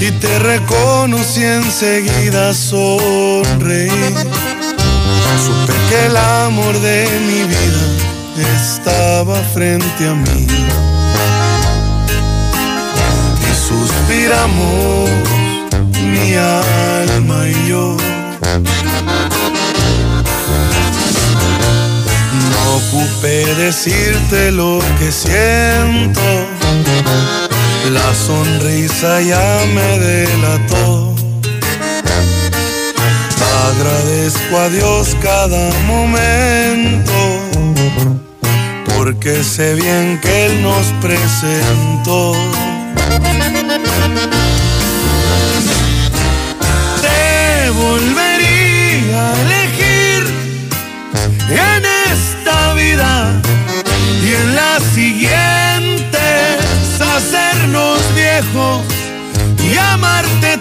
y te reconocí enseguida sonreí. Supe que el amor de mi vida estaba frente a mí. Y suspiramos mi alma y yo. No ocupé decirte lo que siento. La sonrisa ya me delató. Agradezco a Dios cada momento, porque sé bien que Él nos presentó. Te volvería a elegir en esta vida y en la siguiente hacernos viejos y amarte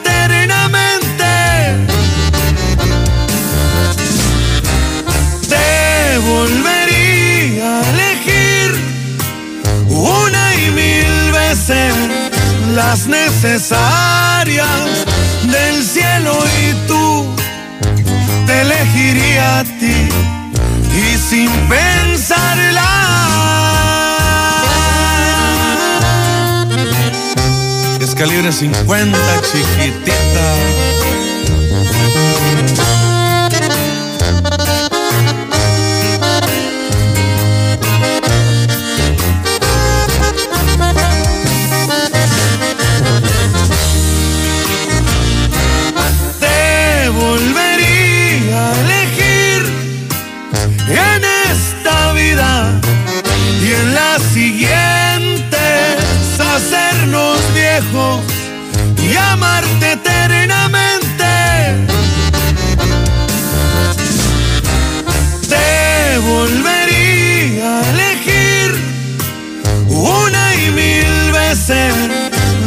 las necesarias del cielo y tú te elegiría a ti y sin pensarla. Es calibre 50, chiquitita.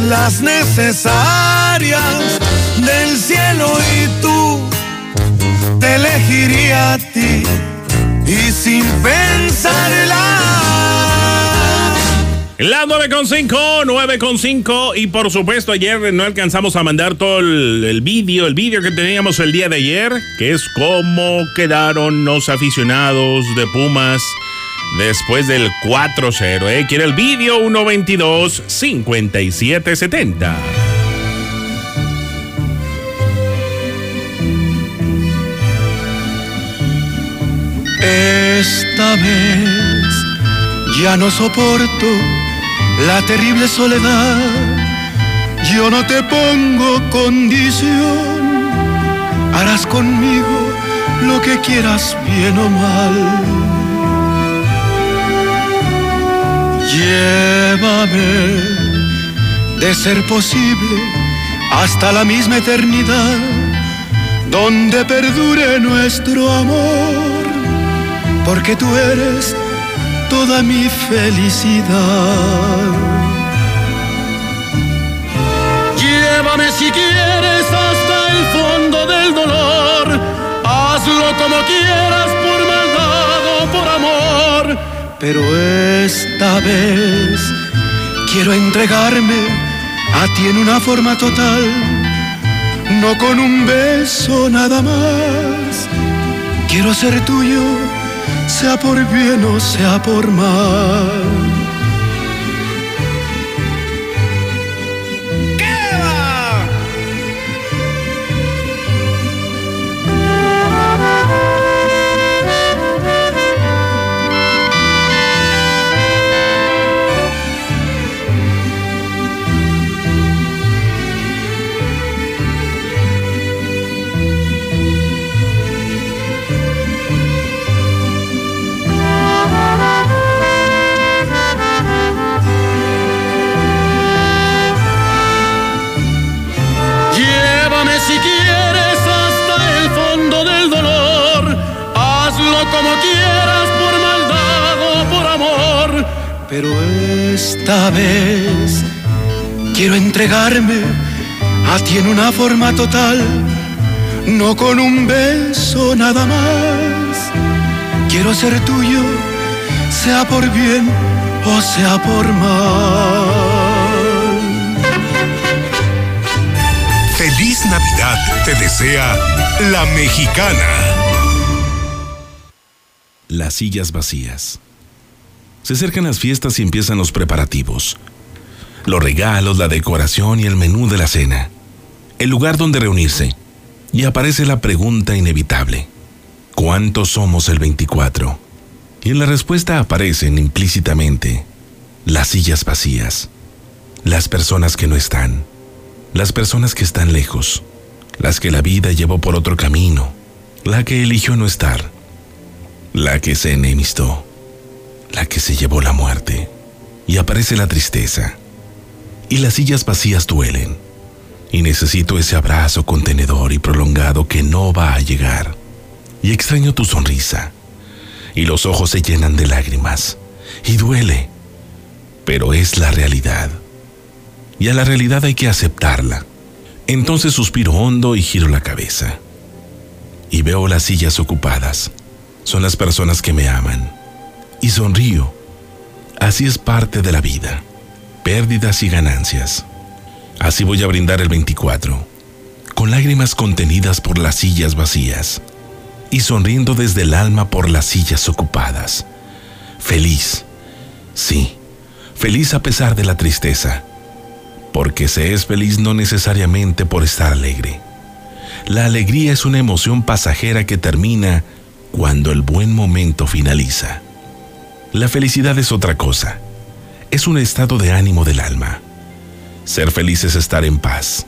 Las necesarias del cielo y tú te elegiría a ti y sin pensarla. La 9.5, 9.5 y por supuesto ayer no alcanzamos a mandar todo el, el vídeo, el vídeo que teníamos el día de ayer, que es cómo quedaron los aficionados de Pumas después del 4-0. ¿eh? Quiere el vídeo 122-5770. Esta vez ya no soporto la terrible soledad. Yo no te pongo condición. Harás conmigo lo que quieras, bien o mal. Llévame, de ser posible, hasta la misma eternidad, donde perdure nuestro amor porque tú eres toda mi felicidad. Llévame si quieres hasta el fondo del dolor, hazlo como quieras pero esta vez quiero entregarme a ti en una forma total, no con un beso nada más, quiero ser tuyo sea por bien o sea por mal. Pero esta vez quiero entregarme a ti en una forma total. no con un beso nada más. Quiero ser tuyo, sea por bien o sea por mal. Feliz Navidad te desea la mexicana. Las sillas vacías. Se acercan las fiestas y empiezan los preparativos. Los regalos, la decoración y el menú de la cena. El lugar donde reunirse. Y aparece la pregunta inevitable. ¿Cuántos somos el 24? Y en la respuesta aparecen implícitamente las sillas vacías, las personas que no están, las personas que están lejos, las que la vida llevó por otro camino, la que eligió no estar, la que se enemistó, la que se llevó la muerte. Y aparece la tristeza. Y las sillas vacías duelen. Y necesito ese abrazo contenedor y prolongado que no va a llegar. Y extraño tu sonrisa y los ojos se llenan de lágrimas. Y duele, pero es la realidad. Y a la realidad hay que aceptarla. Entonces suspiro hondo y giro la cabeza. Y veo las sillas ocupadas. Son las personas que me aman. Y sonrío. Así es parte de la vida. Pérdidas y ganancias. Así voy a brindar el 24. Con lágrimas contenidas por las sillas vacías y sonriendo desde el alma por las sillas ocupadas. Feliz, sí, feliz a pesar de la tristeza, porque se es feliz no necesariamente por estar alegre. La alegría es una emoción pasajera que termina cuando el buen momento finaliza. La felicidad es otra cosa, es un estado de ánimo del alma. Ser feliz es estar en paz,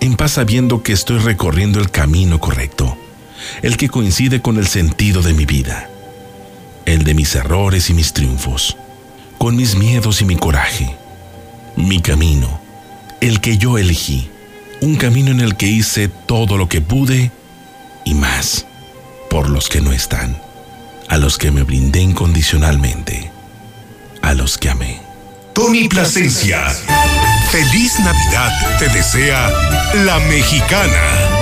en paz sabiendo que estoy recorriendo el camino correcto el que coincide con el sentido de mi vida, el de mis errores y mis triunfos, con mis miedos y mi coraje, mi camino, el que yo elegí, un camino en el que hice todo lo que pude y más por los que no están, a los que me brindé incondicionalmente, a los que amé. Tony Plasencia, feliz Navidad te desea la mexicana.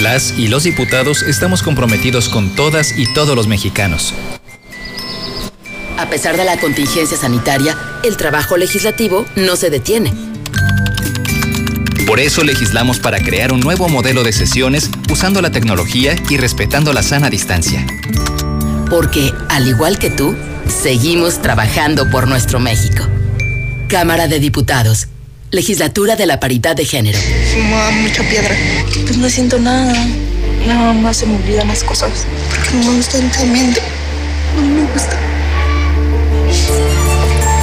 Las y los diputados estamos comprometidos con todas y todos los mexicanos. A pesar de la contingencia sanitaria, el trabajo legislativo no se detiene. Por eso legislamos para crear un nuevo modelo de sesiones usando la tecnología y respetando la sana distancia. Porque, al igual que tú, seguimos trabajando por nuestro México. Cámara de Diputados. Legislatura de la Paridad de Género. Fumaba mucha piedra. Pues no siento nada. Nada más se me olvidan las cosas. Porque no me gusta el tratamiento. No me gusta.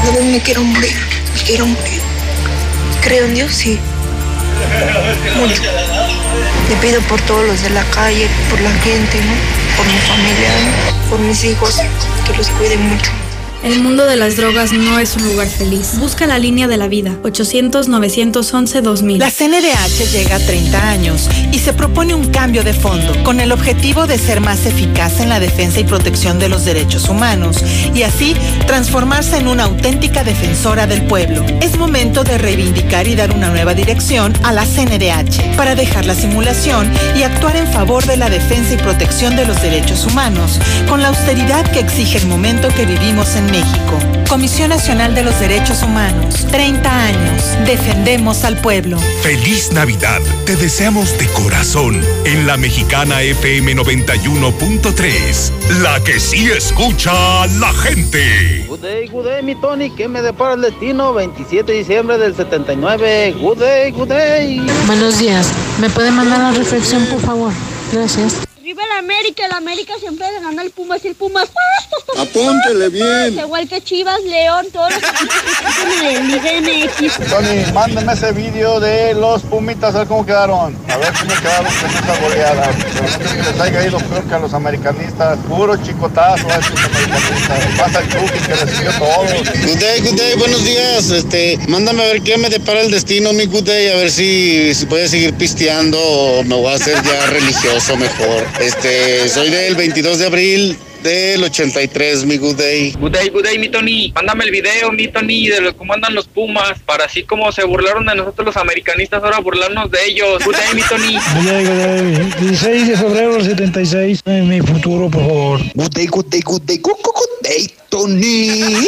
Veces me quiero morir. Me quiero morir. Creo en Dios, sí. Mucho. Le pido por todos los de la calle, por la gente, ¿no? Por mi familia, por mis hijos, que los cuiden mucho. El mundo de las drogas no es un lugar feliz. Busca la línea de la vida. 800-911-2000. La CNDH llega a 30 años y se propone un cambio de fondo con el objetivo de ser más eficaz en la defensa y protección de los derechos humanos y así transformarse en una auténtica defensora del pueblo. Es momento de reivindicar y dar una nueva dirección a la CNDH para dejar la simulación y actuar en favor de la defensa y protección de los derechos humanos con la austeridad que exige el momento que vivimos en México. Comisión Nacional de los Derechos Humanos. 30 años. Defendemos al pueblo. Feliz Navidad. Te deseamos de corazón en la mexicana FM 91.3. La que sí escucha a la gente. Good day, good day, mi Tony. ¿Qué me depara el destino? 27 de diciembre del 79. Good day, good day. Buenos días. ¿Me puede mandar la reflexión, por favor? Gracias. Viva la América, la América siempre le gana al Pumas y el Pumas. Apúntele bien. Igual que Chivas, León, todos los equipos que están en el Liga MX. Tony, mándeme ese vídeo de los Pumitas, a ver cómo quedaron. A ver cómo quedaron con esa goleada. Les haya ido peor que a los americanistas. Puro chicotazo a estos americanistas. Pasa el Chucky que recibió todo. Good day, good day, buenos días. Este, mándame a ver qué me depara el destino, mi good day, a ver si, si voy a seguir pisteando o me voy a hacer ya religioso mejor. Este, soy del 22 de abril del 83, mi good day. Good day, good day, mi Tony. Mándame el video, mi Tony, de lo, cómo andan los Pumas, para así como se burlaron de nosotros los americanistas, ahora burlarnos de ellos. Good day, mi Tony. Good day, good day. 16 de febrero del 76. En mi futuro, por favor. Good day, good day, good day, good, good, good day, Tony.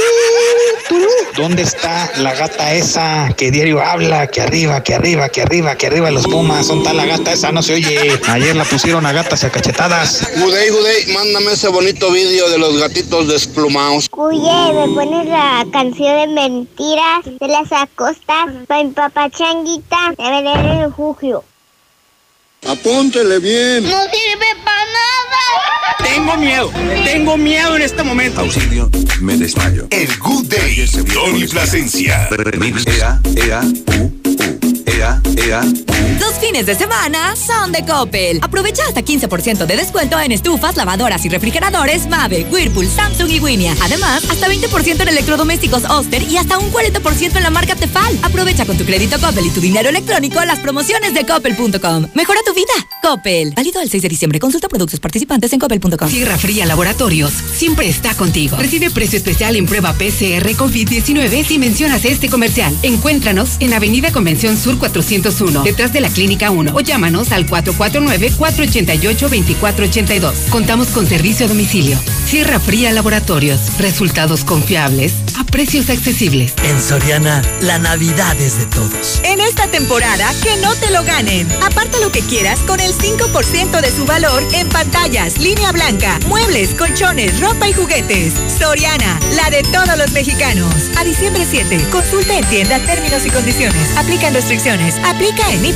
¿Dónde está la gata esa que diario habla? Que arriba, que arriba, que arriba, que arriba los Pumas. ¿Dónde está la gata esa? No se oye. Ayer la pusieron a gatas y a cachetadas. Good day, mándame ese bonito vídeo de los gatitos desplumados. Oye, me pones la canción de mentiras de las acostas para mi papá Changuita de ver el refugio. Apúntele bien. No sirve para nada. Tengo miedo, tengo miedo en este momento. Auxilio, me desmayo. El Good Day, Tony Plasencia. Remix. Ea, ea, u. Ea, ea. Los fines de semana son de Coppel. Aprovecha hasta 15% de descuento en estufas, lavadoras y refrigeradores Mave, Whirlpool, Samsung y Winia. Además, hasta 20% en electrodomésticos Oster y hasta un 40% en la marca Tefal. Aprovecha con tu crédito Coppel y tu dinero electrónico las promociones de coppel.com. Mejora tu vida. Coppel. Válido el 6 de diciembre. Consulta productos participantes en coppel.com. Sierra Fría Laboratorios siempre está contigo. Recibe precio especial en prueba PCR COVID-19 si mencionas este comercial. Encuéntranos en Avenida Convención Sur 401, detrás de la Clínica 1 o llámanos al 449-488-2482. Contamos con servicio a domicilio. Sierra Fría Laboratorios. Resultados confiables a precios accesibles. En Soriana, la Navidad es de todos. En esta temporada, que no te lo ganen. Aparta lo que quieras con el 5% de su valor en pantallas, línea blanca, muebles, colchones, ropa y juguetes. Soriana, la de todos los mexicanos. A diciembre 7, consulta en tienda términos y condiciones. Aplican Aplica en IP.